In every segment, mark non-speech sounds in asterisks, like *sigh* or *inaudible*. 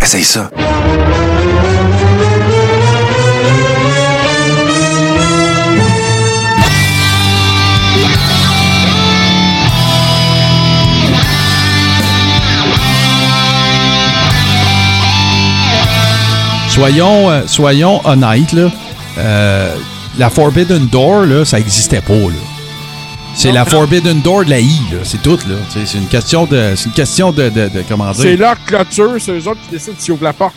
Essaye ça. Soyons, euh, soyons honnêtes, là. Euh, la Forbidden Door, là, ça n'existait pas, là. C'est la Forbidden Door de la I, là. C'est tout, là. C'est une question de. C'est une question de, de, de- comment dire. C'est leur clôture, c'est eux autres qui décident s'ils ouvrent la porte.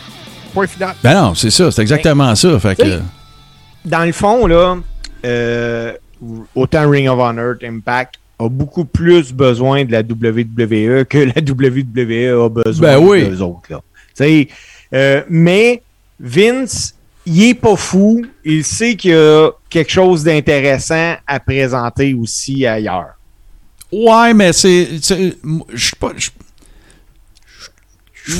Point final. Ben non, c'est ça, c'est exactement ça. Fait que. Dans le fond, là, euh, autant Ring of Honor, Impact a beaucoup plus besoin de la WWE que la WWE a besoin Ben oui. d'eux autres. Là. Tu sais, euh, mais Vince, il est pas fou. Il sait qu'il y a quelque chose d'intéressant à présenter aussi ailleurs. Ouais, mais c'est. Je suis pas. je-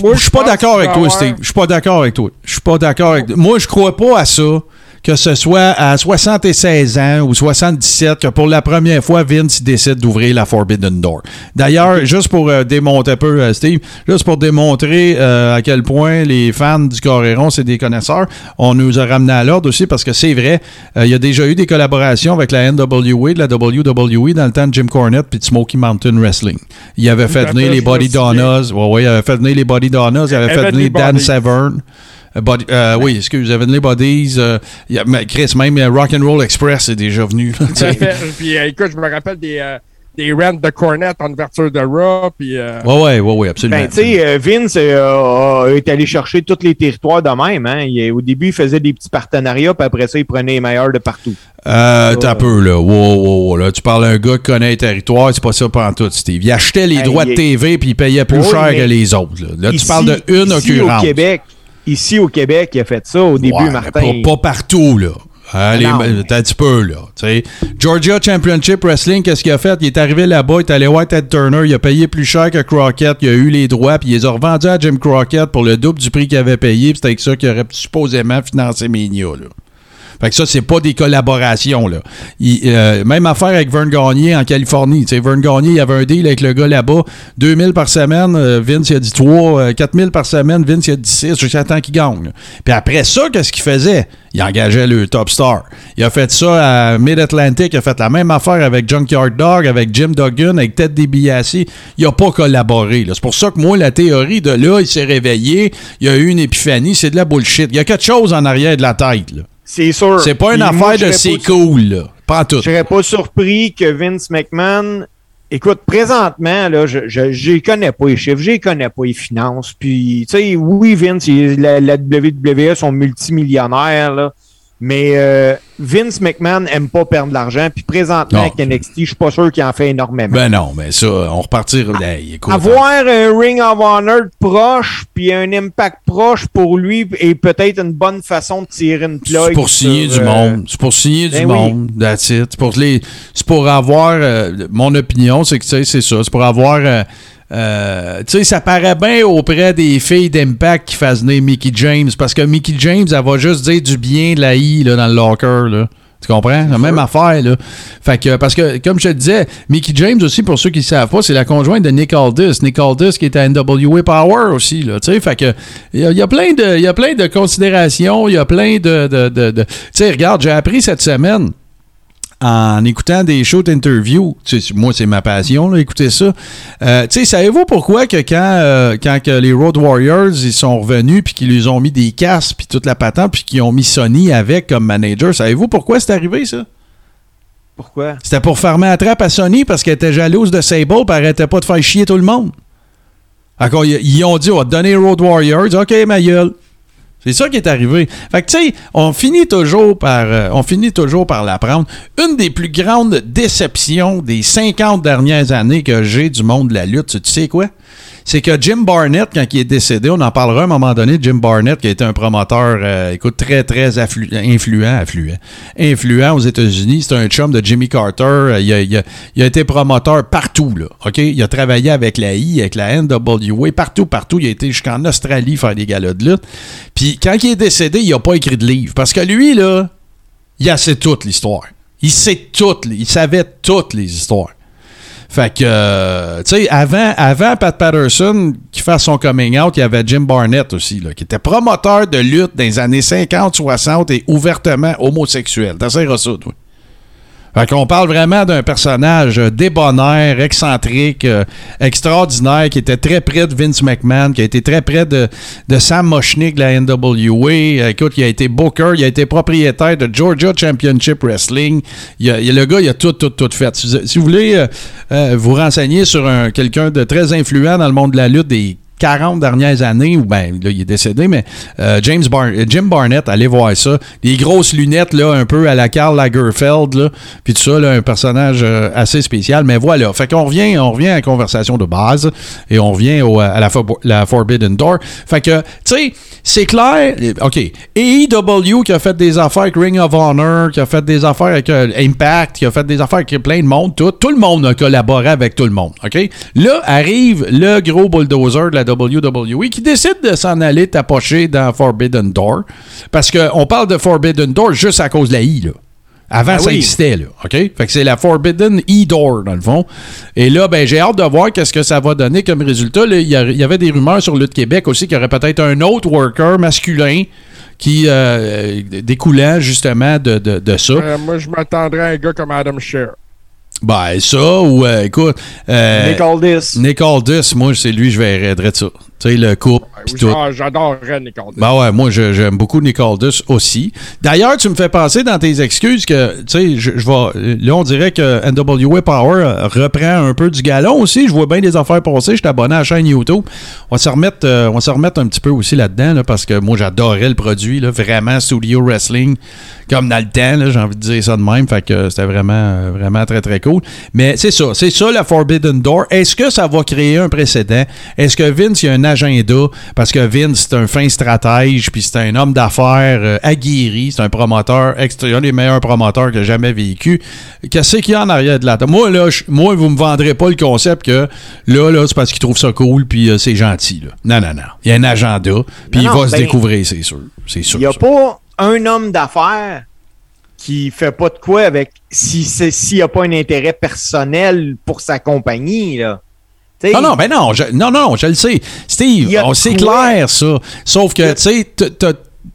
Moi, Je suis pas d'accord avec toi, Steve. Je suis pas d'accord avec toi. Je suis pas d'accord avec Moi, je crois pas à ça. Que ce soit à 76 ans ou 77, que pour la première fois, Vince décide d'ouvrir la Forbidden Door. D'ailleurs, juste pour euh, démontrer un peu, euh, Steve, juste pour démontrer euh, à quel point les fans du Coréron, c'est des connaisseurs, on nous a ramené à l'ordre aussi parce que c'est vrai, il y a déjà eu des collaborations avec la NWA, de la WWE dans le temps de Jim Cornette puis de Smoky Mountain Wrestling. Il avait fait venir les Body. Donnas. Ouais, ouais, il avait fait venir les Body Donnas. Il avait fait venir Dan. Severn. Euh, Body- euh, oui, excuse, Heavenly Bodies. euh, il y a- mais Chris, même euh, Rock'n'Roll Express est déjà venu. *laughs* Puis euh, écoute, je me rappelle des, euh, des rants de Cornette en ouverture de Raw. Puis euh, ouais, ouais, ouais, ouais, absolument. Ben, tu sais, euh, Vince euh, est allé chercher tous les territoires de même. Hein. Il- au début, il faisait des petits partenariats, puis après ça, il prenait les meilleurs de partout. Euh, t'as peu, là. Wow, wow, wow, là. Tu parles d'un gars qui connaît les territoires, c'est pas ça pendant tout, Steve. Il achetait les droits de TV puis il payait plus Oui, cher mais que les autres. Là, Là, tu parles de une ici occurrence. Au Québec, ici au Québec, il a fait ça. Au début, Ouais, Martin. Pas, pas partout, là. Allez, mais t'as un petit peu, là. Georgia Championship Wrestling, qu'est-ce qu'il a fait? Il est arrivé là-bas, il est allé voir Ted Turner, il a payé plus cher que Crockett, il a eu les droits, puis il les a revendus à Jim Crockett pour le double du prix qu'il avait payé, puis c'est avec ça qu'il aurait supposément financé Mania, là. Fait que ça, c'est pas des collaborations, là. Il- euh, même affaire avec Vern Gagné en Californie. Tu sais, Vern Gagné, il avait un deal avec le gars là-bas. 2000 par semaine, euh, Vince, il a dit 3. 4000 par semaine, Vince, il a dit 6. Jusqu'à temps qu'il gagne. Puis après ça, qu'est-ce qu'il faisait? Il engageait le top star. Il a fait ça à Mid-Atlantic. Il a fait la même affaire avec Junkyard Dog, avec Jim Duggan, avec Ted DiBiase. Il a pas collaboré. C'est pour ça que moi, la théorie de là, il s'est réveillé, il a eu une épiphanie, c'est de la bullshit. Il y a quelque chose en arrière de la tête. là. C'est sûr. C'est pas une affaire de c'est pas- cool, là. Pas tout. Je serais pas surpris que Vince McMahon. Écoute, présentement, là, je, je, je connais pas les chiffres, je connais pas les finances. Puis, tu sais, oui, Vince, la, la WWE sont multimillionnaires, là. Mais euh, Vince McMahon aime pas perdre de l'argent. Puis présentement, Non. avec NXT, je suis pas sûr qu'il en fait énormément. Ben non, mais ça, on repartira. Hey, écoute, Avoir un Ring of Honor proche, puis un Impact proche pour lui, est peut-être une bonne façon de tirer une plug. c'est pour signer sur, du euh, monde. C'est pour signer du ben oui. monde. That's it. C'est pour, les, c'est pour avoir. euh, mon opinion, c'est que tu sais, c'est ça. C'est pour avoir. Euh, tu sais, ça paraît bien auprès des filles d'Impact qui fassent venir Mickey James. Parce que Mickey James, elle va juste dire du bien de la I là, dans le locker. Là. Tu comprends? La même affaire, là. Fait que, parce que, comme je te disais, Mickey James aussi, pour ceux qui ne savent pas, c'est la conjointe de Nick Aldis. Nick Aldis qui est à NWA Power aussi, là. Tu sais, fait que, il y, a- il y a plein de, il y a plein de considérations, il y a plein de, de, de- de- tu sais, regarde, j'ai appris cette semaine, en écoutant des shows d'interview, moi c'est ma passion, là, écouter ça. Euh, tu sais, savez-vous pourquoi que quand, euh, quand que les Road Warriors ils sont revenus puis qu'ils lui ont mis des casques puis toute la patente puis qu'ils ont mis Sony avec comme manager, savez-vous pourquoi c'est arrivé ça? Pourquoi? C'était pour fermer la trappe à Sony parce qu'elle était jalouse de Sable et arrêtait pas de faire chier tout le monde. Encore, ils, ils ont dit, on va te donner Road Warriors. OK, ma gueule. C'est ça qui est arrivé. Fait que, tu sais, on finit toujours par, euh, on finit toujours par l'apprendre. Une des plus grandes déceptions des 50 dernières années que j'ai du monde de la lutte, tu sais quoi? C'est que Jim Barnett, quand il est décédé, on en parlera à un moment donné, Jim Barnett, qui a été un promoteur, euh, écoute, très, très influent, affluent, influent aux États-Unis. C'est un chum de Jimmy Carter. Euh, Il a, été promoteur partout, là. OK? Il a travaillé avec la I, avec la NWA, partout, partout. Il a été jusqu'en Australie faire des galas de lutte. Puis quand il est décédé, il n'a pas écrit de livre. Parce que lui, là, il a sait toute l'histoire. Il sait toutes, il savait toutes les histoires. Fait que, euh, tu sais, avant, avant Pat Patterson, qui fasse son coming out, il y avait Jim Barnett aussi, là, qui était promoteur de lutte dans les années 50-60 et ouvertement homosexuel. T'as ça, toi? Fait qu'on parle vraiment d'un personnage euh, débonnaire, excentrique, euh, extraordinaire, qui était très près de Vince McMahon, qui a été très près de, Sam Moshnick de la NWA. Euh, écoute, il a été booker, il a été propriétaire de Georgia Championship Wrestling. Il a- le gars, il a tout, tout, tout fait. Si, vous- voulez vous renseigner sur un- quelqu'un de très influent dans le monde de la lutte des 40 dernières années, ou ben là, il est décédé, mais euh, James Bar- euh, Jim Barnett, allez voir ça. Les grosses lunettes, là, un peu à la Karl Lagerfeld, là, puis tout ça, là, un personnage euh, assez spécial. Mais voilà. Fait qu'on revient, on revient à la conversation de base et on revient au- à la Forbidden Door. Fait que, tu sais, c'est clair. euh, OK. AEW qui a fait des affaires avec Ring of Honor, qui a fait des affaires avec euh, Impact, qui a fait des affaires avec plein de monde, tout, tout le monde a collaboré avec tout le monde. OK? Là arrive le gros bulldozer de la WWE qui décide de s'en aller tapocher dans Forbidden Door. Parce qu'on parle de Forbidden Door juste à cause de la I, là. Avant, Ah ça oui. existait, là. OK? Fait que c'est la Forbidden E-Door, dans le fond. Et là, ben, j'ai hâte de voir qu'est-ce que ça va donner comme résultat. Il y, avait des rumeurs sur Lutte Québec aussi qu'il y aurait peut-être un autre worker masculin qui euh, découlant justement de, de, de ça. Euh, moi, je m'attendrais à un gars comme Adam Scher. Ben, ça, ou euh, écoute, euh, Nick Aldis. Nick Aldis, moi, c'est lui, je verrais de ça. Tu sais, le couple. Ah, J'adorerais Nick Aldis. Ben ouais, moi j'aime beaucoup Nick Aldis aussi. D'ailleurs, tu me fais penser dans tes excuses que, tu sais, je, je vais. Là, on dirait que NWA Power reprend un peu du galon aussi. Je vois bien des affaires passer. Je suis abonné à la chaîne YouTube. On va se remettre, euh, on va se remettre un petit peu aussi là-dedans, là, parce que moi j'adorais le produit, là, vraiment Studio Wrestling, comme dans le temps, j'ai envie de dire ça de même. Fait que c'était vraiment, vraiment très très cool. Mais c'est ça, c'est ça la Forbidden Door. Est-ce que ça va créer un précédent? Est-ce que Vince, il y a un agenda? Parce que Vince, c'est un fin stratège, puis c'est un homme d'affaires euh, aguerri, c'est un promoteur, extra, un des meilleurs promoteurs que j'ai jamais vécu. Qu'est-ce qu'il y a en arrière de la table? Moi, là, je- moi, vous me vendrez pas le concept que là, là, c'est parce qu'il trouve ça cool, puis euh, c'est gentil. Là. Non, non, non. Il y a un agenda, puis il va se ben, découvrir, c'est sûr. C'est sûr. Il n'y a pas un homme d'affaires qui fait pas de quoi avec s'il n'y a pas un intérêt personnel pour sa compagnie. Là. T'sais, Non, non, ben non, je, non, non, je le sais. Steve, on- clair, ça. Sauf que, tu sais,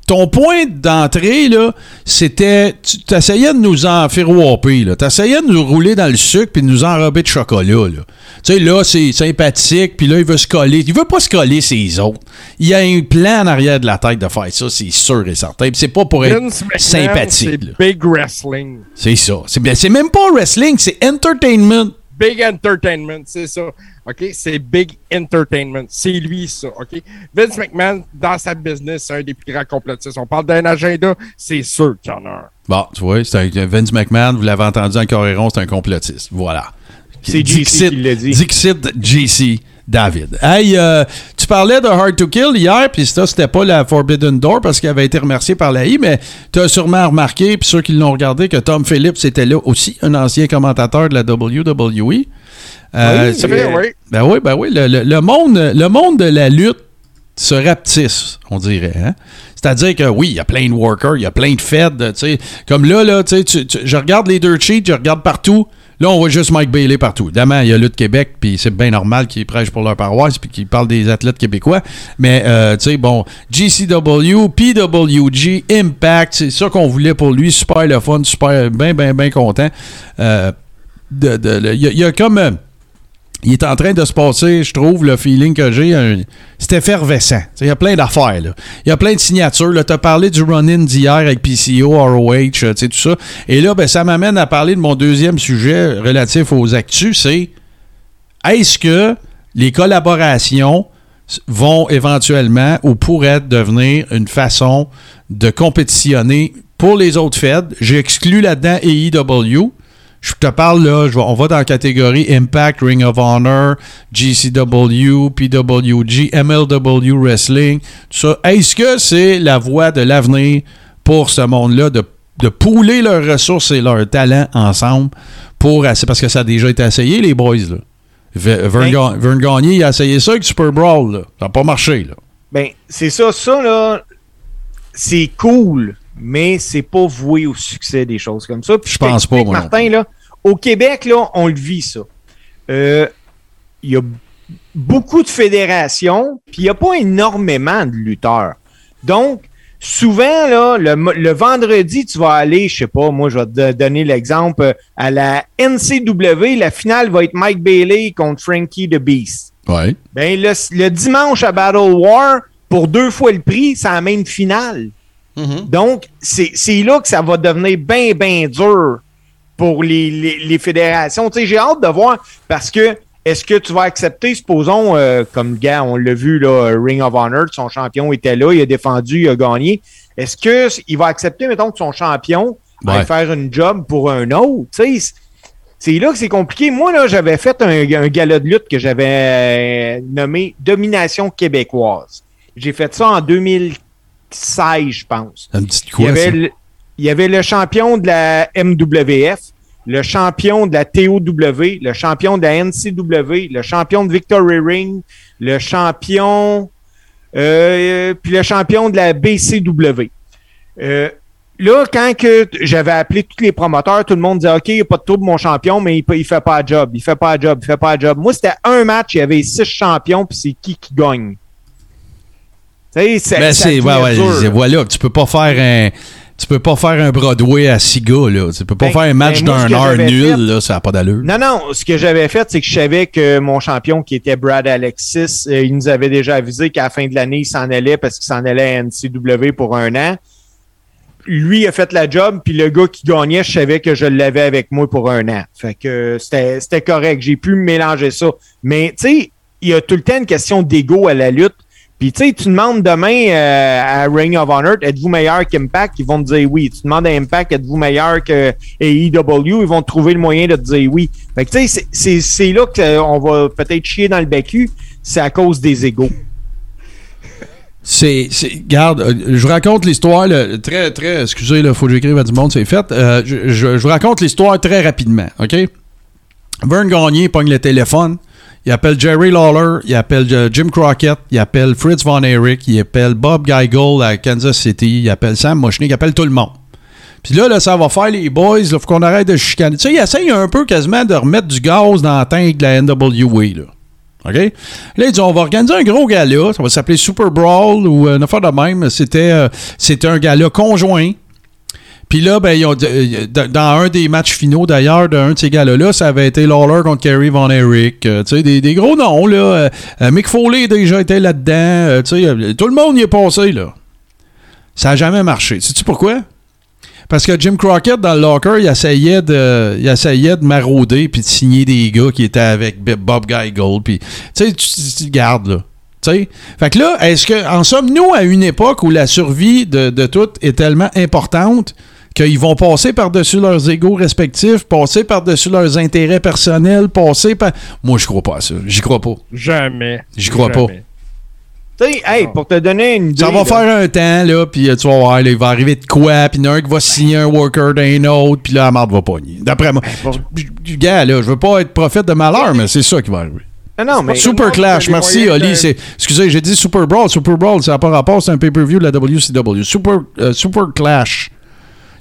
ton point d'entrée, là, c'était. Tu essayais de nous en faire whopper, là. Tu essayais de nous rouler dans le sucre puis de nous enrober de chocolat, là. Tu sais, là, c'est sympathique, puis là, il veut se coller. Il veut pas se coller ses autres. Il y a un plan en arrière de la tête de faire ça, c'est sûr et certain. Puis c'est pas pour être Vince sympathique, c'est big wrestling. C'est ça. C'est bien- c'est même pas wrestling, c'est entertainment. Big entertainment, c'est ça. OK? C'est big entertainment. C'est lui, ça. OK? Vince McMahon, dans sa business, c'est un des plus grands complotistes. On parle d'un agenda, c'est sûr qu'il y en a un. Bon, tu vois, c'est un Vince McMahon, vous l'avez entendu en Coréron, c'est un complotiste. Voilà. C'est Dixit- JC qui l'a dit. Dixit JC David. Hey, euh, tu parlais de Hard to Kill hier, puis ça, c'était pas la Forbidden Door parce qu'il avait été remercié par la I, mais tu as sûrement remarqué, puis ceux qui l'ont regardé, que Tom Phillips était là aussi, un ancien commentateur de la WWE. Euh, Oui, C'est vrai, oui. ben oui, ben oui. Le, le- le monde, le monde de la lutte se rapetisse, on dirait. Hein? C'est-à-dire que oui, il y a plein de workers, il y a plein de feds. tu sais. Comme là, là tu sais, tu- tu- je regarde les dirt sheets, je regarde partout. Là, on voit juste Mike Bailey partout. Évidemment, il y a Lutte Québec, puis c'est bien normal qu'ils prêchent pour leur paroisse, puis qu'ils parlent des athlètes québécois. Mais, euh, tu sais, bon, GCW, PWG, Impact, c'est ça qu'on voulait pour lui. Super le fun, super, bien, bien, bien content. Euh, de- de- y, il y a comme... il est en train de se passer, je trouve, le feeling que j'ai, c'est effervescent. Il y a plein d'affaires. Il y a plein de signatures. Tu as parlé du run-in d'hier avec PCO, ROH, euh, tout ça. Et là, ben, ça m'amène à parler de mon deuxième sujet relatif aux actus, c'est est-ce que les collaborations vont éventuellement ou pourraient devenir une façon de compétitionner pour les autres Feds? J'ai exclu là-dedans AEW. Je te parle là, je on va dans la catégorie Impact, Ring of Honor, GCW, PWG, MLW Wrestling, tout ça. Est-ce que c'est la voie de l'avenir pour ce monde-là de, de pouler leurs ressources et leurs talents ensemble pour c'est parce que ça a déjà été essayé les boys là. Ve- Vern, Ga- Vern Gagné il a essayé ça avec Super Brawl là. Ça n'a pas marché là. Ben, c'est ça, ça, là, c'est cool, mais c'est pas voué au succès des choses comme ça. Puis Je pense pas, moi Martin, là, au Québec, là, on le vit, ça. Euh, Il y a beaucoup de fédérations, puis il n'y a pas énormément de lutteurs. Donc, souvent, là, le, vendredi, tu vas aller, je sais pas, moi, je vais te donner l'exemple, euh, à la NCW, la finale va être Mike Bailey contre Frankie the Beast. Ouais. Ben, le, le dimanche à Battle War, pour deux fois le prix, c'est la même finale. Donc, c'est c'est là que ça va devenir bien, bien dur pour les, les, les fédérations. J'ai hâte de voir parce que est-ce que tu vas accepter, supposons, euh, comme le gars, on l'a vu, là, Ring of Honor, son champion était là, il a défendu, il a gagné. Est-ce qu'il va accepter, mettons, que son champion Ouais. va faire une job pour un autre? C'est- là que c'est compliqué. Moi, là, j'avais fait un, un gala de lutte que j'avais euh, nommé Domination québécoise. J'ai fait ça en 2016, je pense. Un petit Il y, quoi, avait il y avait le champion de la MWF, le champion de la TOW, le champion de la NCW, le champion de Victory Ring, le champion, euh, puis le champion de la BCW. Euh, là, quand que j'avais appelé tous les promoteurs, tout le monde disait OK, il n'y a pas de trouble, mon champion, mais il, il fait pas de job, il fait pas de job, il fait pas de job. Moi, c'était un match, il y avait six champions, puis c'est qui qui gagne. Tu sais, ça- Ben, c'est, ouais, ouais, c'est- voilà, tu peux pas faire un. Tu peux pas faire un Broadway à six gars, là. Tu peux pas Ben, faire un match ben, d'un heure nul, fait- là, ça n'a pas d'allure. Non, non, ce que j'avais fait, c'est que je savais que mon champion, qui était Brad Alexis, euh, il nous avait déjà avisé qu'à la fin de l'année, il s'en allait parce qu'il s'en allait à NCW pour un an. Lui a fait la job, puis le gars qui gagnait, je savais que je l'avais avec moi pour un an. Fait que c'était c'était correct. J'ai pu mélanger ça. Mais, tu sais, il y a tout le temps une question d'ego à la lutte. Puis, tu sais, tu demandes demain euh, à Ring of Honor, êtes-vous meilleur qu'Impact? Ils vont te dire oui. Tu demandes à Impact, êtes-vous meilleur que AEW? Ils vont trouver le moyen de te dire oui. Fait que, tu sais, c'est- là qu'on va peut-être chier dans le bécu. C'est à cause des égaux. C'est, garde, euh, je vous raconte l'histoire, très, très, excusez, il faut que j'écrive à du monde, c'est fait. Euh, je vous raconte l'histoire très rapidement, OK? Vern Gagné pogne le téléphone, il appelle Jerry Lawler, il appelle euh, Jim Crockett, il appelle Fritz Von Erich, il appelle Bob Geigel à Kansas City, il appelle Sam Moschnick, il appelle tout le monde. Puis là, ça va faire les boys, il faut qu'on arrête de chicaner. Tu sais, il essaye un peu quasiment de remettre du gaz dans la tank de la NWA, là. OK? Là, ils disent, on va organiser un gros gala. Ça va s'appeler Super Brawl ou une affaire de même. C'était, euh, un gala conjoint. Puis là, ben, euh, dans un des matchs finaux, d'ailleurs, d'un de ces galas-là, ça avait été Lawler contre Kerry Von Erich. euh, tu sais, des, des gros noms, là. Euh, Mick Foley déjà été là-dedans. tu sais, tout le monde y est passé, là. Ça n'a jamais marché. Sais-tu pourquoi? Parce que Jim Crockett, dans le locker, il essayait de, il essayait de marauder puis de signer des gars qui étaient avec Bob Geigel. Puis, tu sais, tu, tu- tu gardes, là. Tu sais? Fait que là, est-ce que, en sommes-nous à une époque où la survie de, de tout est tellement importante qu'ils vont passer par-dessus leurs égaux respectifs, passer par-dessus leurs intérêts personnels, passer par. Moi, je crois pas à ça. J'y crois pas. Jamais. J'y crois pas. Jamais. Tu sais, hey, pour te donner une idée. Ça va là, faire un temps, là, puis euh, tu vas voir, là, il va arriver de quoi, puis il y en a un qui va signer un worker d'un autre, puis là, la marde va pogner. D'après moi. Je- Gars, là, je veux pas être prophète de malheur, mais c'est ça qui va arriver. Non, non, mais. Super Clash, merci Oli. de- c'est- Excusez, j'ai dit Super Brawl. Super Brawl, ça n'a pas rapport, c'est un pay-per-view de la WCW. Super, euh, Super Clash.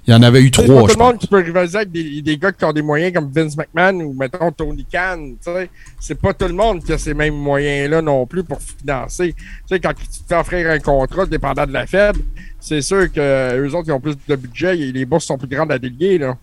Il y en avait eu trois, pas tout le monde qui peut rivaliser avec des, des gars qui ont des moyens comme Vince McMahon ou, mettons, Tony Khan. tu sais. C'est pas tout le monde qui a ces mêmes moyens-là non plus pour financer. Tu sais, quand tu te fais offrir un contrat dépendant de la Fed, c'est sûr que eux autres, ils ont plus de budget et les bourses sont plus grandes à délier, là.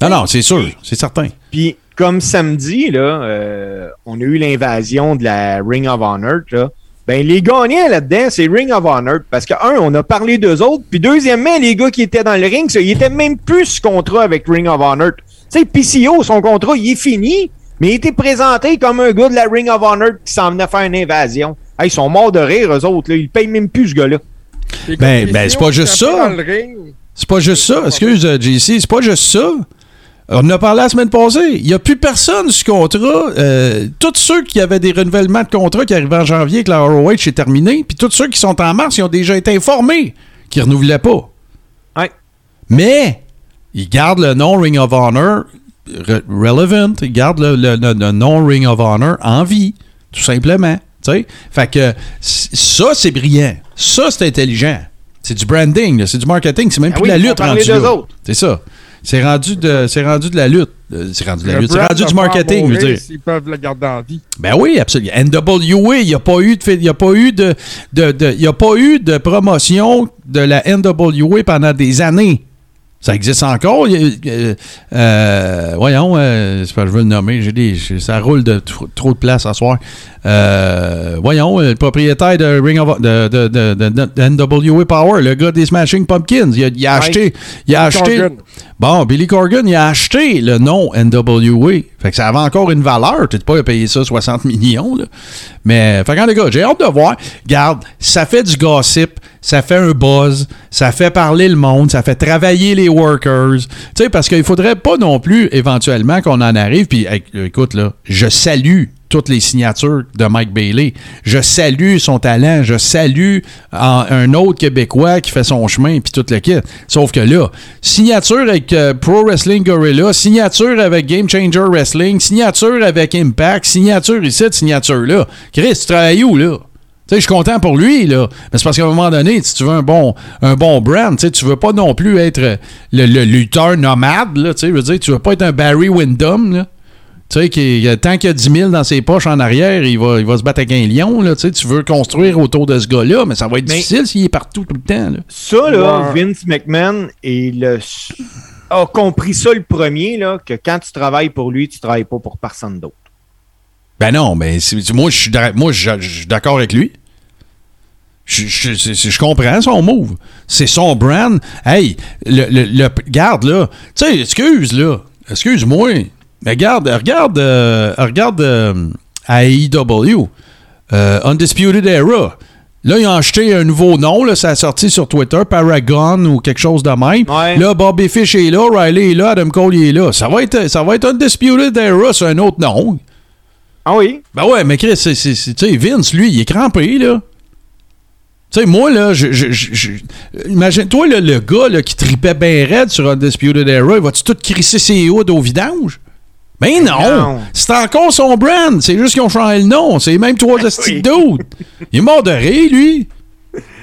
Non, non, c'est sûr, c'est certain. Puis, comme samedi, là, euh, on a eu l'invasion de la Ring of Honor, là. Ben, les gagnants là-dedans, c'est Ring of Honor. Parce que, un, on a parlé d'eux autres. Puis, deuxièmement, les gars qui étaient dans le ring, ça, ils étaient même plus ce contrat avec Ring of Honor. Tu sais, PCO, son contrat, il est fini. Mais il était présenté comme un gars de la Ring of Honor qui s'en venait faire une invasion. Hey, ils sont morts de rire, eux autres. Là. Ils payent même plus ce gars-là. Ben- ben, c'est pas juste ça. C'est pas juste ça. Excuse, JC, c'est pas juste ça. On en a parlé la semaine passée. Il n'y a plus personne sur contrat. Euh, tous ceux qui avaient des renouvellements de contrat qui arrivaient en janvier, que la ROH est terminé, puis tous ceux qui sont en mars, ils ont déjà été informés qu'ils ne renouvelaient pas. Ouais. Mais, ils gardent le nom Ring of Honor re- relevant. Ils gardent le, le- le- le nom Ring of Honor en vie, tout simplement. Fait que ça, c'est brillant. Ça, c'est intelligent. C'est du branding, c'est du marketing. C'est même Ah plus oui, de la lutte. C'est ça. C'est rendu, de, c'est rendu de la lutte. Euh, C'est rendu de la lutte. C'est rendu du marketing, je veux dire. S'ils peuvent le garder en vie. Ben oui, absolument. NWA, il n'y a pas eu de, il a pas eu de, de, de- il y a pas eu de promotion de la NWA pendant des années. Ça existe encore? Euh, euh, voyons, euh, c'est pas, je veux le nommer. J'ai des, ça roule de tr- trop de place à soir. Euh, voyons, euh, le propriétaire de Ring of, de, de, de, de- NWA Power, le gars des Smashing Pumpkins, il a, il a Mike acheté, il a acheté. Corgan. Bon, Billy Corgan, il a acheté le nom NWA. Fait que ça avait encore une valeur. Tu pas payé ça 60 millions. Là. Mais, fait que, les gars, j'ai hâte de voir. Garde, ça fait du gossip, ça fait un buzz, ça fait parler le monde, ça fait travailler les workers. Tu sais, parce qu'il faudrait pas non plus, éventuellement, qu'on en arrive. Puis, écoute, là, je salue toutes les signatures de Mike Bailey. Je salue son talent. Je salue en- un autre Québécois qui fait son chemin puis tout le kit. Sauf que là, signature avec euh, Pro Wrestling Gorilla, signature avec Game Changer Wrestling, signature avec Impact, signature ici, signature là. Chris, tu travailles où là? Tu sais, je suis content pour lui, là. Mais c'est parce qu'à un moment donné, si tu veux un bon, un bon brand, tu sais, tu veux pas non plus être le, le lutteur nomade, là. Tu sais, je veux dire, tu veux pas être un Barry Windham, là. Tu sais, qui- tant qu'il y a 10 000 dans ses poches en arrière, il va, il va se battre avec un lion. Là, tu sais, tu veux construire autour de ce gars-là, mais ça va être Mais- difficile s'il est partout tout le temps. Là. Ça, là, Ouais. Vince McMahon est le, a compris ça le premier, là, que quand tu travailles pour lui, tu travailles pas pour personne d'autre. Ben non, mais moi, je suis moi, d'accord avec lui. Je, je- je- je comprends son move. C'est son brand. Hey, le, le, le- garde là. Tu sais, excuse là. Excuse-moi. Mais regarde, regarde, euh, regarde euh, AEW. euh, Undisputed Era. Là, ils ont acheté un nouveau nom, là, ça a sorti sur Twitter, Paragon ou quelque chose de même. Ouais. Là, Bobby Fish est là, Riley est là, Adam Cole est là. Ça va être, ça va être Undisputed Era, c'est un autre nom. Ah oui? Ben ouais, mais Chris, c'est, tu sais, Vince, lui, il est crampé, là. Tu sais, moi, là, je, je- je- imagine-toi, là, le gars là, qui tripait bien raide sur Undisputed Era, il va-tu tout crisser ses hoods au vidange? Ben non! non. C'est encore son brand. C'est juste qu'ils ont changé le nom. C'est même trois hosties Oui. doute. Il est mort de rire, lui.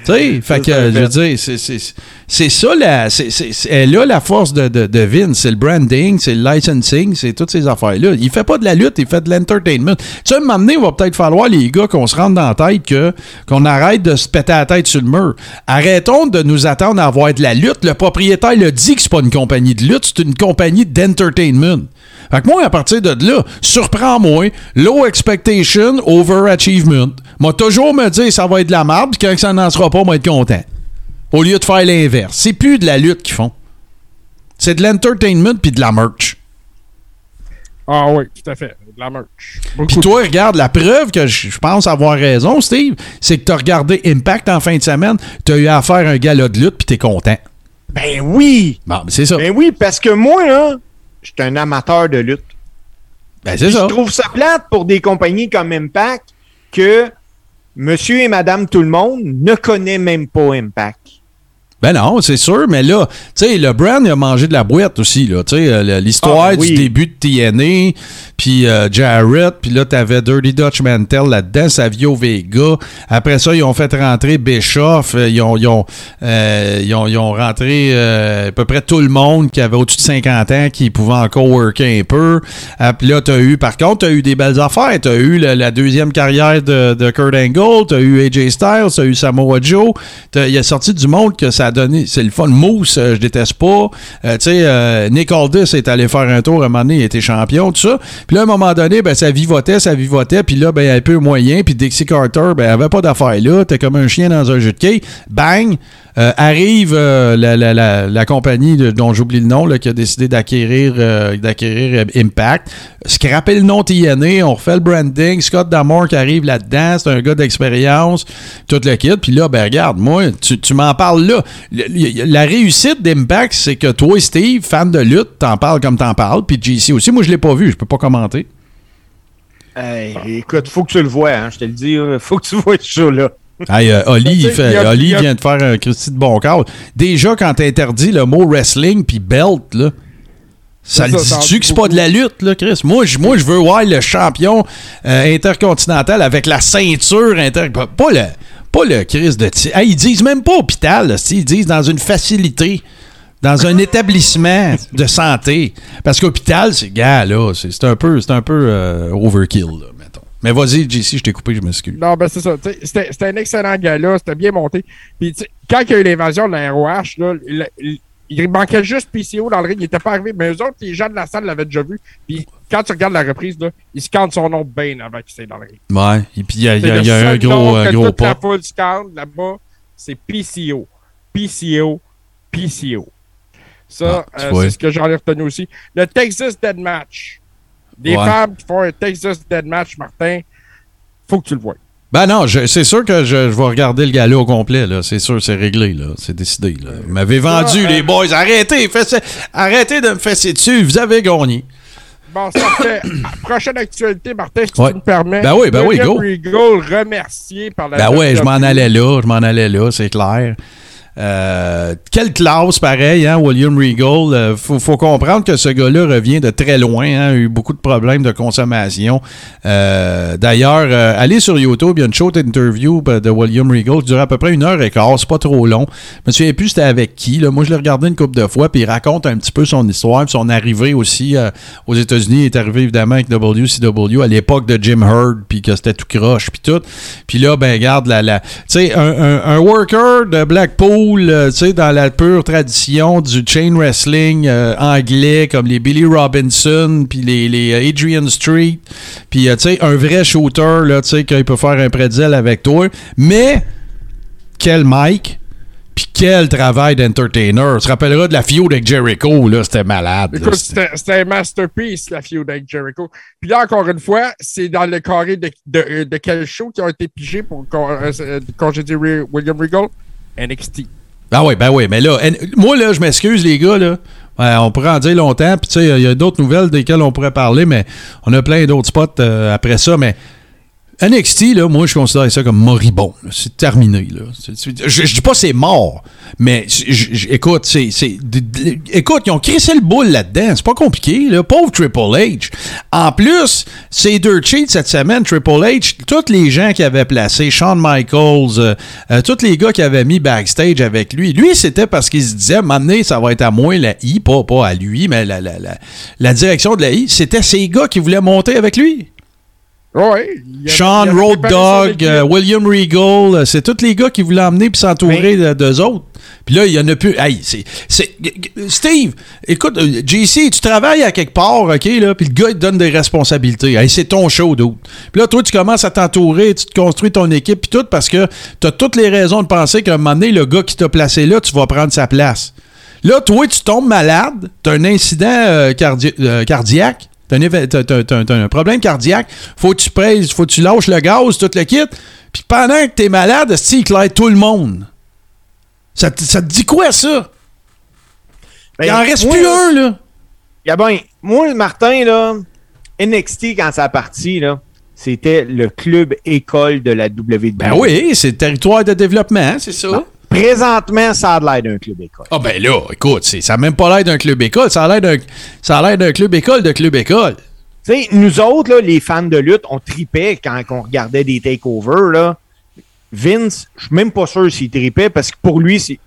Tu sais, fait que, je veux dire, c'est- c'est- c'est ça, la, c'est, c'est, c'est- elle a la force de, de, de Vince. C'est le branding, c'est le licensing, c'est toutes ces affaires-là. Il fait pas de la lutte, il fait de l'entertainment. Tu sais, à un moment donné, il va peut-être falloir, les gars, qu'on se rende dans la tête que, qu'on arrête de se péter la tête sur le mur. Arrêtons de nous attendre à avoir de la lutte. Le propriétaire le dit que c'est pas une compagnie de lutte, c'est une compagnie d'entertainment. Fait que moi, à partir de là, surprends-moi, low expectation, overachievement. Moi, toujours me dire ça va être de la merde, puis quand ça n'en sera pas, moi, être content. Au lieu de faire l'inverse. C'est plus de la lutte qu'ils font. C'est de l'entertainment puis de la merch. Ah oui, tout à fait. De la merch. Puis toi, regarde, la preuve que je pense avoir raison, Steve, c'est que tu as regardé Impact en fin de semaine, tu as eu à faire un gala de lutte, puis tu es content. Ben oui! Bon, ben, c'est ça. Ben oui, parce que moi, là, je suis un amateur de lutte. Ben, c'est ça. Je trouve ça plate pour des compagnies comme Impact que monsieur et madame tout le monde ne connaît même pas Impact. Ben non, c'est sûr, mais là, tu sais, le brand, il a mangé de la boîte aussi, là. Tu sais, euh, l'histoire Ah, oui. du début de TNA, puis euh, Jarrett, puis là, t'avais Dirty Dutch Mantel là-dedans, Savio Vega. Après ça, ils ont fait rentrer Bischoff. euh, Ils ont, ils ont, euh, ils ont, ils ont rentré euh, à peu près tout le monde qui avait au-dessus de 50 ans qui pouvait encore worker un peu. Ah, Puis là, t'as eu, par contre, t'as eu des belles affaires. T'as eu la, la deuxième carrière de, de Kurt Angle, t'as eu AJ Styles, t'as eu Samoa Joe. Il a sorti du monde que ça donné. C'est le fun. Moose, euh, je déteste pas. Euh, tu sais, euh, Nick Aldis est allé faire un tour à un moment donné, il était champion, tout ça. Puis là, à un moment donné, ben, ça vivotait, ça vivotait. Puis là, ben, un peu moyen. Puis Dixie Carter, ben, elle avait pas d'affaires là. T'es comme un chien dans un jeu de quai. Bang! Arrive la, la, la, compagnie dont j'oublie le nom là, qui a décidé d'acquérir d'acquérir Impact. Scraper le nom TNA, on refait le branding. Scott Damore qui arrive là-dedans, c'est un gars d'expérience, tout le kit. Puis là, ben regarde, moi, tu, tu m'en parles là. La réussite d'Impact, c'est que toi, Steve, fan de lutte, t'en parles comme t'en parles. Puis JC aussi, moi je l'ai pas vu, je peux pas commenter. Hey, écoute, faut que tu le vois, hein, je te le dis, *laughs* faut que tu vois ce show-là. Hey, euh, *laughs* Oli, il fait- a- Oli a- vient de faire un Christy de bon cadre. Déjà, quand t'interdis le mot wrestling puis belt, là, ça le dit-tu dit que c'est pas de la lutte, là, Chris? Moi, je moi, je veux voir le champion euh, intercontinental avec la ceinture inter... Pas le, pas le Chris de... Hey, ils disent même pas hôpital, ils disent dans une facilité. dans un établissement de santé. Parce qu'hôpital, c'est gars, là, c'est un peu, un peu euh, overkill, là, mettons. Mais vas-y, JC, je t'ai coupé, je m'excuse. Non, ben c'est ça. C'était un excellent gars-là. C'était bien monté. Puis, quand il y a eu l'invasion de la ROH, là, il, il- il manquait juste PCO dans le ring. Il n'était pas arrivé. Mais eux autres, les gens de la salle l'avaient déjà vu. Puis, quand tu regardes la reprise, là, ils scandent son nom bien avant qu'il soit dans le ring. Ouais, et puis il y a, il y C'est a- le il y a un gros, nom un que gros toute la pas. foule scande là-bas, c'est PCO. PCO. PCO. Ça, Ah, euh, c'est ce que j'en ai retenu aussi. Le Texas Dead Match. Des Ouais. femmes qui font un Texas Dead Match, Martin, faut que tu le vois. Ben non, c'est sûr que je, je vais regarder le gala au complet, là. C'est sûr, c'est réglé, là. C'est décidé, là. Vous m'avez vendu, euh, les boys. Arrêtez, fessez- arrêtez de me fesser dessus. Vous avez gagné. Bon, ça fait *coughs* prochaine actualité, Martin, si Ouais. tu me permets. Ben oui, ben oui, go. Regal remercié par la Ben ouais, je m'en WWE. allais là, je m'en allais là, c'est clair. Euh, quelle classe, pareil, hein, William Regal. Euh, faut, comprendre que ce gars-là revient de très loin. Hein, a eu beaucoup de problèmes de consommation. Euh, D'ailleurs, euh, allez sur YouTube, il y a une short interview de William Regal qui dure à peu près une heure et quart. C'est pas trop long. Je me souviens plus c'était avec qui. Moi, je l'ai regardé une couple de fois, puis il raconte un petit peu son histoire, puis son arrivée aussi aux États-Unis. Il est arrivé évidemment avec WCW à l'époque de Jim Hurd, puis que c'était tout croche, puis tout. Puis là, ben, regarde, la, la, tu sais, un worker de Blackpool, euh, tu sais, dans la pure tradition du chain wrestling euh, anglais, comme les Billy Robinson, puis les, les Adrian Street, puis, euh, tu sais, un vrai shooter, là, tu sais, qu'il peut faire un pretzel avec toi. Mais, quel Mike, puis quel travail d'entertainer. Tu te rappelleras de la feud avec Jericho, là, c'était malade. Écoute, c'était- un masterpiece, la feud avec Jericho. Puis là, encore une fois, c'est dans le carré de, de, euh, de quel show qui a été pigé pour con- euh, euh, congédier William Regal? NXT. Ah oui, ben oui, mais là, moi, là, je m'excuse, les gars, là. Ouais, on pourrait en dire longtemps, puis tu sais, il y a d'autres nouvelles desquelles on pourrait parler, mais on a plein d'autres spots euh, après ça, mais NXT, là, moi, je considère ça comme moribond. C'est terminé, là. Je, dis pas c'est mort, mais écoute, c'est, écoute, ils ont crissé le boule là-dedans. C'est pas compliqué, là. Pauvre Triple H. En plus, c'est deux cheats cette semaine, Triple H. Tous les gens qui avaient placé, Shawn Michaels, euh, euh, tous les gars qui avaient mis backstage avec lui. Lui, c'était parce qu'il se disait, m'amener, ça va être à moi la I, pas, pas à lui, mais la, la, la, la direction de la I. C'était ces gars qui voulaient monter avec lui. Ouais. il a- Sean Road Dog, euh, William Regal, euh, c'est tous les gars qui voulaient emmener puis s'entourer de- d'eux autres. Puis là, il y en a plus. Hey, c'est, Steve, écoute, euh, JC, tu travailles à quelque part, OK, là, puis le gars, il te donne des responsabilités. Hey, c'est ton show, d'autre. Puis là, toi, tu commences à t'entourer, tu te construis ton équipe, puis tout, parce que tu as toutes les raisons de penser qu'à un moment donné, le gars qui t'a placé là, tu vas prendre sa place. Là, toi, tu tombes malade, tu as un incident euh, cardi- cardiaque, tu as, un problème cardiaque, faut que tu pèses, faut que tu lâches le gaz, tout le kit. Puis pendant que tu es malade, il éclaire tout le monde? Ça, te- ça te dit quoi, ça? Ben, Il en reste moi, plus un, là. y a ben, moi, Martin, là, NXT, quand ça a parti, là, c'était le club école de la WWE. Ben oui, c'est le territoire de développement, hein, c'est ça. Présentement, ça a l'air d'un club école. Ah ben là, écoute, ça n'a même pas l'air d'un club école, ça a l'air d'un ça a l'air d'un club école de club école. Tu sais, nous autres, là, les fans de lutte, on tripait quand on regardait des takeovers. Là. Vince, je suis même pas sûr s'il tripait parce que pour lui, c'est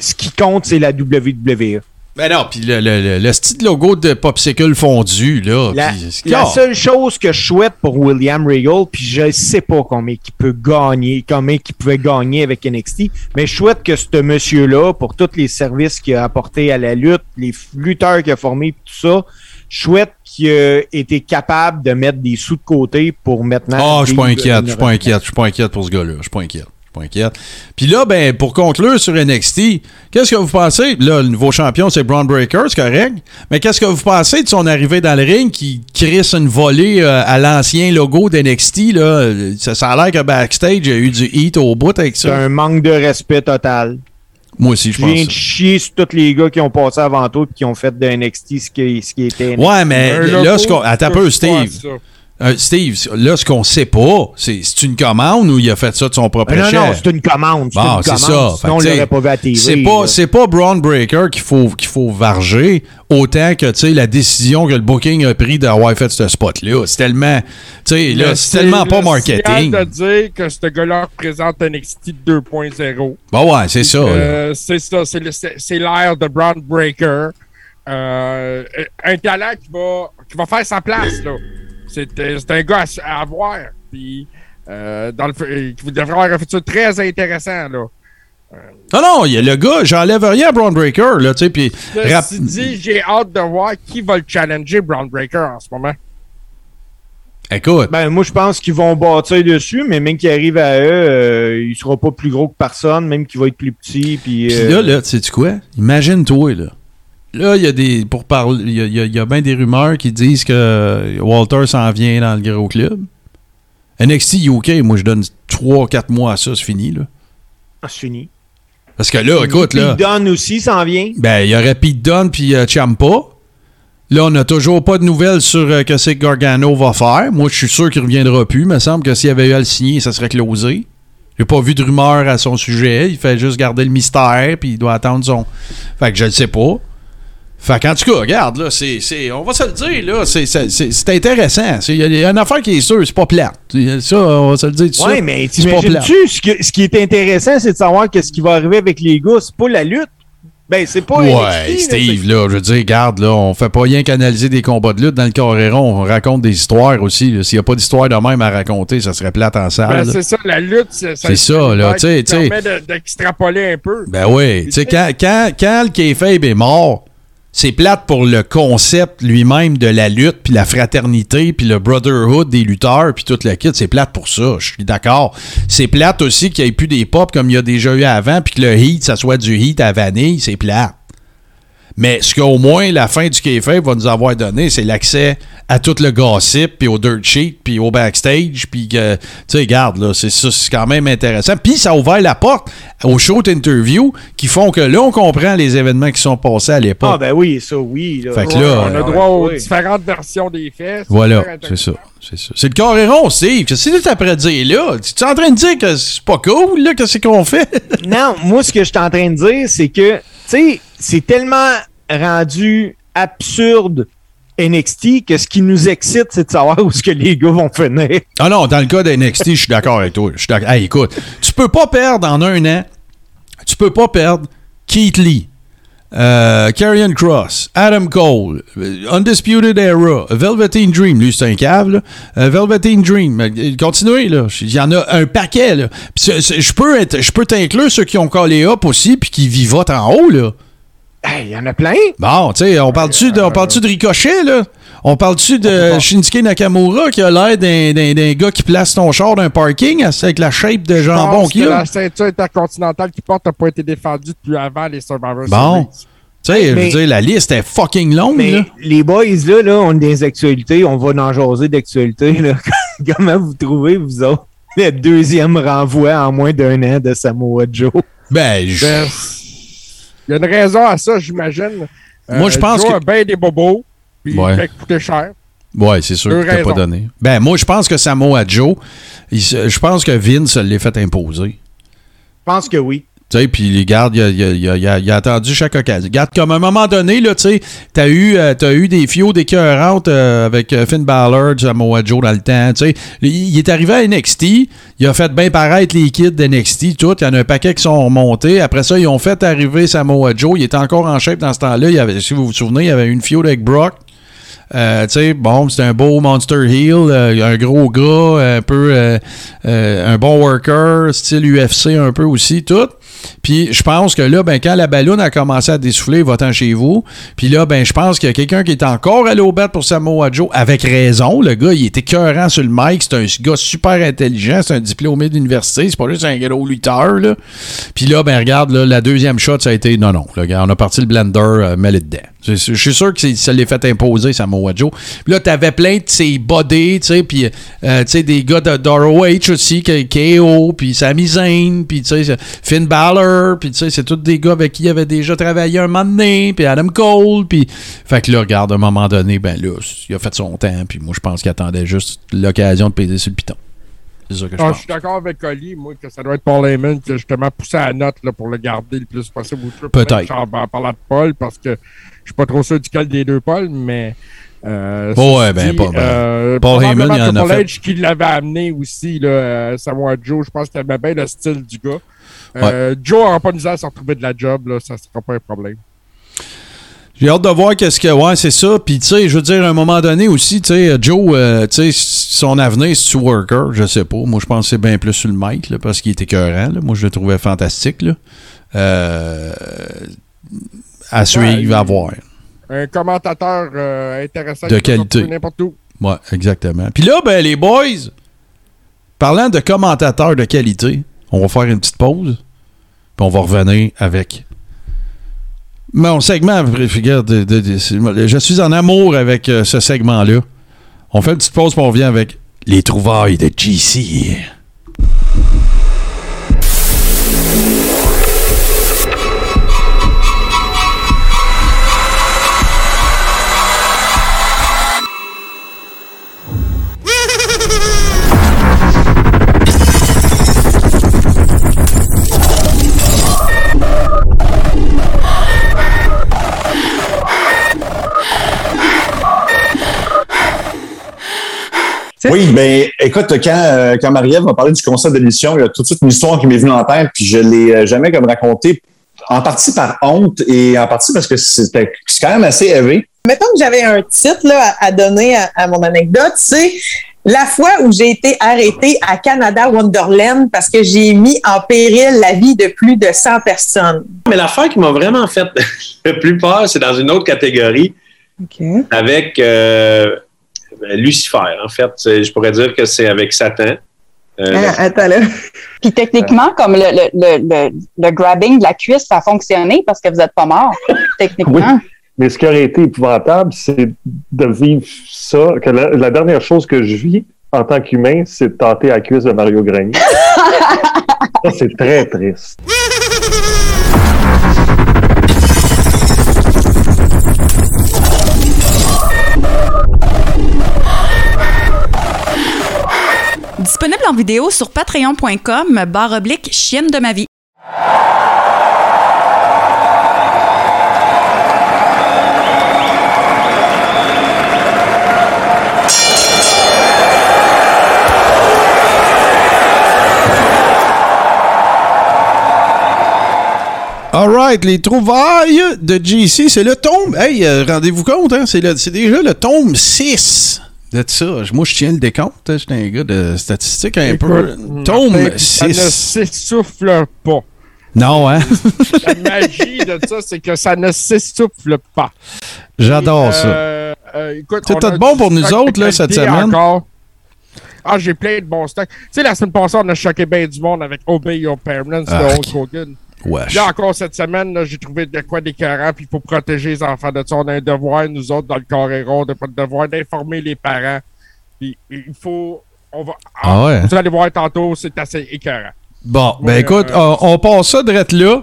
ce qui compte, c'est la WWE. Ben non, puis le, le, le, le style logo de Popsicle fondu, là. La, puis- la seule chose que je souhaite pour William Regal, puis je sais pas combien il peut gagner, combien il pouvait gagner avec NXT, mais je souhaite que ce monsieur-là, pour tous les services qu'il a apportés à la lutte, les lutteurs qu'il a formés, tout ça, je souhaite qu'il ait été capable de mettre des sous de côté pour maintenant. Ah, je suis pas inquiète, je suis pas inquiète, je suis pas inquiète pour ce gars-là. Je suis pas inquiète. Pas inquiète. Puis là, ben, pour conclure sur NXT, qu'est-ce que vous pensez? Là, le nouveau champion, c'est Braun Breaker, c'est correct. Mais qu'est-ce que vous pensez de son arrivée dans le ring qui crisse une volée euh, à l'ancien logo d'NXT? Là? Ça, ça a l'air que backstage, il y a eu du heat au bout avec C'est ça. un manque de respect total. Moi aussi, je pense. de chier sur tous les gars qui ont passé avant toi et qui ont fait de NXT ce qui, ce qui était. Ouais, mais là, ce qu'on- attends un peu, Steve. Euh, Steve, là, ce qu'on sait pas, c'est c'est une commande ou il a fait ça de son propre Ah, non, chef? non, c'est une commande. C'est Bon, une c'est commande. ça. Fait Sinon, on l'aurait pas vu à TV. C'est pas, là. c'est pas Braun Breaker qu'il faut, qu'il faut varger autant que, tu sais, la décision que le booking a pris d'avoir fait ce spot-là. C'est tellement, tu sais, là, c'est tellement pas marketing. de dire que ce gars-là représente un NXT 2.0. Bon, ouais, c'est ça. Euh, c'est ça, c'est le- c'est c'est l'ère de Brown Breaker. Euh, un talent qui va, qui va faire sa place, là. C'est euh, c'est un gars à, à avoir. Puis, euh, dans le, fu- qui devrait avoir un futur très intéressant, là. Non, non, il y a le gars, j'enlève rien à Braun Breaker, là, tu sais, puis... rap- Ceci dit, j'ai hâte de voir qui va le challenger, Brown Breaker, en ce moment. Écoute, Ben, moi, je pense qu'ils vont bâtir dessus, mais même qu'il arrive à eux, euh, il sera pas plus gros que personne, même qu'il va être plus petit. Puis, Puis euh, là, là, tu sais quoi? Imagine-toi, là. Là, il y a des. Pour parler. Il y a, y a- il y a bien des rumeurs qui disent que Walter s'en vient dans le gros club. NXT UK, moi, je donne 3-4 mois à ça, c'est fini, là. ah, c'est fini. Parce que là, écoute, là. Don aussi s'en vient. Ben, il y aurait Pete Dunne puis euh, Ciampa. Là, on n'a toujours pas de nouvelles sur euh, que c'est que Gargano va faire. Moi, je suis sûr qu'il reviendra plus. Il me semble que s'il avait eu à le signer, ça serait closé. J'ai pas vu de rumeur à son sujet. Il fait juste garder le mystère, puis il doit attendre son. Fait que je le sais pas. Fait qu'en tout cas, regarde, là, c'est, c'est- on va se le dire, là, c'est, c'est, c'est- c'est intéressant. Il y, a- il y a une affaire qui est sûre, c'est pas plate. Ça, on va se le dire tout Ouais, suite. mais C'est pas plate. t'imagines-tu, ce, que- ce qui est intéressant, c'est de savoir qu'est-ce qui va arriver avec les gars. C'est pas la lutte. Ben, c'est pas Ouais, NXT, Steve, là, je veux dire, regarde, là, on fait pas rien qu'analyser des combats de lutte dans le Coréron, on raconte des histoires aussi. S'il n'y a pas d'histoire de même à raconter, ça serait plate en salle. Ben, c'est ça, la lutte, c'est C'est ça, là, tu sais, tu sais. permet de- d'extrapoler un peu. Ben oui, tu sais, quand, quand, quand le kayfabe est mort, c'est plate pour le concept lui-même de la lutte, puis la fraternité, puis le brotherhood des lutteurs, puis tout le kit. C'est plate pour ça, je suis d'accord. C'est plate aussi qu'il n'y ait plus des pop comme il y a déjà eu avant, puis que le heat, ça soit du heat à vanille, c'est plate. Mais ce qu'au moins la fin du kayfabe va nous avoir donné, c'est l'accès à tout le gossip, puis au dirt sheet, puis au backstage, puis que, tu sais, regarde, là, c'est ça, c'est quand même intéressant. Puis ça a ouvert la porte aux shows interviews qui font que là, on comprend les événements qui sont passés à l'époque. Ah, ben oui, ça, oui. Là. Fait que Ouais, là, on a ouais, droit aux différentes versions des faits. Voilà, c'est ça. C'est ça. C'est le carréron, Steve. Qu'est-ce que tu après de dire là? Tu es en train de dire que c'est pas cool, là? Qu'est-ce qu'on fait? *laughs* Non, moi, ce que je suis en train de dire, c'est que, tu sais, c'est tellement rendu absurde NXT que ce qui nous excite, c'est de savoir où est-ce que les gars vont finir. Ah non, dans le cas d'NXT, je suis d'accord avec toi. Je écoute, tu peux pas perdre en un an, tu peux pas perdre Keith Lee, euh, Karrion Cross, Adam Cole, euh, Undisputed Era, Velveteen Dream, lui c'est un cave, là. Euh, Velveteen Dream, euh, continuez, là. Il y en a un paquet, je peux t'inclure ceux qui ont collé up aussi, puis qui vivotent en haut, là. Hey, il y en a plein. Bon, tu sais, on parle-tu de, on parle-tu de Ricochet, là? On parle-tu de Shinsuke Nakamura qui a l'air d'un, gars qui place ton char d'un parking avec la shape de jambon qu'il a? la ceinture intercontinentale qu'il porte n'a pas été défendue depuis avant les Survivor Bon. Tu sais, je veux dire, la liste est fucking longue, Mais là. les boys, là, là, on est des actualités. On va en jaser d'actualités. là. *laughs* Comment vous trouvez, vous autres, le deuxième renvoi en moins d'un an de Samoa Joe? Ben, je- Ben, Il y a une raison à ça, j'imagine. Euh, Moi, je pense Joe que- a bien des bobos, puis Ouais. il fait coûter cher. ouais, c'est sûr Deux que t'as pas raisons. donné. Ben, moi, je pense que Samoa Joe, il se- je pense que Vince l'ait fait imposer. Je pense que oui. Tu puis les gardes, il a, il a- attendu chaque occasion. Garde, comme à un moment donné, tu t'as eu, euh, t'as eu des fios d'écœurantes euh, avec euh, Finn Balor, Samoa Joe dans le temps. Il, est arrivé à NXT, il a fait bien paraître les kids d'NXT, tout. Il y en a un paquet qui sont remontés. Après ça, ils ont fait arriver Samoa Joe. Il était encore en shape dans ce temps-là. Si vous vous souvenez, il y avait une fio avec Brock. Euh, bon, c'était un beau Monster Heel, un gros gars, un peu un bon worker, style UFC un peu aussi, tout. Puis je pense que là, ben, quand la balloune a commencé à dessouffler, va-t'en chez vous. Puis là, ben, je pense qu'il y a quelqu'un qui est encore allé au bat pour Samoa Joe, avec raison. Le gars, il était cœurant sur le mic. C'est un gars super intelligent. C'est un diplômé d'université. C'est pas juste un gros lutteur, là. Puis là, ben, regarde, là, la deuxième shot, ça a été non, non. Gars, on a parti le blender, euh. Je suis sûr que ça l'est fait imposer, Samoa Joe. Puis là, t'avais plein de ces body, tu sais, puis euh, tu sais, des gars de d'ROH aussi, KO, puis Sami Zayn, puis Finn Balor, puis tu sais, c'est tous des gars avec qui il avait déjà travaillé un moment donné, puis Adam Cole, puis... Fait que là, regarde, à un moment donné, ben là, il a fait son temps, puis moi, je pense qu'il attendait juste l'occasion de peser sur le piton. C'est ça que je Ah, je suis d'accord avec Oli, moi, que ça doit être Paul Heyman qui a justement poussé la note là, pour le garder le plus possible Peut-être. En, en parlant de Paul, parce que je suis pas trop sûr duquel des deux Paul, mais. Euh, ouais, ben, dit, pas- ben, euh, Paul Heyman, il en a fait. Qui l'avait amené aussi, là, euh, Samoa Joe. Je pense qu'il aimait bien le style du gars. Euh, Joe n'aura pas de misère à se retrouver de la job, là, ça sera pas un problème. J'ai hâte de voir qu'est-ce que. Ouais, c'est ça. Puis, tu sais, je veux dire, à un moment donné aussi, tu sais, Joe, euh, tu sais, son avenir, c'est-tu worker? Je sais pas. Moi, je pense que c'est bien plus sur le mic, là, parce qu'il était écœurant. là. Moi, je le trouvais fantastique, là. Euh, à suivre, à voir. Un commentateur euh, intéressant. De qualité. N'importe où. Ouais, exactement. Puis là, ben, les boys, parlant de commentateurs de qualité, on va faire une petite pause. Puis on va revenir avec mon segment. Regarde, de- je suis en amour avec euh, ce segment-là. On fait une petite pause, puis on revient avec les trouvailles de GC. Oui, ben écoute, quand, euh, quand Marie-Ève m'a parlé du concept de l'émission, il y a tout de suite une histoire qui m'est venue en tête, puis je l'ai euh, jamais comme racontée, en partie par honte et en partie parce que c'était c'est quand même assez élevé. Mettons que j'avais un titre là, à, donner à, à mon anecdote, c'est la fois où j'ai été arrêtée à Canada Wonderland parce que j'ai mis en péril la vie de plus de 100 personnes. Mais l'affaire qui m'a vraiment fait *laughs* le plus peur, c'est dans une autre catégorie avec euh, Lucifer. En fait, je pourrais dire que c'est avec Satan. Euh, Ah, attends là. *laughs* Puis techniquement, comme le, le, le, le, le grabbing de la cuisse, ça a fonctionné parce que vous n'êtes pas mort, *laughs* techniquement. Mais ce qui aurait été épouvantable, c'est de vivre ça, que la, la dernière chose que je vis en tant qu'humain, c'est de tenter la cuisse de Mario Grenier. *laughs* ça, c'est très triste. En vidéo sur patreon.com barre oblique chienne de ma vie. Les trouvailles de GC, c'est le tome. Hey, euh, rendez-vous compte, hein, c'est déjà le tome 6 de ça. Moi, je tiens le décompte. hein, J'étais un gars de statistiques un peu. Tome Ça ne 6. s'essouffle pas. Non, hein? *laughs* La magie de ça, c'est que ça ne s'essouffle pas. J'adore ça. Euh, euh, écoute, C'est tout bon pour nous autres, là, cette semaine. encore. Ah, j'ai plein de bons stocks. Tu sais, la semaine passée, on a choqué bien du monde avec Obey Your Parents Ah, de ok. Hulk Hogan. Wesh. Là, encore cette semaine, j'ai trouvé de quoi d'écœurant, puis il faut protéger les enfants de ça. On a un devoir, nous autres, dans le Coréron, de pas de devoir d'informer les parents. Puis il faut. On va, Ah ouais? Vous allez voir tantôt, c'est assez écœurant. Bon, ben écoute, euh, on, on passe ça direct là.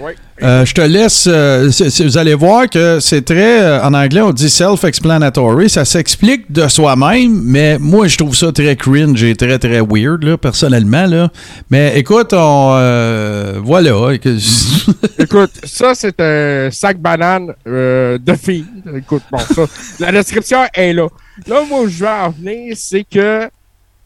Oui. Euh, je te laisse. euh, vous allez voir que c'est très. euh, en anglais, on dit self-explanatory. Ça s'explique de soi-même, mais moi, je trouve ça très cringe et très, très weird, là, personnellement. Là. Mais écoute, on. voilà. *laughs* Écoute, ça, c'est un sac banane de filles. Écoute, bon, ça, la description est là. Là, moi, où je veux en venir, c'est que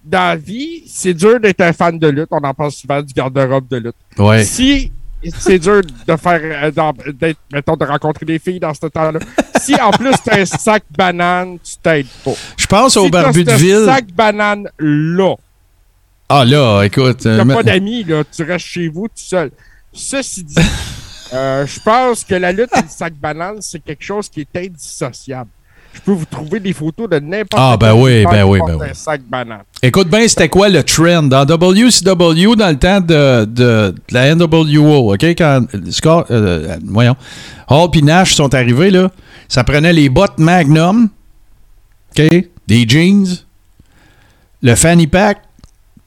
dans la vie, c'est dur d'être un fan de lutte. On en parle souvent du garde-robe de lutte. Ouais. Si c'est dur de faire, euh, d'être, mettons, de rencontrer des filles dans ce temps-là, si en plus t'as un sac banane, tu t'aides pas. Je pense au Si barbu de ville. sac banane là, Ah là, écoute. euh, T'as mais- pas d'amis, là. Tu restes chez vous tout seul. Ceci dit, *laughs* euh, je pense que la lutte le sac banane, c'est quelque chose qui est indissociable. Je peux vous trouver des photos de n'importe Ah, ben quel oui, ben oui, ben oui. un sac banane. Écoute bien, c'était quoi le trend? Dans WCW dans le temps de, de- de la NWO, OK? Quand Scott, euh, voyons, Hall et Nash sont arrivés, là, ça prenait les bottes Magnum, OK, des jeans, le fanny pack,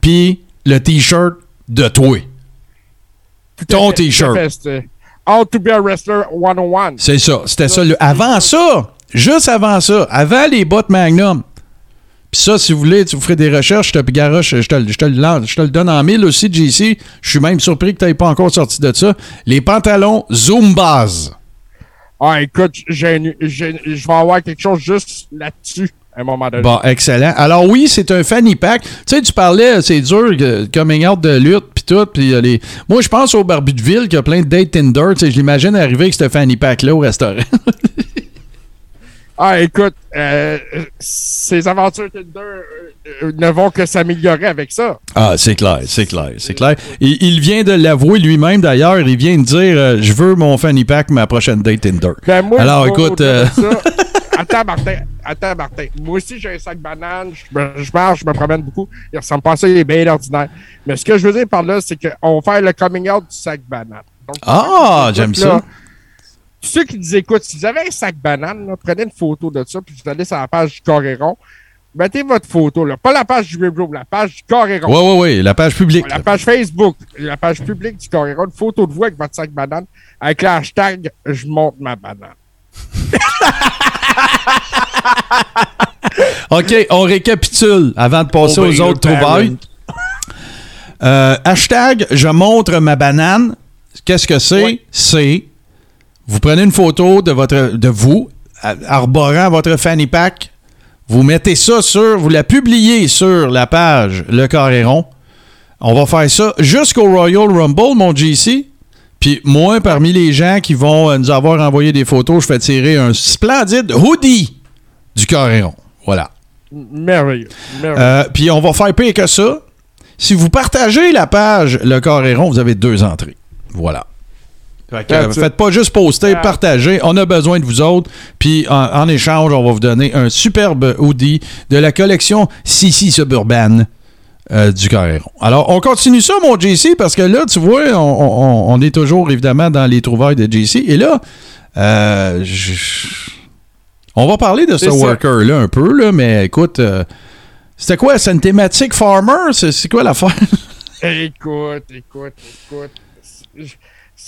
puis le T-shirt de toi. Ton T-shirt. How to be a wrestler 101. C'est ça. C'était ça. le- Avant ça, juste avant ça, avant les bottes Magnum. Puis ça, si vous voulez, tu vous ferez des recherches, je te garoche, je te, le- je te le lance- je te le donne en mille aussi, JC. Je suis même surpris que tu n'aies pas encore sorti de ça. Les pantalons Zumbaz. Ah, écoute, je vais avoir quelque chose juste là-dessus à un moment donné. Bon, excellent. Alors oui, c'est un fanny pack. Tu sais, tu parlais, c'est dur, euh, coming out de lutte, puis tout. Puis euh, les... Moi, je pense au Barbu de Ville qui a plein de dates Tinder. Tu sais, je l'imagine arriver avec ce fanny pack-là au restaurant. *laughs* Ah, écoute, euh, ces aventures Tinder euh, euh, ne vont que s'améliorer avec ça. Ah, c'est clair, c'est clair, c'est clair. Il, il vient de l'avouer lui-même d'ailleurs. Il vient de dire euh, Je veux mon fanny pack, ma prochaine date Tinder. Ben, moi, Alors, écoute. euh. *laughs* Attends, Martin. Attends, Martin. Moi aussi, j'ai un sac banane. Je, me- je marche, je me promène beaucoup. Il ressemble pas à ça, il est bien ordinaire. Mais ce que je veux dire par là, c'est qu'on va faire le coming out du sac banane. Donc, Ah, j'aime ça. Ceux qui nous écoutent, si vous avez un sac banane, là, prenez une photo de ça, puis vous allez sur la page du Coréron. Mettez votre photo, là. Pas la page du Ribro, la page du Coréron. Ouais, ouais, ouais, la page publique. La page Facebook, la page publique du Coréron, une photo de vous avec votre sac banane, avec le hashtag Je monte ma banane. *laughs* OK, on récapitule avant de passer Oh, aux autres le trouvailles. Euh, hashtag je montre ma banane. Qu'est-ce que c'est? C'est vous prenez une photo de votre de vous arborant votre fanny pack. Vous mettez ça sur, vous la publiez sur la page Le Carréron. On va faire ça jusqu'au Royal Rumble, mon GC. Puis moi, parmi les gens qui vont euh, nous avoir envoyé des photos, je fais tirer un splendide hoodie du Carréron. Voilà. Merveilleux. Euh, Puis on va faire pire que ça. Si vous partagez la page Le Coréron, vous avez deux entrées. Voilà. Fait que, euh, faites pas juste poster, Ah. partagez. On a besoin de vous autres. Puis en, en échange, on va vous donner un superbe hoodie de la collection Sissi Suburban euh, du Coréron. Alors, on continue ça, mon JC, parce que là, tu vois, on, on- on est toujours évidemment dans les trouvailles de JC. Et là, euh, je- on va parler de ce worker-là un peu, là, mais écoute, euh, c'était quoi? C'est une thématique farmer? C'est c'est quoi l'affaire? Écoute, écoute, écoute.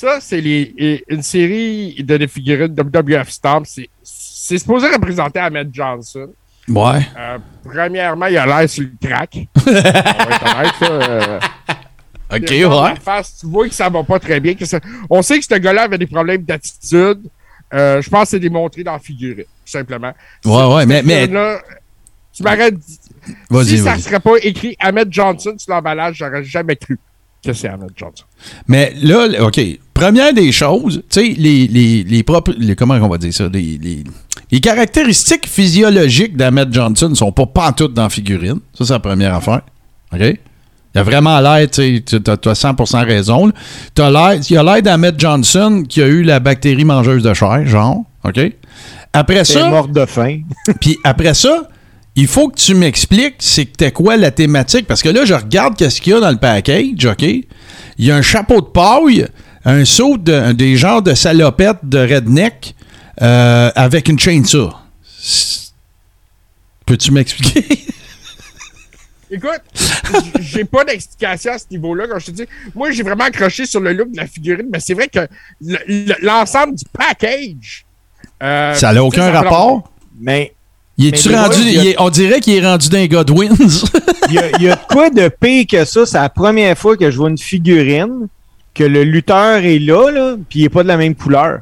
Ça, c'est les, une série de figurines WWF Stomp. C'est c'est supposé représenter Ahmed Johnson. Ouais. Euh, premièrement, il a l'air sur le crack. *laughs* On va être honnête, ça, euh, OK, ouais. la face, tu vois que ça va pas très bien. que ça- On sait que ce gars-là avait des problèmes d'attitude. Euh, je pense que c'est démontré dans la figurine, tout simplement. Ouais, ouais, mais- mais- figurine-là, Tu m'arrêtes. Si ça vas-y. serait pas écrit Ahmed Johnson sur l'emballage, j'aurais jamais cru que c'est Ahmed Johnson. Mais là, OK. Première des choses, tu sais, les, les, les propres. les- comment on va dire ça? Les, les- les caractéristiques physiologiques d'Ahmed Johnson sont pas pantoutes dans la figurine. Ça, c'est la première affaire. OK? Il a vraiment l'air, tu sais, tu as 100% raison. T'as l'air, il a l'air d'Ahmed Johnson qui a eu la bactérie mangeuse de chair, genre. OK? Après ça. mort de faim. *laughs* Puis après ça, il faut que tu m'expliques c'est que t'es quoi la thématique. Parce que là, je regarde qu'est-ce qu'il y a dans le package, OK? Il y a un chapeau de paille, un saut de, des genres de salopettes de redneck euh, avec une chainsaw. Peux-tu m'expliquer? *laughs* Écoute, j'ai pas d'explication à ce niveau-là. Quand je te dis, moi, j'ai vraiment accroché sur le look de la figurine, mais c'est vrai que le- le- l'ensemble du package. euh, ça n'a aucun rapport? Mais Il est-tu Mais rendu. moi, il y a- il est- on dirait qu'il est rendu d'un Godwins. il y, a- il y a de quoi de pire que ça. C'est la première fois que je vois une figurine, que le lutteur est là, là puis il n'est pas de la même couleur.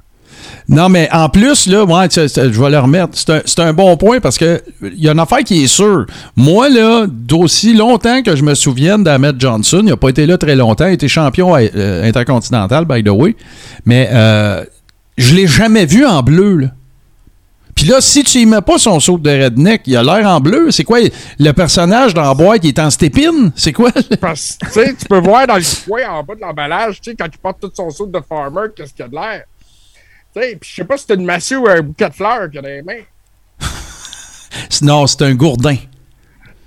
Non, mais en plus, là, je vais le remettre. C'est un, bon point parce que il y a une affaire qui est sûre. Moi, là, d'aussi longtemps que je me souvienne d'Ahmed Johnson, il n'a pas été là très longtemps, il été champion euh, intercontinental, by the way, mais euh, je l'ai jamais vu en bleu, là. Puis là, si tu y mets pas son saut de redneck, il a l'air en bleu. C'est quoi le personnage dans la boîte qui est en stépine? C'est quoi? *laughs* Parce tu peux voir dans le coin en bas de l'emballage, tu sais, quand il porte tout son saut de farmer, qu'est-ce qu'il y a de l'air? Tu sais, puis je sais pas si c'est une massue ou un bouquet de fleurs qu'il a dans les mains. *laughs* Non, c'est un gourdin.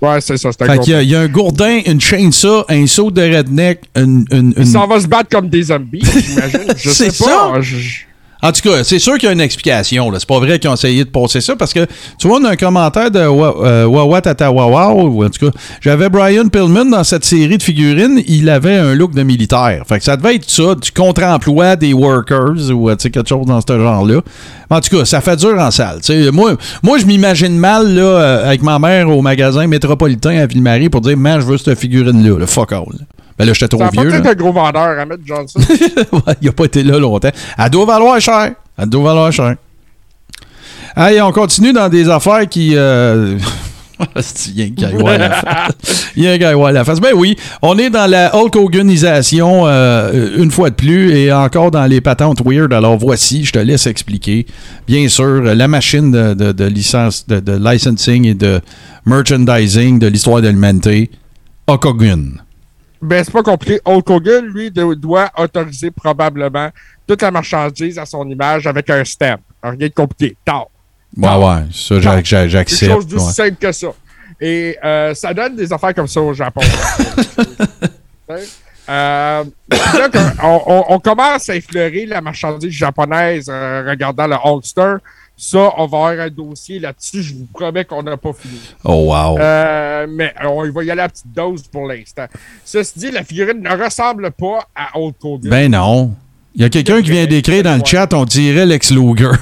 Ouais, c'est ça, c'est un Fait gros. qu'il y, a- il y a un gourdin, une chainsaw, un saut de redneck, une. une- Il une- s'en va se battre comme des zombies, j'imagine. Je *laughs* sais pas. ça? je- En tout cas, c'est sûr qu'il y a une explication. là. C'est pas vrai qu'ils ont essayé de passer ça parce que, tu vois, on a un commentaire de euh, Wawa Tata Wawa, ou en tout cas, j'avais Brian Pillman dans cette série de figurines, il avait un look de militaire. Fait que ça devait être ça, du contre-emploi des workers ou euh, quelque chose dans ce genre-là. En tout cas, ça fait dur en salle. Moi, moi je m'imagine mal là, euh, avec ma mère au magasin métropolitain à Ville-Marie pour dire, man, je veux cette figurine-là. là. Fuck all. Ben là, j'étais trop Ça vieux. peut-être un gros vendeur, Ahmed Johnson. *laughs* Ouais, il n'a pas été là longtemps. Elle doit valoir cher. Elle doit valoir cher. Hey, on continue dans des affaires qui. Euh... Il y a un à la face. Il y a un gaillot à la face. Ben oui, on est dans la Hulk Hoganisation euh, une fois de plus et encore dans les patentes weird. Alors voici, je te laisse expliquer. Bien sûr, la machine de, de- de licence, de, de licensing et de merchandising de l'histoire de l'humanité, Hulk Hogan. Ben, c'est pas compliqué. Hulk Hogan, lui, de- doit autoriser probablement toute la marchandise à son image avec un stamp. Alors, rien de compliqué. Tard. Ouais, ouais, ça, j'accepte. chose d'aussi ouais. simple que ça. Et euh, ça donne des affaires comme ça au Japon. *laughs* Euh, là, quand on, on- on commence à effleurer la marchandise japonaise euh, regardant le Hulkster. Ça, on va avoir un dossier là-dessus. Je vous promets qu'on n'a pas fini. Oh, wow. Euh, mais on va y aller à petite dose pour l'instant. Ceci dit, la figurine ne ressemble pas à Hulk Hogan. Ben non. Il y a quelqu'un qui vient d'écrire dans le chat, on dirait Lex Luger.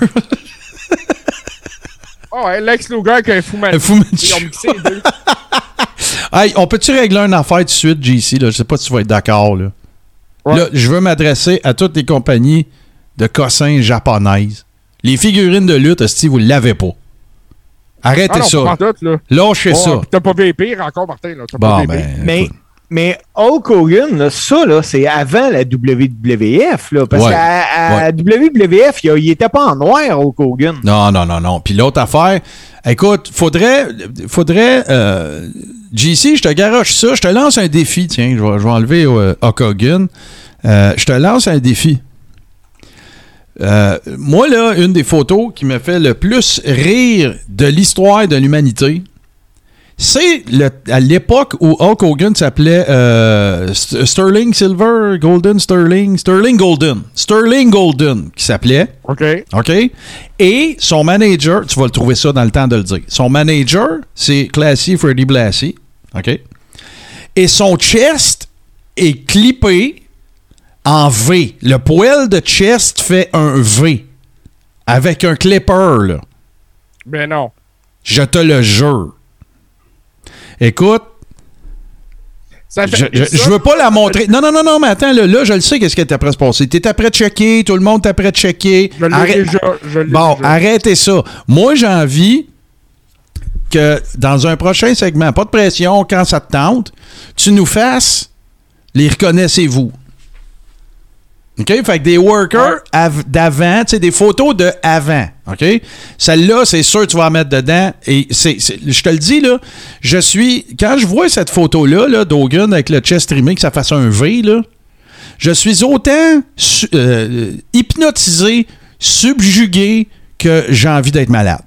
Oh, *laughs* ouais, Lex Luger qui a un Fu Manchu. Un Fu Manchu. Ils ont mixé les deux. *laughs* hey, on peut-tu régler une affaire tout de suite, JC? Là? Je sais pas si tu vas être d'accord. Là. Là, je veux m'adresser à toutes les compagnies de cossins japonaises. Les figurines de lutte, si vous ne l'avez pas. Arrêtez Ah non, ça. là. Lâchez Oh, ça. T'as pas vu pire encore, Martin. Là. T'as Bon, pas vu ben. Mais, mais Hulk Hogan, là, ça, là, c'est avant la WWF. Là, parce Ouais. qu'à à WWF, il, a- il était pas en noir, Hulk Hogan. Non, non, non, non. Puis l'autre affaire, écoute, faudrait, faudrait, euh, JC, je te garoche ça, je te lance un défi, tiens, je vais, je vais enlever euh, Hulk Hogan. Euh, je te lance un défi. Euh, moi, là, une des photos qui me fait le plus rire de l'histoire de l'humanité, c'est à l'époque où Hulk Hogan s'appelait euh, St- Sterling Silver, Golden Sterling, Sterling Golden, Sterling Golden qui s'appelait. OK. OK? Et son manager, tu vas le trouver ça dans le temps de le dire. Son manager, c'est Classy Freddy Blassie. OK? Et son chest est clippé en V. Le poil de chest fait un V. Avec un clipper, là. Ben non. Je te le jure. Écoute, Ça je, je- veux pas la montrer. Non, non, non, non, mais attends, là, là, je le sais qu'est-ce qui est après se passer. T'es après de checker, tout le monde est après de checker. Je l'ai Arrête- déjà. Je Bon, déjà. arrêtez ça. Moi, j'ai envie que dans un prochain segment, pas de pression, quand ça te tente, tu nous fasses les reconnaissez-vous. OK? Fait que des workers av- d'avant, tu sais, des photos de avant. OK? Celle-là, c'est sûr que tu vas en mettre dedans. Et c'est, je te le dis, là, je suis. Quand je vois cette photo-là, là, d'Hogan avec le chest trimé, que ça fasse un V, là, je suis autant euh, hypnotisé, subjugué que j'ai envie d'être malade.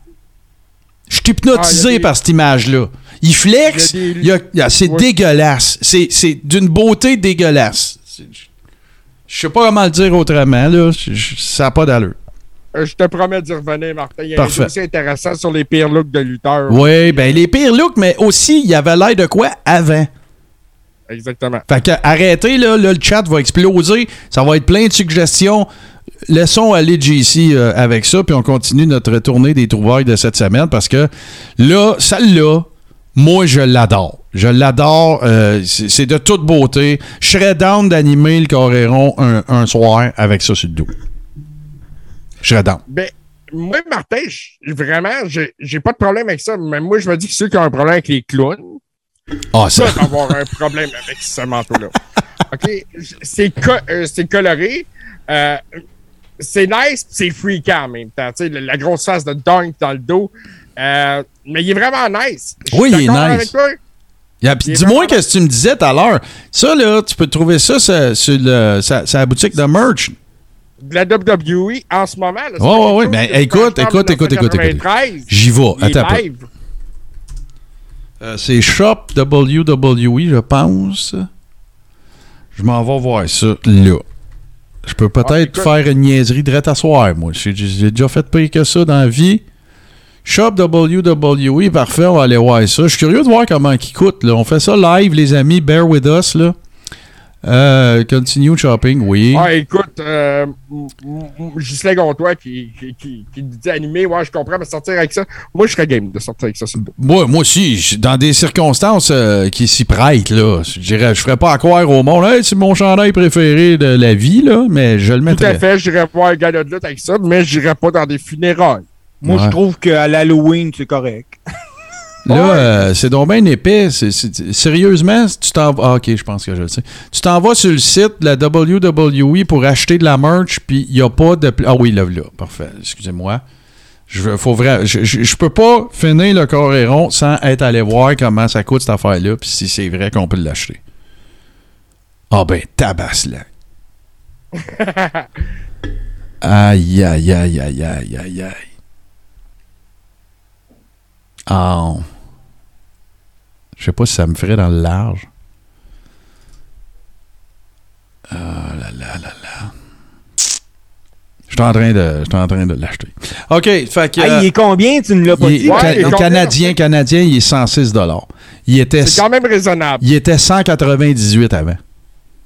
Je suis hypnotisé Ah, des- par cette image-là. Il flex, Il y a des- il y a- il y a- c'est Ouais. dégueulasse. C'est, c'est d'une beauté dégueulasse. Je sais pas comment le dire autrement, là. Ça n'a pas d'allure. Euh, Je te promets d'y revenir, Martin. Il y a un intéressant sur les pires looks de lutteurs. Oui, ben les pires looks, mais aussi, il y avait l'air de quoi avant. Exactement. Fait que arrêtez, là, là, le chat va exploser. Ça va être plein de suggestions. Laissons aller JC euh, avec ça, puis on continue notre tournée des trouvailles de cette semaine parce que là, celle-là, moi, je l'adore. Je l'adore. euh, c'est de toute beauté. Je serais down d'animer le Coréron un, un soir avec ça sur le dos. Je serais down. Ben, moi, Martin, vraiment, j'ai j'ai pas de problème avec ça. Mais moi, je me dis que ceux qui ont un problème avec les clowns Ah, ça. peuvent avoir un problème avec ce manteau-là. *laughs* OK? C'est co- euh, c'est coloré. euh, c'est nice, c'est freakant en même temps. Tu sais, la, la grosse face de dunk dans le dos. Euh, mais il est vraiment nice. Oui, il est nice. avec toi. Yeah, Dis-moi vraiment- que ce que tu me disais tout à l'heure. Ça, là, tu peux trouver ça sur, le- sa- sa boutique de merch. De la WWE en ce moment. là, ouais. chose Ben, que écoute, écoute, écoute, écoute, écoute. 1993, J'y vais. Attends. Euh, c'est Shop WWE, je pense. Je m'en vais voir ça là. Je peux peut-être Ah, écoute. faire une niaiserie de à soir, moi. J'ai j'ai déjà fait pire que ça dans la vie. Shop WWE, parfait, on va aller voir ça. Je suis curieux de voir comment il coûte. Là. On fait ça live, les amis. Bear with us. Là. Euh, continue shopping, oui. Ah, écoute, euh, Gontois qui, qui, qui, qui dit animé, ouais, je comprends, mais sortir avec ça, moi, je serais game de sortir avec ça. Moi, moi aussi, je- dans des circonstances euh, qui s'y prêtent, là, je dirais, je ferais pas à croire au monde, hey, c'est mon chandail préféré de la vie, là, mais je le Tout à mettrais. fait, j'irais voir un gars de lutte avec ça, mais j'irais pas dans des funérailles. Moi, Ouais. je trouve qu'à l'Halloween, c'est correct. Là, euh, c'est donc bien épais. Sérieusement, tu t'en vas. Ah, ok, je pense que je le sais. Tu t'en vas sur le site de la WWE pour acheter de la merch, puis il n'y a pas de. Ah oui, là, là. Parfait. Excusez-moi. Je, faut je, je- je peux pas finir le Coréron sans être allé voir comment ça coûte cette affaire-là, puis si c'est vrai qu'on peut l'acheter. Ah ben, tabasse là. *laughs* Aïe, aïe, aïe, aïe, aïe, aïe, aïe. Ah. Je sais pas si ça me ferait dans le large. Ah là là là là. Je suis en train de, je suis en train de l'acheter. OK, fait que... Ah, il est combien, tu ne l'as pas il est- dit? Ouais, ca- il est combien, canadien, canadien, il est 106 Il était, C'est quand même raisonnable. il était 198 avant.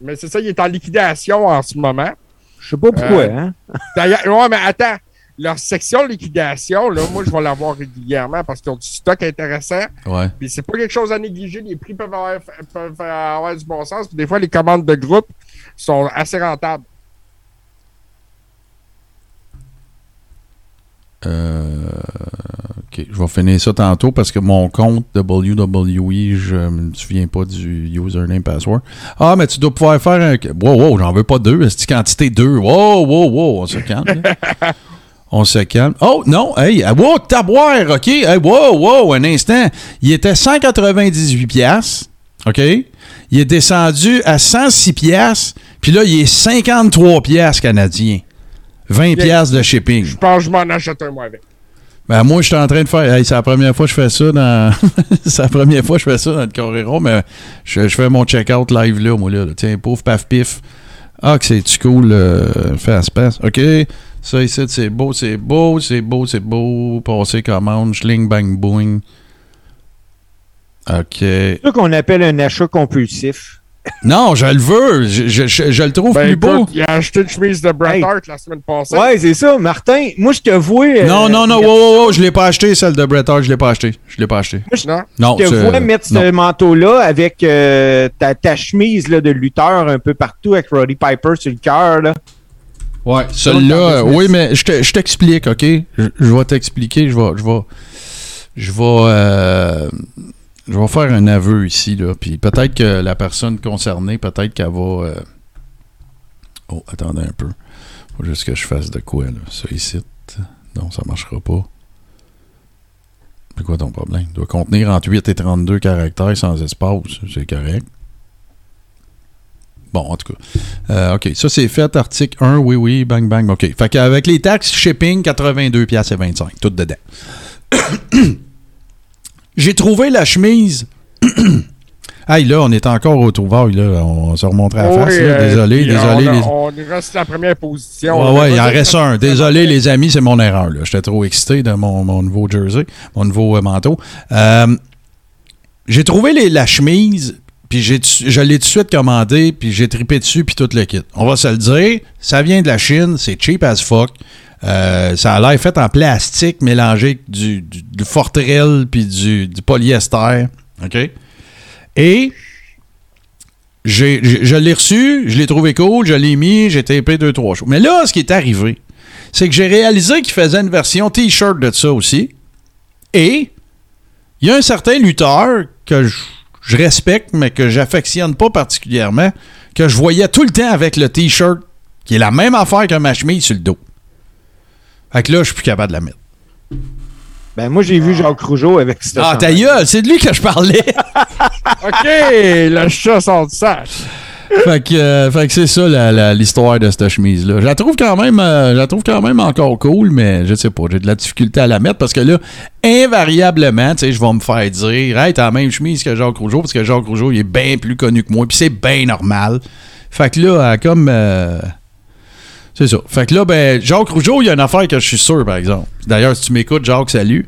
Mais c'est ça, il est en liquidation en ce moment. Je sais pas pourquoi, Euh, hein? D'ailleurs, ouais, mais attends. Leur section liquidation, là, moi, je vais l'avoir régulièrement parce qu'ils ont du stock intéressant. Ouais. Puis c'est pas quelque chose à négliger. Les prix peuvent avoir, peuvent avoir du bon sens. Puis des fois, les commandes de groupe sont assez rentables. Euh, ok, je vais finir ça tantôt parce que mon compte WWE, je me souviens pas du username password. Ah, mais tu dois pouvoir faire un. Wow, wow, j'en veux pas deux. C'est quantité deux? Wow, wow, wow, on se calme. *laughs* on se calme. Oh, non, hey, wow, taboire, ok? Hey, wow, wow, un instant. Il était 198 piastres, ok? Il est descendu à 106 piastres, puis là, il est 53 piastres canadiens. 20 piastres de shipping. Je pense que je m'en achète un, moi, avec. Ben, moi, je suis en train de faire. hey, c'est la première fois que je fais ça dans. *laughs* c'est la première fois que je fais ça dans le Coréron, mais je, je fais mon check-out live là, moi, là. Tiens, pouf, paf, pif. Ah, que c'est-tu cool, euh, fast pass. OK. Ça ici, c'est beau, c'est beau, c'est beau, c'est beau. Passer commande, schling, bang, boing. OK. C'est ça qu'on appelle un achat compulsif. Non, je le veux. Je, je- je- je le trouve Ben, plus beau. il a acheté une chemise de Bret Hey. Hart la semaine passée. Ouais, c'est ça, Martin. Moi, je te vois. euh, Non, non, non, wow, wow, wow, je l'ai pas acheté, celle de Bret Hart, je l'ai pas acheté. Je l'ai pas acheté. Non? Non, Je te vois mettre non. ce manteau-là avec euh, ta, ta chemise là, de lutteur un peu partout avec Roddy Piper sur le cœur. Ouais, celui-là, business. oui, mais je te- je t'explique, OK? Je, vais t'expliquer, je vais, je vais, je vais, euh, je vais faire un aveu ici, là, puis peut-être que la personne concernée, peut-être qu'elle va... euh, Oh, attendez un peu. Faut juste que je fasse de quoi, là? Ça ici. Non, ça marchera pas. C'est quoi ton problème? Il doit contenir entre 8 et 32 caractères sans espace. C'est correct. Bon, en tout cas. Euh, OK, ça c'est fait, article 1, oui, oui, bang, bang, OK. Fait qu'avec les taxes, shipping, 82 piastres et 25, tout dedans. *coughs* J'ai trouvé la chemise. *coughs* Hey, là, on est encore au trouvaille, là. On se remontrait à la face, Oui, là. euh, Désolé, désolé. On, a- les- on reste à la première position. Ouais, ouais, il en reste un. *laughs* Désolé, les amis, c'est mon erreur. là. J'étais trop excité de mon, mon nouveau jersey, mon nouveau euh, manteau. Euh, j'ai trouvé les- la chemise, puis je l'ai tout de suite commandé, puis j'ai tripé dessus, puis tout le kit. On va se le dire, ça vient de la Chine, c'est cheap as fuck. Euh, ça a l'air fait en plastique mélangé avec du, du, du puis du, du polyester. OK? Et je l'ai reçu, je l'ai trouvé cool, je l'ai mis, j'ai tapé deux, trois choses. Mais là, ce qui est arrivé, c'est que j'ai réalisé qu'il faisait une version T-shirt de ça aussi. Et il y a un certain lutteur que je, je respecte, mais que j'affectionne pas particulièrement, que je voyais tout le temps avec le T-shirt, qui est la même affaire que ma chemise sur le dos. Fait que là, je suis plus capable de la mettre. Ben, moi, j'ai vu Jacques Rougeau avec ça. Ah, ta gueule, c'est de lui que je parlais. *laughs* OK, le chat sort du sac. Fait que, euh, fait que c'est ça l'histoire de cette chemise-là. Je la trouve quand même, euh, je la trouve quand même encore cool, mais je sais pas, j'ai de la difficulté à la mettre parce que là, invariablement, tu sais, je vais me faire dire, hey, t'as la même chemise que Jacques Rougeau parce que Jacques Rougeau, il est bien plus connu que moi, puis c'est bien normal. Fait que là, comme, euh, C'est ça. Fait que là, ben, Jacques Rougeau, il y a une affaire que je suis sûr, par exemple. D'ailleurs, si tu m'écoutes, Jacques, salut.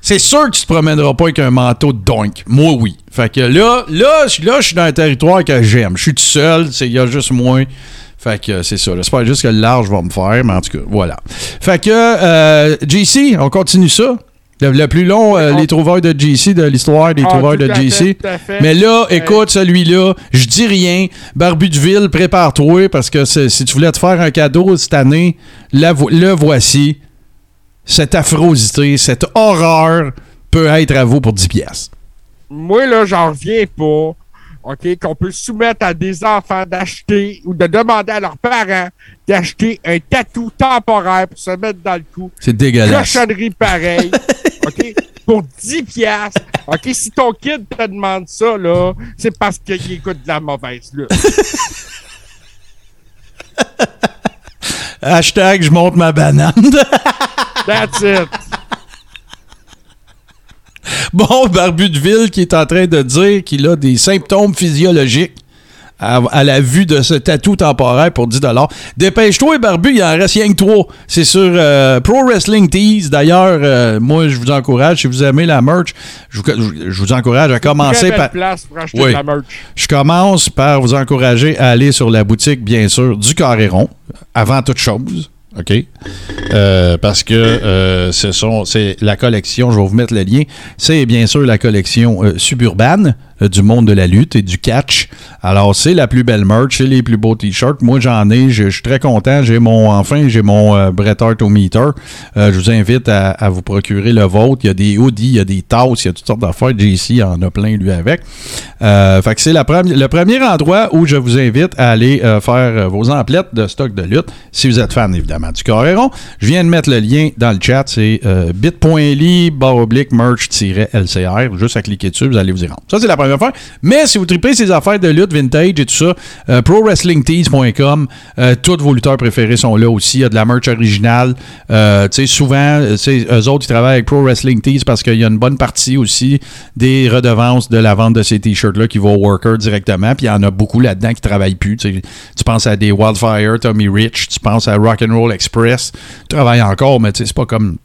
C'est sûr que tu te promèneras pas avec un manteau de donk. Moi, oui. Fait que là, là, je là, je suis dans un territoire que j'aime. Je suis tout seul, c'est- il y a juste moi. Fait que euh, c'est ça. J'espère juste que le large va me faire, mais en tout cas, voilà. Fait que, euh, JC, on continue ça. Le, le plus long, euh, les trouvailles de JC, de l'histoire des Ah, trouvailles de JC. Mais là, écoute, celui-là, je dis rien. Barbu de Ville, prépare-toi parce que si tu voulais te faire un cadeau cette année, la vo- le voici. Cette affrosité, cette horreur peut être à vous pour 10 pièces. moi, là, j'en reviens pas. OK, qu'on peut soumettre à des enfants d'acheter ou de demander à leurs parents d'acheter un tatou temporaire pour se mettre dans le cou. C'est dégueulasse. Cochonnerie pareille. *laughs* OK? Pour 10 piastres. OK? Si ton kid te demande ça, là, c'est parce qu'il écoute de la mauvaise lutte. *laughs* Hashtag je monte ma banane. *laughs* That's it. *laughs* bon, Barbu de Ville qui est en train de dire qu'il a des symptômes physiologiques à, à la vue de ce tatou temporaire pour 10 Dépêche-toi, Barbu, il en reste rien que trois. C'est sur euh, Pro Wrestling Tees. D'ailleurs, euh, moi, je vous encourage, si vous aimez la merch, je vous, je vous encourage à commencer par... place pour acheter Oui. de la merch. Je commence par vous encourager à aller sur la boutique, bien sûr, du Carré-Rond, avant toute chose. OK? Euh, parce que euh, ce c'est la collection, je vais vous mettre le lien, c'est bien sûr la collection euh, suburbane du monde de la lutte et du catch. Alors, c'est la plus belle merch, c'est les plus beaux t-shirts. Moi, j'en ai, je suis très content. J'ai mon, enfin, j'ai mon euh, Bret Hart. Euh, je vous invite à, vous procurer le vôtre. Il y a des hoodies, il y a des tasses, il y a toutes sortes d'affaires. JC en a plein, lui, avec. Euh, fait que c'est le premier endroit où je vous invite à aller euh, faire euh, vos emplettes de stock de lutte, si vous êtes fan, évidemment, du Coréron. Je viens de mettre le lien dans le chat, c'est euh, bit.ly barre oblique merch-LCR. Juste à cliquer dessus, vous allez vous y rendre. Ça, c'est la première Mais si vous tripez ces affaires de lutte vintage et tout ça, euh, prowrestlingtees.com, euh, tous vos lutteurs préférés sont là aussi. Il y a de la merch originale. Euh, tu sais, souvent, euh, tu eux autres, ils travaillent avec Pro Wrestling Tees parce qu'il y a une bonne partie aussi des redevances de la vente de ces t-shirts-là qui vont au worker directement. Puis il y en a beaucoup là-dedans qui travaillent plus. Tu tu penses à des Wildfire, Tommy Rich, tu penses à Rock'n'Roll Express. Ils travaillent encore, mais tu c'est pas comme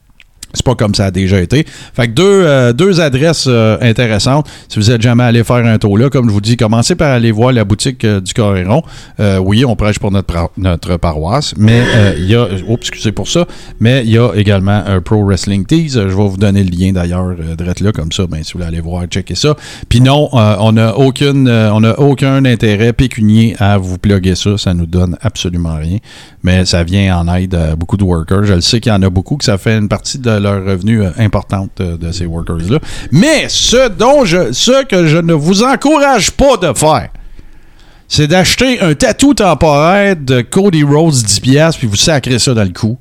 c'est pas comme ça a déjà été. Fait que deux, euh, deux adresses euh, intéressantes. Si vous êtes jamais allé faire un tour là, comme je vous dis, commencez par aller voir la boutique euh, du Coréron. Oui, on prêche pour notre, notre paroisse, mais il y a. Oups, excusez pour ça. Mais il y a également un Pro Wrestling Tees. Euh, Je vais vous donner le lien d'ailleurs, direct là, comme ça. Ben, si vous voulez aller voir, checker ça. Puis non, on n'a aucune, on aucun intérêt pécunier à vous plugger ça. Ça nous donne absolument rien. Mais ça vient en aide à beaucoup de workers. Je le sais qu'il y en a beaucoup que ça fait une partie de leur revenu euh, importante euh, de ces workers-là. Mais ce dont je, ce que je ne vous encourage pas de faire, c'est d'acheter un tatou temporaire de Cody Rhodes 10 piastres puis vous sacrez ça dans le cou.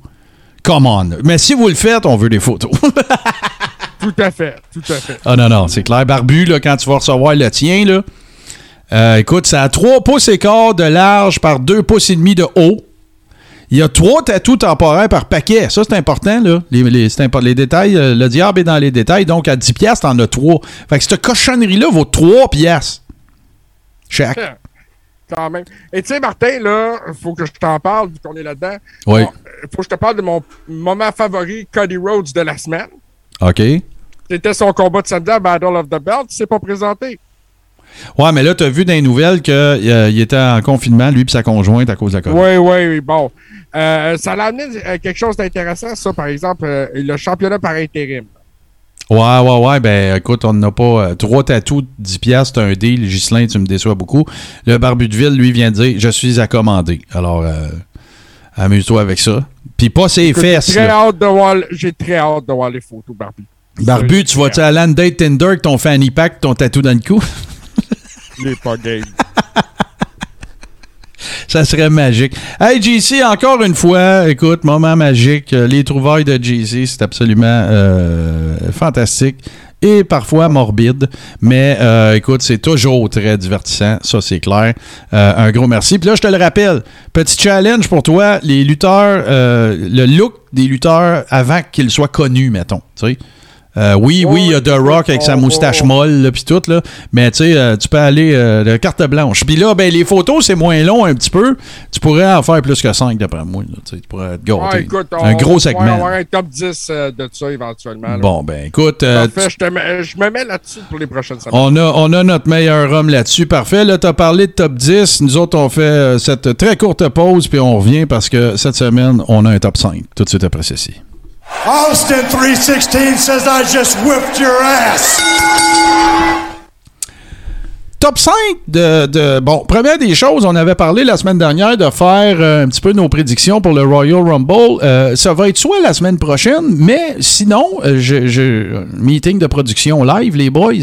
Come on. Mais si vous le faites, on veut des photos. *laughs* Tout à fait, tout à fait. Ah non, non, c'est clair. Barbu, là, quand tu vas recevoir le tien, là, euh, écoute, ça a 3 pouces et quart de large par 2 pouces et demi de haut. Il y a trois tatous temporaires par paquet. Ça, c'est important, là. Les, les- détails, euh, le diable est dans les détails. Donc, à 10 piastres, t'en as 3. Fait que cette cochonnerie-là vaut 3 piastres. Chaque. Quand même. Et tu sais, Martin, là, faut que je t'en parle, vu qu'on est là-dedans. Oui. Bon, euh, faut que je te parle de mon moment favori, Cody Rhodes de la semaine. OK. C'était son combat de samedi à Battle of the Belt. Il s'est pas présenté. Ouais, mais là, t'as vu dans les nouvelles qu'il était en confinement, lui et sa conjointe, à cause de la COVID. Oui, oui, oui, bon. Euh, ça l'a amené euh, quelque chose d'intéressant, ça, par exemple, euh, le championnat par intérim. Ouais, ouais, ouais. Ben, écoute, on n'a pas. euh, trois tatous, 10 piastres, c'est un deal. Gislain, tu me déçois beaucoup. Le Barbu de Ville, lui, vient de dire Je suis à commander. Alors, euh, amuse-toi avec ça. Puis pas ses Écoute, fesses. J'ai très, hâte de voir, très hâte de voir les photos, Barbie. Barbu, tu vas-tu à Land Date Tinder avec ton fanny pack, ton tatou dans le cou? Il est. *laughs* Ça serait magique. Hey, JC, encore une fois, écoute, moment magique. Euh, Les trouvailles de JC, c'est absolument euh, fantastique et parfois morbide. Mais euh, écoute, c'est toujours très divertissant, ça c'est clair. Un gros merci. Puis là, je te le rappelle, petit challenge pour toi, les lutteurs, le look des lutteurs avant qu'ils soient connus, mettons. Tu sais. Euh, oui, oui, il y a The Rock avec sa on moustache va- molle, puis tout, là. Mais tu sais, euh, tu peux aller euh, de carte blanche. Puis là, ben, les photos, c'est moins long un petit peu. Tu pourrais en faire plus que 5, d'après moi. là. Tu pourrais te gâter. Ouais, écoute, on un gros va segment. avoir un top 10 euh, de ça éventuellement. là. Bon, ben, écoute, Parfait, je, mets- je me mets là-dessus pour les prochaines semaines. On a, on a notre meilleur homme là-dessus. Parfait. Là, tu as parlé de top 10. Nous autres, on fait cette très courte pause, puis on revient parce que cette semaine, on a un top 5. Tout de suite après ceci. Austin 316 says I just whipped your ass. Top 5 de, de- Bon, première des choses, on avait parlé la semaine dernière de faire euh, un petit peu nos prédictions pour le Royal Rumble. Euh, ça va être soit la semaine prochaine, mais sinon, euh, un meeting de production live, les boys.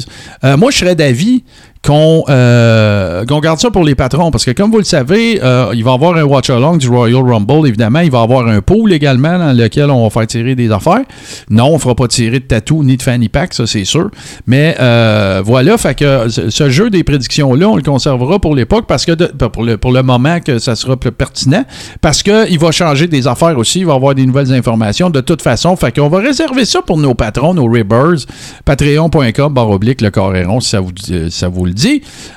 Euh, moi, je serais d'avis qu'on euh, qu'on garde ça pour les patrons parce que, comme vous le savez, euh, il va y avoir un watch-along du Royal Rumble, évidemment. Il va y avoir un pool également dans lequel on va faire tirer des affaires. Non, on ne fera pas tirer de tatou ni de fanny pack, ça c'est sûr. Mais euh, voilà, fait que ce jeu des prédictions-là, on le conservera pour l'époque parce que de- pour, le, pour le moment que ça sera plus pertinent. Parce qu'il va changer des affaires aussi, il va y avoir des nouvelles informations de toute façon. Fait qu'on va réserver ça pour nos patrons, nos ribbers. Patreon.com barre oblique le coréron si ça vous, euh, ça vous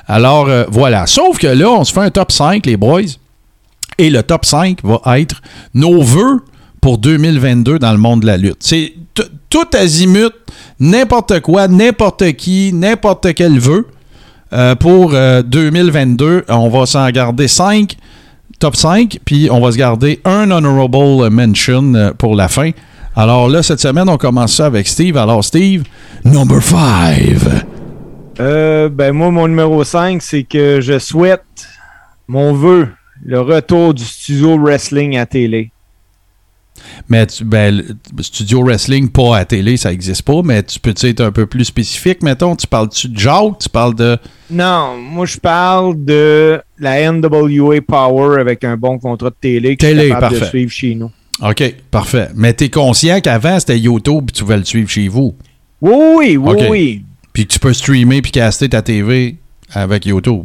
Alors euh, voilà. Sauf que là, on se fait un top 5, les boys. Et le top 5 va être nos vœux pour 2022 dans le monde de la lutte. C'est tout azimut, n'importe quoi, n'importe qui, n'importe quel vœu. Euh, pour euh, 2022, on va s'en garder 5, top 5, puis on va se garder un honorable mention euh, pour la fin. Alors là, cette semaine, on commence ça avec Steve. Alors Steve, number 5. Euh, ben moi, mon numéro 5, c'est que je souhaite mon vœu, le retour du studio wrestling à télé. Mais tu- ben, le studio wrestling, pas à télé, ça n'existe pas, mais tu peux être un peu plus spécifique, mettons. Tu parles-tu de Jacques? Tu parles de. Non, moi je parle de la NWA Power avec un bon contrat de télé que Télé, je suis capable de suivre chez nous. OK, parfait. Mais tu es conscient qu'avant, c'était YouTube, tu pouvais le suivre chez vous? Oui, oui, oui, oui. Puis que tu peux streamer puis caster ta TV avec YouTube.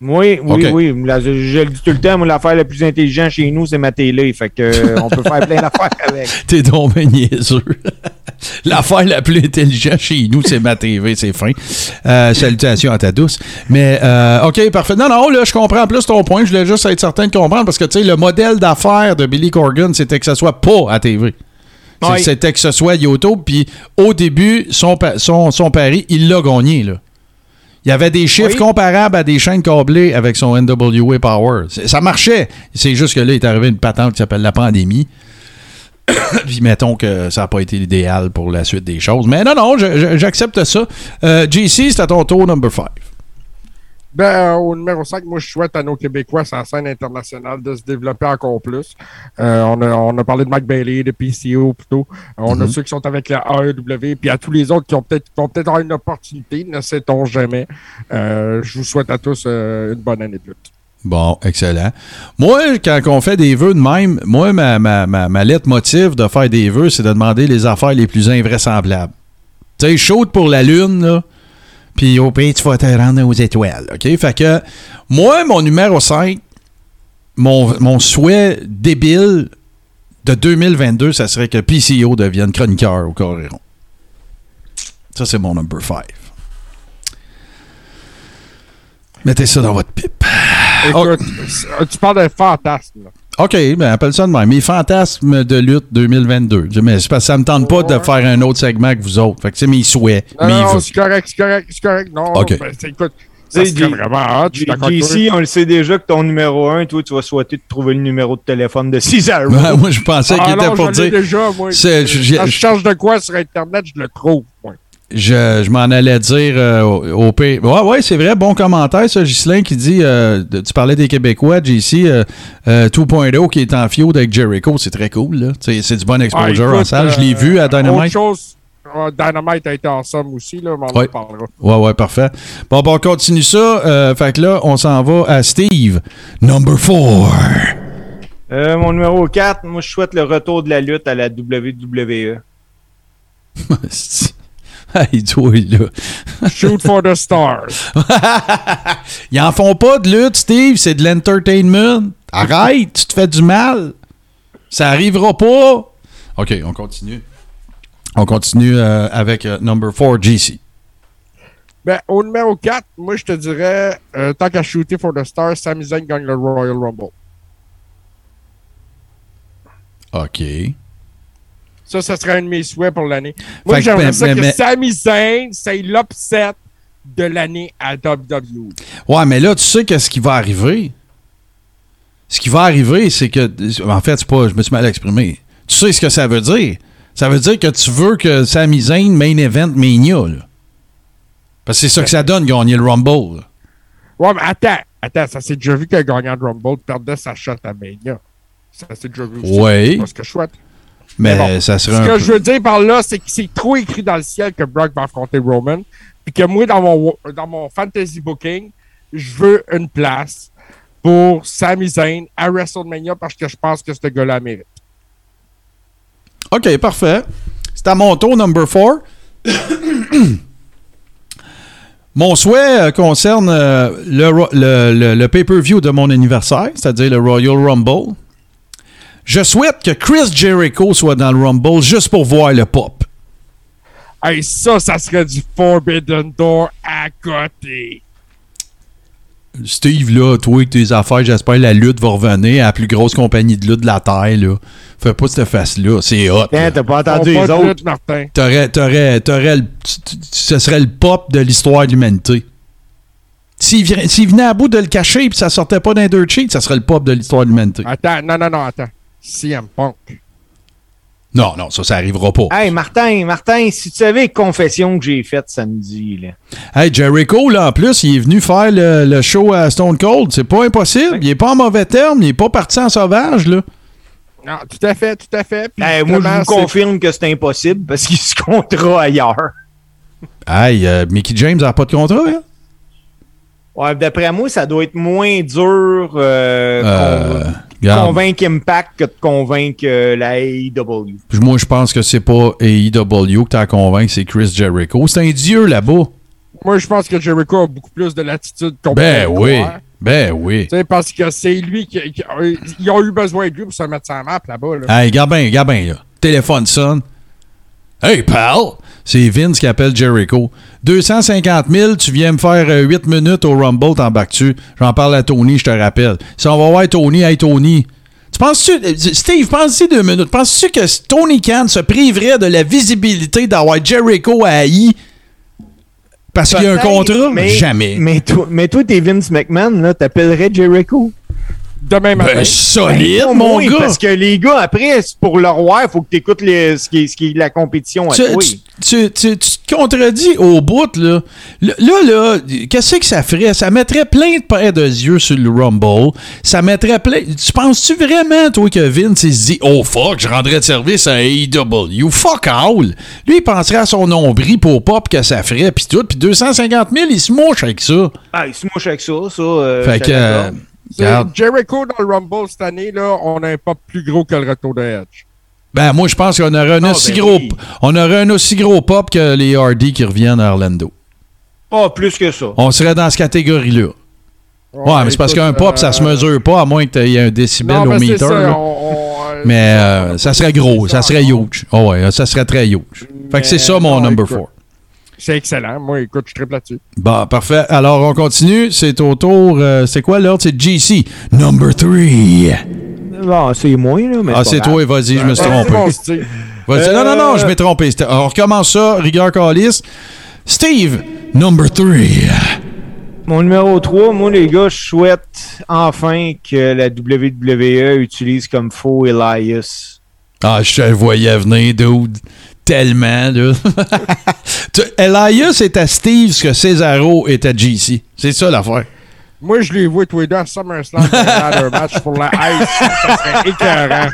Oui, oui, oui. La- je, je le dis tout le temps, moi, l'affaire la plus intelligente chez nous, c'est ma télé. Fait que euh, on peut faire plein d'affaires *laughs* avec. T'es donc niaiseux. *laughs* L'affaire la plus intelligente chez nous, c'est ma TV, c'est fin. Euh, salutations à ta douce. Mais, euh, OK, parfait. Non, non, là, je comprends plus ton point. Je voulais juste être certain de comprendre parce que, tu sais, le modèle d'affaires de Billy Corgan, c'était que ça soit pas à TV. C'était que ce soit YouTube. Puis, au début, son, son, son pari, il l'a gagné, là. Il y avait des chiffres Oui. comparables à des chaînes câblées avec son NWA Power. Ça marchait. C'est juste que là, il est arrivé une patente qui s'appelle la pandémie. *coughs* Puis mettons que ça n'a pas été l'idéal pour la suite des choses. Mais non, non, j'accepte ça. Euh, JC, c'est à ton tour, number 5. Ben, euh, au numéro 5, moi, je souhaite à nos Québécois sur la scène internationale de se développer encore plus. Euh, on, a, on a parlé de Mike Bailey, de PCO plutôt. Euh, On a Mhm. ceux qui sont avec la AEW, puis à tous les autres qui ont peut-être vont peut-être avoir une opportunité, ne sait-on jamais. Euh, je vous souhaite à tous une bonne année de lutte. Bon, excellent. Moi, quand on fait des vœux de même, moi, ma, ma, ma, ma lettre motive de faire des vœux, c'est de demander les affaires les plus invraisemblables. Tu sais, chaude pour la Lune, là. Puis au pays, tu vas te rendre aux étoiles. OK? Fait que, moi, mon numéro 5, mon, mon souhait débile de 2022, ça serait que PCO devienne chroniqueur au Coréron. Ça, c'est mon number 5. Mettez ça dans votre pipe. Écoute, c'est- tu parles de fantasme. là. OK, ben appelle ça de même. Mes fantasmes de lutte 2022. Je- Mais c'est parce que ça me tente pas de faire un autre segment que vous autres. Fait que c'est mes souhaits. Non, mes non, vœux. c'est correct, c'est correct, c'est correct. Non, OK. ben, c'est- écoute, J- vraiment hot. JC, on le sait déjà que ton numéro 1, toi, tu vas souhaiter de trouver le numéro de téléphone de. Ben, *laughs* moi, je pensais Ah qu'il était non, pour dire. déjà, moi. C'est- je- je- je cherche de quoi sur Internet, je le trouve. Je, je m'en allais dire euh, au, au P. Ouais, ouais, c'est vrai. Bon commentaire, ça, Ghislain, qui dit euh, de- Tu parlais des Québécois, JC euh, euh, 2.0 qui est en feud avec Jericho. C'est très cool, là. C'est c'est du bon exposure Ah, en écoute, salle. Je l'ai euh, vu à Autre Dynamite. chose, euh, Dynamite a été ensemble aussi, là, mais on Ouais. en parlera. Ouais, ouais, parfait. Bon, bon, on continue ça. Euh, fait que là, on s'en va à Steve. Number 4. Euh, mon numéro 4, moi, je souhaite le retour de la lutte à la. WWE. *laughs* hey, toi, là. Shoot for the stars. *laughs* Ils en font pas de lutte, Steve. C'est de l'entertainment. Arrête, tu te fais du mal. Ça arrivera pas. OK, on continue. On continue euh, avec euh, number 4, GC. Ben, au numéro 4, moi, je te dirais, euh, tant qu'à shooter for the stars, Sami Zayn gagne le Royal Rumble. OK. Ça, ça serait un de mes souhaits pour l'année. Moi, j'aimerais mais- ça que mais- Sami Zayn, c'est l'upset de l'année à WWE. Ouais, mais là, tu sais qu'est-ce qui va arriver? Ce qui va arriver, c'est que. En fait, c'est pas. Je me suis mal exprimé. Tu sais ce que ça veut dire? Ça veut dire que tu veux que Sami Zayn main event Mania, là. Parce que c'est ça que ça donne, gagner le Rumble. là. Ouais, mais attends, attends, ça s'est déjà vu qu'un gagnant de Rumble perdait sa shot à Mania. Ça s'est déjà vu aussi. Ouais. C'est pas ce que je Mais bon, ça serait Ce un que peu- je veux dire par là, c'est que c'est trop écrit dans le ciel que Brock va affronter Roman. Puis que moi, dans mon, dans mon fantasy booking, je veux une place pour Sami Zayn à WrestleMania parce que je pense que ce gars-là mérite. OK, parfait. C'est à mon tour, number 4. *coughs* mon souhait euh, concerne euh, le, le- le- le pay-per-view de mon anniversaire, c'est-à-dire le Royal Rumble. Je souhaite que Chris Jericho soit dans le Rumble juste pour voir le pop. Hey, ça, ça serait du Forbidden Door à côté. Steve, là, toi avec tes affaires, j'espère que la lutte va revenir à la plus grosse compagnie de lutte de la Terre, là. Fais pas cette face-là, c'est hot. T'as pas entendu les autres? T'aurais, t'aurais, t'aurais ce serait le pop de l'histoire de l'humanité. S'il venait à bout de le cacher et ça sortait pas d'un dirt sheet, ça serait le pop de l'histoire de l'humanité. Attends, non, non, non, attends. CM Punk. Non, non, ça, ça arrivera pas. Hey, Martin, Martin, si tu savais les confessions que j'ai faites samedi, là. Hey, Jericho, là, en plus, il est venu faire le, le show à Stone Cold. C'est pas impossible. Il est pas en mauvais terme. Il est pas parti en sauvage, là. Non, tout à fait, tout à fait. Puis Hey, moi, je vous confirme que c'est impossible parce qu'il se comptera ailleurs. Hey, euh, Mickey James n'a pas de contrat, hein? Ouais, d'après moi, ça doit être moins dur euh, Euh, regarde. convaincre Impact que de convaincre euh, la AEW. Moi, je pense que c'est pas AEW que t'as à convaincre, c'est Chris Jericho. C'est un dieu là-bas. Moi, je pense que Jericho a beaucoup plus de latitude qu'on Ben peut oui. croire. Ben oui. Tu sais, parce que c'est lui qui, qui- euh, Ils ont eu besoin de lui pour se mettre sur la map là-bas. Là. Hey, regarde bien, regarde bien, là. Téléphone sonne. Hey, pal! C'est Vince qui appelle Jericho. 250 000, tu viens me faire 8 minutes au Rumble, t'embarques-tu? J'en parle à Tony, je te rappelle. Si on va voir Tony, hey Tony. Tu penses-tu, euh, Steve, pense-y deux minutes. Penses-tu que Tony Khan se priverait de la visibilité d'avoir Jericho à AI parce qu'il y a un contrat? mais- Jamais. Mais toi, mais toi, t'es Vince McMahon, là, t'appellerais Jericho. Demain matin. Ben, solide, Ben, mon oui, gars! Parce que les gars, après, c'est pour le roi, il faut que tu écoutes ce, qui est, ce qui est la compétition à tu, toi. tu, tu- tu- tu te contredis au bout, là. Là, là, qu'est-ce que ça ferait? Ça mettrait plein de paires de yeux sur le Rumble. Ça mettrait plein... Tu penses-tu vraiment, toi, que Vince, il se dit « Oh, fuck, je rendrais de service à AEW. Fuck all! » Lui, il penserait à son nombril pour pop que ça ferait, puis tout. Puis 250 000, il se mouche avec ça. Ah, il se mouche avec ça, ça. euh, fait que... euh. Jericho dans le Rumble cette année, là, on a un pop plus gros que le retour de Edge. Ben, moi, je pense qu'on aurait un, Ah, aussi ben gros, oui. on aurait un aussi gros pop que les Hardy qui reviennent à Orlando. Pas plus que ça. On serait dans cette catégorie-là. Ouais, mais c'est parce qu'un pop, ça euh, se mesure pas, à moins que tu aies un décibel Non, au mais c'est meter. ça, là. on- on, euh, Mais euh, ça serait gros, ça serait huge. Oh ouais, ça serait très huge. Fait que c'est ça mon non, number écoute. 4. C'est excellent. Moi, écoute, je triple là-dessus. Bon, parfait. Alors, on continue. C'est au tour. euh, c'est quoi l'ordre? C'est GC. Number 3. Bon, c'est moins, là, mais Ah, c'est toi, vas-y, je me suis trompé. Non, non, non, je m'ai trompé. On recommence ça. Rigueur Calis. Steve, number 3. Mon numéro 3, moi, les gars, je souhaite enfin que la WWE utilise comme faux Elias. Ah, je te le voyais venir, dude. Tellement, là. *laughs* Elias est à Steve ce que Cesaro est à GC. C'est ça l'affaire. Moi, je les vois tous les deux à SummerSlam dans leur match pour la *laughs* Ice. Ça serait écœurant.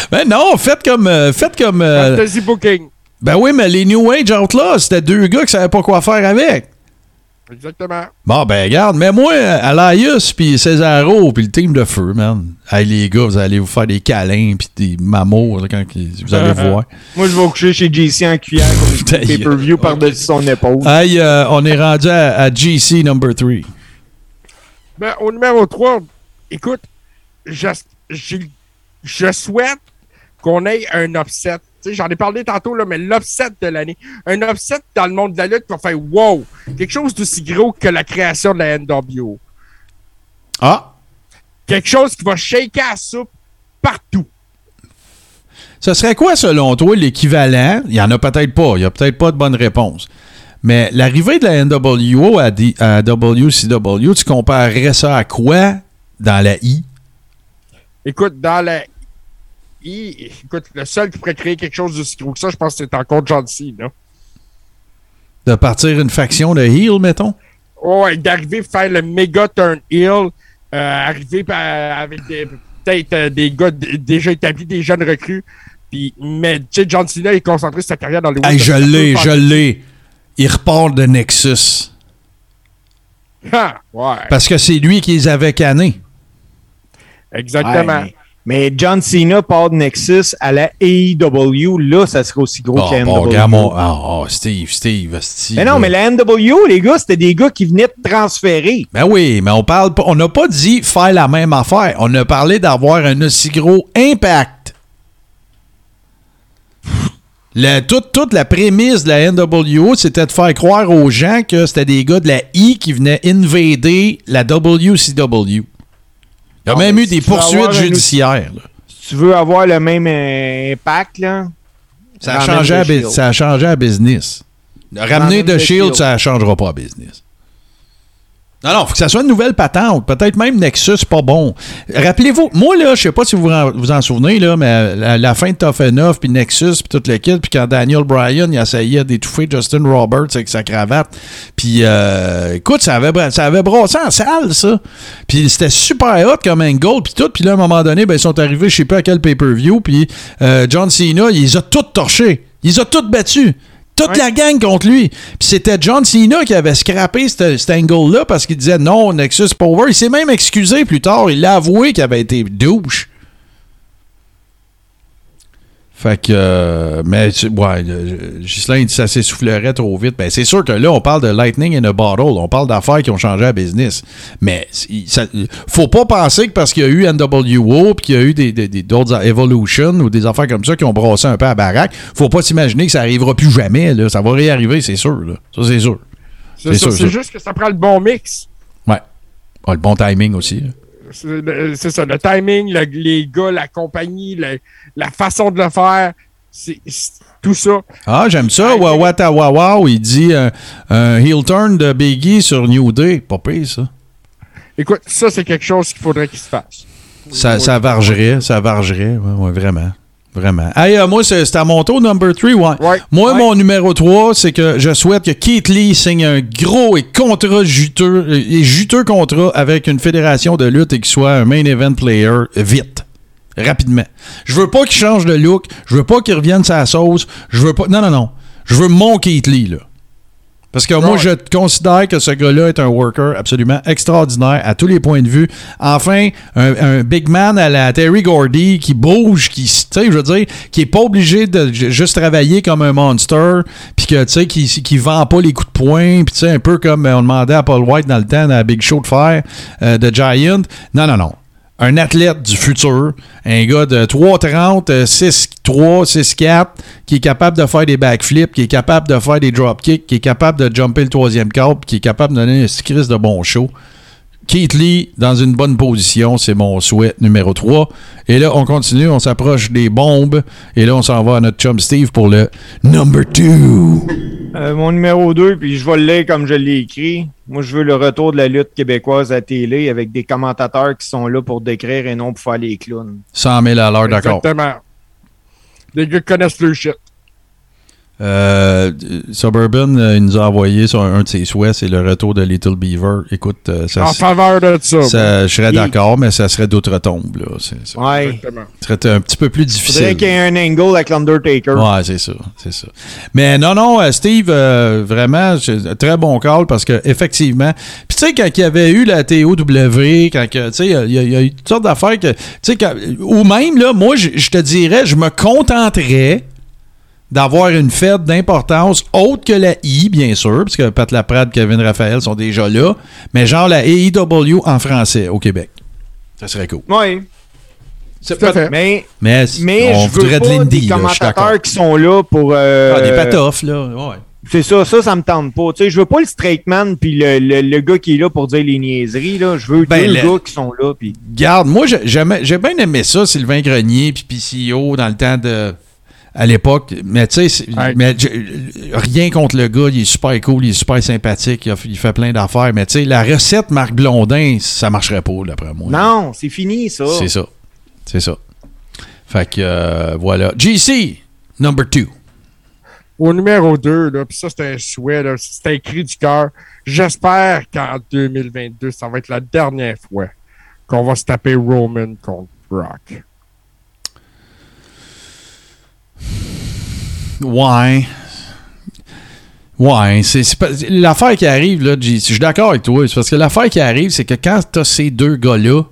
*laughs* ben non, faites comme. euh, faites comme euh, Fantasy Booking. ben oui, mais les New Age Outlaws, c'était deux gars qui savaient pas quoi faire avec. Exactement. Bon, ben regarde, mais moi, Elias, puis Cesaro, puis le team de feu, man. Hey, les gars, vous allez vous faire des câlins, puis des mamours, là, quand vous allez voir. Moi, je vais coucher chez JC en cuillère *laughs* pay-per-view par-dessus son épaule. Hey, euh, on est rendu à, à GC number 3. Ben, au numéro 3, écoute, je, je souhaite qu'on ait un upset J'en ai parlé tantôt, là, mais l'upset de l'année. Un upset dans le monde de la lutte qui va faire wow! Quelque chose d'aussi gros que la création de la NWO. Ah! Quelque chose qui va shaker la soupe partout. Ce serait quoi, selon toi, l'équivalent? Il n'y en a peut-être pas. Il n'y a peut-être pas de bonne réponse. Mais l'arrivée de la NWO à, D- à WCW, tu comparerais ça à quoi dans la I? Écoute, dans la Écoute, le seul qui pourrait créer quelque chose d'aussi gros que ça, je pense que c'est encore John Cena. De partir une faction de heel, mettons? Ouais, d'arriver à faire le méga turn heel, euh, arriver par- avec des- peut-être euh, des gars déjà établis, des jeunes recrues. Puis, mais tu sais, John Cena est concentré sur sa carrière dans le Hey, je l'ai, je l'ai. Il repart de Nexus. Ah, ouais. Parce que c'est lui qui les avait. Exactement. Ouais, mais, John Cena part de Nexus à la AEW, là, ça serait aussi gros Bon, que la bon, NWO. regarde mon- Ah, oh, Steve, Steve, Steve. mais non, mais la NWO, les gars, c'était des gars qui venaient de transférer. Ben oui, mais on parle pas. On n'a pas dit faire la même affaire. On a parlé d'avoir un aussi gros impact. La- toute, toute la prémisse de la NWO, c'était de faire croire aux gens que c'était des gars de la I qui venaient invader la WCW. Il y a même eu des poursuites judiciaires. Si tu veux avoir le même euh, impact, là. Ça a, changé à, ça a changé à business. Ramener de Shield. ça ne changera pas à business. Non, non, faut que ça soit une nouvelle patente. Peut-être même Nexus, pas bon. Rappelez-vous, moi, là, je sais pas si vous vous en souvenez, là, mais la, fin de Tough Enough, puis Nexus, puis toute l'équipe, puis quand Daniel Bryan, il essayait d'étouffer Justin Roberts avec sa cravate, puis euh, écoute, ça avait, ça avait brassé en salle, ça. Puis c'était super hot comme angle, puis tout. Puis là, à un moment donné, ben, ils sont arrivés, je sais pas à quel pay-per-view, puis euh, John Cena, il les a tous torchés. Il les a tous battus. Toute la gang contre lui. Puis c'était John Cena qui avait scrappé cet angle-là parce qu'il disait non, Nexus over. Il s'est même excusé plus tard. Il l'a avoué qu'il avait été douche. Fait que, euh, mais, ouais, Ghislain, il dit ça s'essoufflerait trop vite. Ben, c'est sûr que là, on parle de lightning in a bottle. On parle d'affaires qui ont changé la business. Mais, il- ça- faut pas penser que parce qu'il y a eu NWO puis qu'il y a eu des, des- d'autres Evolution ou des affaires comme ça qui ont brassé un peu à baraque, faut pas s'imaginer que ça arrivera plus jamais, là. Ça va réarriver, c'est sûr, là. Ça, c'est sûr. C'est ça, c'est juste que ça prend le bon mix. Ouais. Ah, le bon timing aussi. là. C'est ça, le timing, le- les gars, la compagnie, le- la façon de le faire, c'est tout ça. Ah, j'aime ça. Wawatawawa, il dit euh, un heel turn de Biggie sur New Day. Pas pire, ça. Écoute, ça, c'est quelque chose qu'il faudrait qu'il se fasse. Ça, ça vargerait, ça vargerait. Ouais, ouais, vraiment. Vraiment. Hey, euh, moi, c'est à mon tour, number 3. Ouais. Moi, mon numéro 3, c'est que je souhaite que Keith Lee signe un gros et contrat juteux, euh, et juteux contrat avec une fédération de lutte et qu'il soit un main event player vite. Rapidement. Je veux pas qu'il change de look. Je veux pas qu'il revienne sa sauce. Je veux pas. Non, non, non. Je veux mon Keith Lee, là. Parce que moi, je considère que ce gars-là est un worker absolument extraordinaire à tous les points de vue. Enfin, un, un big man à la Terry Gordy qui bouge, qui, tu sais, je veux dire, qui est pas obligé de ju- juste travailler comme un monster, puis que, tu sais, qui, qui vend pas les coups de poing, puis tu sais, un peu comme on demandait à Paul White dans le temps, la Big Show de fer euh, de Giant. Non, non, non un athlète du futur, un gars de 3,30, euh, 6'3, 6'4, qui est capable de faire des backflips, qui est capable de faire des dropkicks, qui est capable de jumper le troisième câble, qui est capable de donner un crise de bon show. Keith Lee, dans une bonne position, c'est mon souhait numéro 3. Et là, on continue, on s'approche des bombes. Et là, on s'en va à notre chum Steve pour le number 2. Euh, mon numéro 2, puis je vais le lire comme je l'ai écrit. Moi, je veux le retour de la lutte québécoise à télé avec des commentateurs qui sont là pour décrire et non pour faire les clowns. 100 000 à l'heure, d'accord. Exactement. Les gars connaissent le shit. Euh, Suburban, euh, il nous a envoyé sur un, un de ses souhaits, c'est le retour de Little Beaver. Écoute, euh, ça, En faveur de ça. ça- je serais d'accord, mais ça serait là. C'est- c'est- Ouais. Exactement. Ça serait un petit peu plus Il difficile. faudrait qu'il y ait un angle avec l'Undertaker. Ouais, c'est ça, c'est ça. Mais non, non, euh, Steve, euh, vraiment, c'est un très bon call parce que effectivement, puis tu sais quand il y avait eu la TOW, quand que, tu sais, il y, a- il y a eu toutes sortes d'affaires que, tu sais, ou même là, moi, je je te dirais, je me contenterais d'avoir une fête d'importance autre que la I, bien sûr, parce que Pat Laprade, Kevin Raphaël sont déjà là, mais genre la AEW en français au Québec. Ça serait cool. Ouais. C'est Tout à pas- fait. Mais, Mais, mais on je veux voudrait de pas l'indie, commentateurs qui sont là pour... euh, Ah, des patoffs, là. Ouais. C'est ça, ça, ça me tente pas. Tu sais, je veux pas le straight man puis le, le, le gars qui est là pour dire les niaiseries. Là. Je veux Ben, deux le- gars qui sont là. Puis... Garde, moi, j'ai bien aimé ça, Sylvain Grenier puis PCO dans le temps de. À l'époque, mais tu sais, Ouais. rien contre le gars, il est super cool, il est super sympathique, il, a- il fait plein d'affaires, mais tu sais, la recette Marc Blondin, ça marcherait pas, d'après moi. Non, c'est fini, ça. C'est ça. C'est ça. Fait que, euh, voilà. GC, number two. Au numéro 2, là, puis ça, c'est un souhait, c'est un cri du cœur. J'espère qu'en 2022, ça va être la dernière fois qu'on va se taper Roman contre Brock. Ouais. Ouais, c'est l'affaire qui arrive, là, je suis d'accord avec toi, c'est parce que l'affaire qui arrive, c'est que quand t'as ces deux gars-là,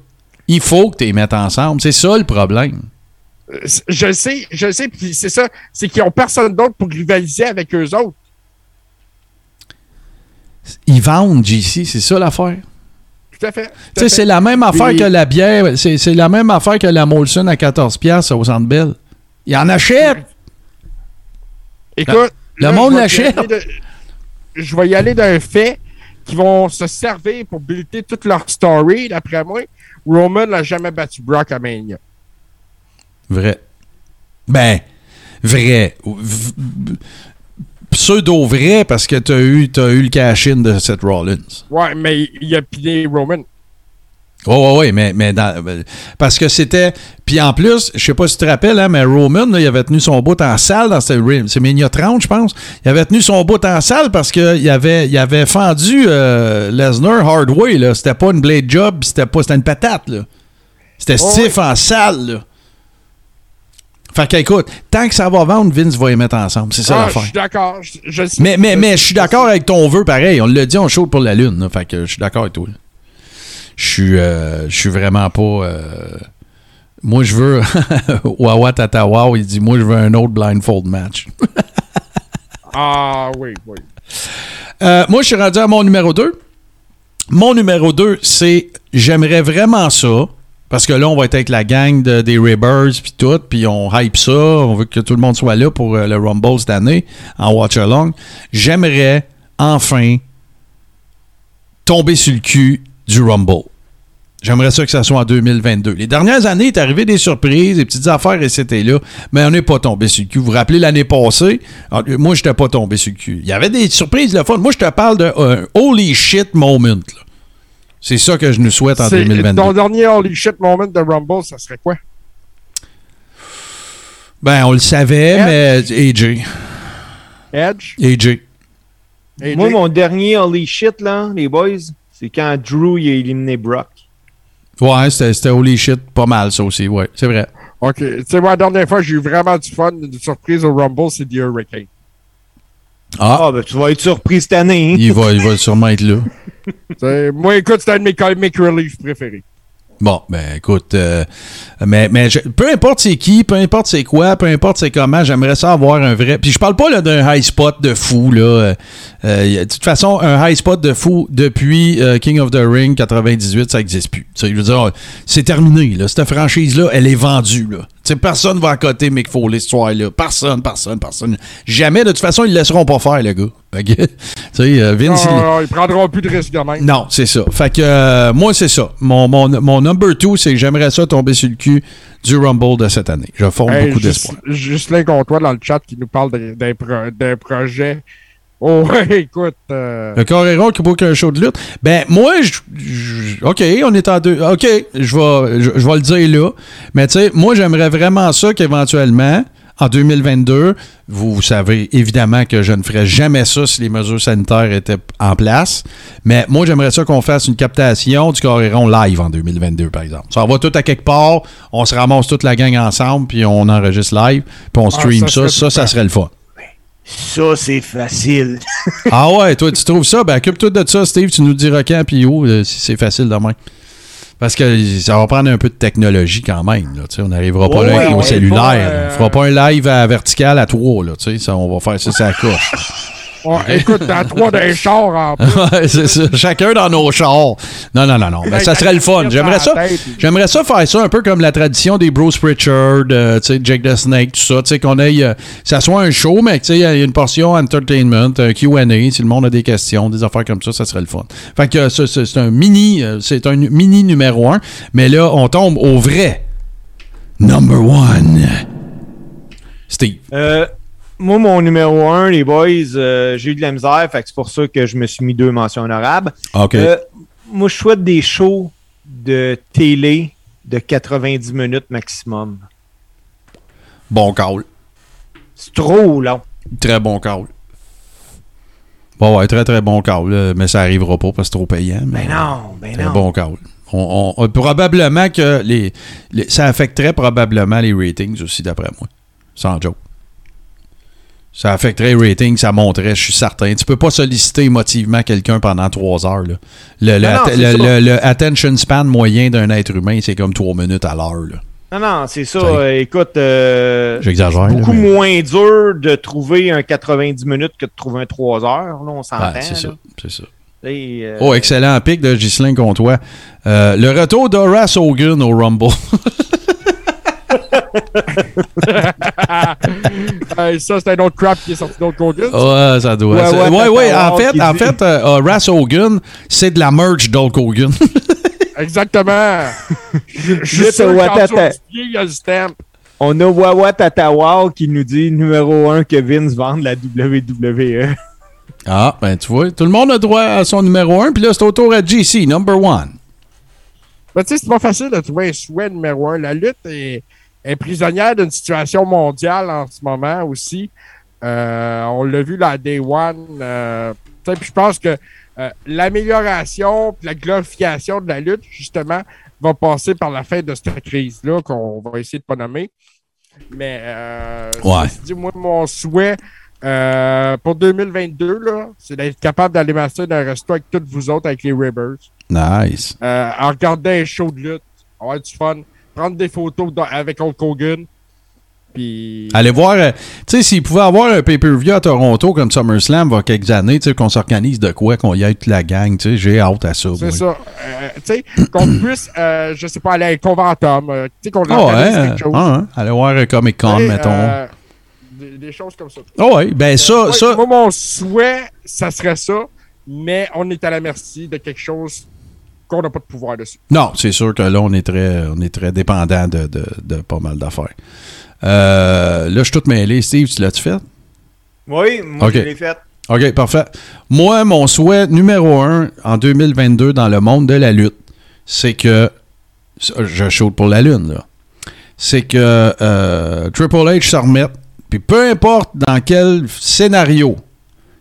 il faut que tu les mettes ensemble. C'est ça le problème. Euh, Je le sais, je le sais, puis c'est ça, c'est qu'ils ont personne d'autre pour rivaliser avec eux autres. Ils vendent, JC, c'est ça l'affaire. Tout à fait. Tu c'est la même affaire que la bière, c'est c'est la même affaire que la Molson à 14$ au Centre Bell. Ils en achètent. Écoute, Le là, monde je vais y l'achète. Je vais y aller d'un fait qui vont se servir pour builder toute leur story, d'après moi. Roman n'a jamais battu Brock à Mania. Vrai. Ben, vrai. V- Pseudo-vrai parce que tu as eu, t'as eu le cash-in de Seth Rollins. Ouais, mais il a piné Roman. Oui, oui, oui, mais, mais dans- parce que c'était. Puis en plus, je sais pas si tu te rappelles, hein, mais Roman, là, il avait tenu son bout en salle dans cette. C'est Mania 30, je pense. Il avait tenu son bout en salle parce qu'il avait, il avait fendu euh, Lesnar hard way. Là. C'était pas une blade job, c'était pas. C'était une patate. Là. C'était Oh, stiff en salle. Là. Fait qu'écoute, tant que ça va vendre, Vince va les mettre ensemble. C'est ça Ah, je l'affaire. suis d'accord. Je, je sais. Mais, mais, mais je suis d'accord avec ton vœu pareil. On l'a dit, on show pour la Lune. là. fait que je suis d'accord avec toi. là. Je suis, euh, je suis vraiment pas. euh, Moi, je veux. *laughs* Wawa Tatawa, il dit Moi, je veux un autre blindfold match. *laughs* Ah, oui, oui. Euh, moi, je suis rendu à mon numéro 2. Mon numéro 2, c'est J'aimerais vraiment ça. Parce que là, on va être avec la gang de- des Ribbers puis tout, puis on hype ça. On veut que tout le monde soit là pour le Rumble cette année en Watch Along. J'aimerais enfin tomber sur le cul du Rumble. J'aimerais ça que ça soit en 2022. Les dernières années, il est arrivé des surprises, des petites affaires et c'était là, mais on n'est pas tombé sur le cul. Vous vous rappelez l'année passée? Ah, Moi, je n'étais pas tombé sur le cul. Il y avait des surprises, le fun. Moi, je te parle d'un holy shit moment. là. C'est ça que je nous souhaite en C'est- 2022. Ton dernier holy shit moment de Rumble, ça serait quoi? Ben, on le savait, mais AJ. Edge? AJ. AJ? Moi, mon dernier holy shit, là, les boys, c'est quand Drew il a éliminé Brock. Ouais, c'était holy shit, pas mal ça aussi, ouais, c'est vrai. OK. Tu sais, moi, la dernière fois, j'ai eu vraiment du fun, une surprise au Rumble, c'est The Hurricane. Ah, Ah, ben tu vas être surpris cette année. hein. il va, il va sûrement être là. *laughs* Moi, écoute, c'est un de mes comic relief préférés. Bon, ben écoute, euh, mais, mais peu importe c'est qui, peu importe c'est quoi, peu importe c'est comment, j'aimerais ça avoir un vrai. Puis je parle pas là, d'un high spot de fou là. Euh, euh, de toute façon, un high spot de fou depuis euh, King of the Ring 98, ça existe plus. Tu sais, je veux dire, c'est terminé là. Cette franchise là, elle est vendue là. Tu sais, personne va à côté Mick Foley cette soirée-là. Personne, personne, personne. Jamais. De toute façon, ils le laisseront pas faire, le gars. Fait que, *laughs* euh, Vince, il- ils prendront plus de risques de même. non, c'est ça. Fait que euh, moi, c'est ça. Mon, mon, mon number two, c'est que j'aimerais ça tomber sur le cul du Rumble de cette année. Je fonde Hey, beaucoup d'espoir. contre toi dans le chat qui nous parle d'un- pro- d'un projet. Oh, *laughs* ouais, écoute. euh, Le Coréron qui book un show de lutte. Ben, moi, je, je- OK, on est en deux. OK, je vais, je, je vais le dire là. Mais tu sais, moi, j'aimerais vraiment ça qu'éventuellement, en 2022, vous savez évidemment que je ne ferais jamais ça si les mesures sanitaires étaient en place. Mais moi, j'aimerais ça qu'on fasse une captation du Coréron live en 2022, par exemple. Ça va tout à quelque part, on se ramasse toute la gang ensemble, puis on enregistre live, puis on stream Ah, ça ça. Ça, ça super. serait le fun. Ça, c'est facile. *laughs* Ah ouais, toi, tu trouves ça? Ben, occupe-toi de ça, Steve. Tu nous diras quand puis où, euh, si c'est facile demain. Parce que ça va prendre un peu de technologie quand même. Là, tu sais, on n'arrivera pas Ouais, là avec nos cellulaires. pas, euh, On fera pas un live à vertical à trois. Là, tu sais, ça, on va faire ça, ça coche. Écoute, t'as trois d'un char en *laughs* plus. Ouais, c'est ça. Chacun dans nos chars. Non, non, non, non. Mais ça serait le fun. J'aimerais ça. J'aimerais ça faire ça un peu comme la tradition des Bruce Pritchard, euh, tu sais, Jake the Snake, tout ça. Tu sais, qu'on ait. euh, ça soit un show, mais tu sais, il y a une portion entertainment, un QA, si le monde a des questions, des affaires comme ça, ça serait le fun. Fait que euh, ça, c'est c'est un mini. euh, C'est un mini numéro un. Mais là, on tombe au vrai. Number one. Steve. Euh, moi, mon numéro un, les boys, euh, j'ai eu de la misère, fait que c'est pour ça que je me suis mis deux mentions honorables. OK. Euh, moi, je souhaite des shows de télé de 90 minutes maximum. Bon call. C'est trop long. Très bon call. Bon, ouais, très, très bon call. là, mais ça arrivera pas parce que c'est trop payant. mais- Ben non, ben Très non. bon call. On, on- probablement que les, les- ça affecterait probablement les ratings aussi, d'après moi. Sans joke. Ça affecterait les ratings, ça monterait, je suis certain. Tu peux pas solliciter émotivement quelqu'un pendant trois heures. là. Le, le Non, non, le- le- le attention span moyen d'un être humain, c'est comme trois minutes à l'heure. Non, non, c'est ça. Euh, écoute, euh, J'exagère, là, beaucoup mais- moins dur de trouver un 90 minutes que de trouver un 3 heures. Là, on s'entend. C'est ça. C'est ça. Et, euh, Oh, excellent pic de Ghislain Comtois. Euh, le retour d'Horace Hogan au Rumble. *laughs* Hey, ça, c'est un autre crap qui est sorti d'autre Hogan. Ouais, ça doit. Ouais, ouais, Ouais, ouais, en fait, qui en dit- fait euh, Horace Hogan, c'est de la merch d'Hulk Hogan. *laughs* Exactement. Je je suis Juste sûr il y a le stamp. On a Wawa Tatawa qui nous dit numéro 1 que Vince vende la WWE. ah, ben tu vois, tout le monde a droit à son numéro 1, puis là, c'est au tour à GC, number one. Ben, tu sais, c'est pas facile de trouver un souhait numéro un. La lutte est, est prisonnière d'une situation mondiale en ce moment aussi. Euh, on l'a vu à Day One. Euh, je pense que euh, l'amélioration la glorification de la lutte, justement, va passer par la fin de cette crise-là qu'on va essayer de pas nommer. Mais euh, Ouais. dit, moi, mon souhait pour 2022, là, c'est d'être capable d'aller m'asseoir dans un resto avec toutes vous autres, avec les Ribbers. Nice. En regardant un show de lutte, avoir du fun, prendre des photos dans- avec Hulk Hogan. Puis. Allez voir, euh, tu sais, s'il pouvait avoir un pay-per-view à Toronto comme SummerSlam il y a quelques années, tu sais, qu'on s'organise de quoi, qu'on y aille toute la gang, tu sais, j'ai hâte à ça. C'est ça. Euh, tu sais, qu'on *clears throat* puisse, euh, je sais pas, aller à un conventum, euh, tu sais, qu'on Ah organise ouais, quelque chose. ah ouais, aller voir un Comic-Con, mettons. des, des choses comme ça. Ah ouais, ben ça, Ouais, ça, Moi, mon souhait, ça serait ça, mais on est à la merci de quelque chose qu'on n'a pas de pouvoir dessus. Non, c'est sûr que là, on est très, on est très dépendant de, de- de pas mal d'affaires. Euh, là, je suis tout mêlé. Steve, tu l'as-tu fait? Oui, moi je l'ai fait. OK, parfait. Moi, mon souhait numéro un en 2022 dans le monde de la lutte, c'est que. Je chaude pour la lune, là. C'est que euh, Triple H se remette, puis peu importe dans quel scénario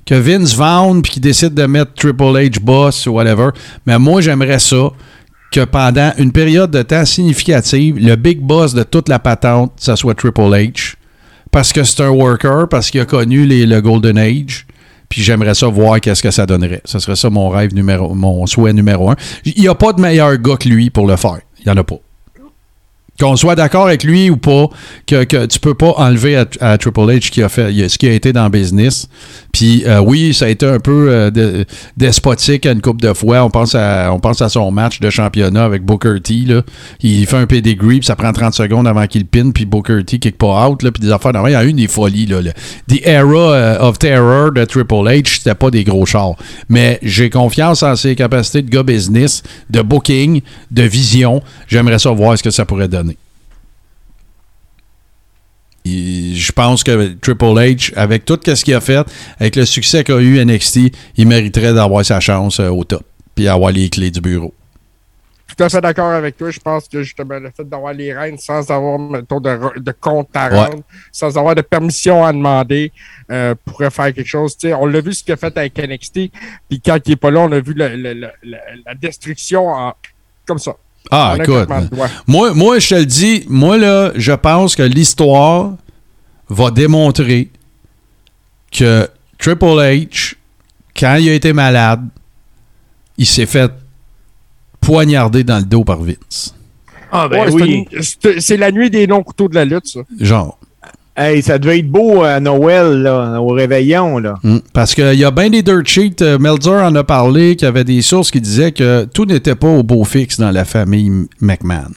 que Vince vende puis qu'il décide de mettre Triple H boss ou whatever, mais moi, j'aimerais ça que pendant une période de temps significative, le big boss de toute la patente, ça soit Triple H. Parce que c'est un worker, parce qu'il a connu le Golden Age. Puis j'aimerais ça voir qu'est-ce que ça donnerait. Ce serait ça mon rêve numéro, mon souhait numéro un. Il n'y a pas de meilleur gars que lui pour le faire. Il n'y en a pas. Qu'on soit d'accord avec lui ou pas, que, que tu peux pas enlever à, Triple H ce qui a été dans le business. Puis euh, oui, ça a été un peu euh, de- despotique à une couple de fois. On pense à son match de championnat avec Booker T. Il fait un pedigree, puis ça prend 30 secondes avant qu'il pin, puis Booker T kick pas out, puis des affaires. Non, il y a eu des folies. The Era euh, of Terror de Triple H, c'était pas des gros chars. Mais j'ai confiance en ses capacités de gars business, de booking, de vision. J'aimerais ça voir ce que ça pourrait donner. Il- Je pense que Triple H, avec tout ce qu'il a fait, avec le succès qu'a eu NXT, il mériterait d'avoir sa chance euh, au top, puis avoir les clés du bureau. Tout à fait d'accord avec toi. Je pense que justement, le fait d'avoir les rênes sans avoir, mettons, de, compte à Ouais. rendre, sans avoir de permission à demander, euh, pourrait faire quelque chose. Tu sais, on l'a vu ce qu'il a fait avec NXT, puis quand il est pas là, on a vu le- le- le- le- la destruction en- comme ça. Ah, En écoute. Moi, moi, je te le dis, moi, là, je pense que l'histoire va démontrer que Triple H, quand il a été malade, il s'est fait poignarder dans le dos par Vince. Ah, Ouais, c'est une- c'est- C'est la nuit des non-couteaux de la lutte, ça. Genre. Hey, ça devait être beau à Noël, là, au réveillon. Là. Mm. Parce qu'il y a bien des dirt sheets. euh, Melzer en a parlé, qu'il y avait des sources qui disaient que tout n'était pas au beau fixe dans la famille McMahon.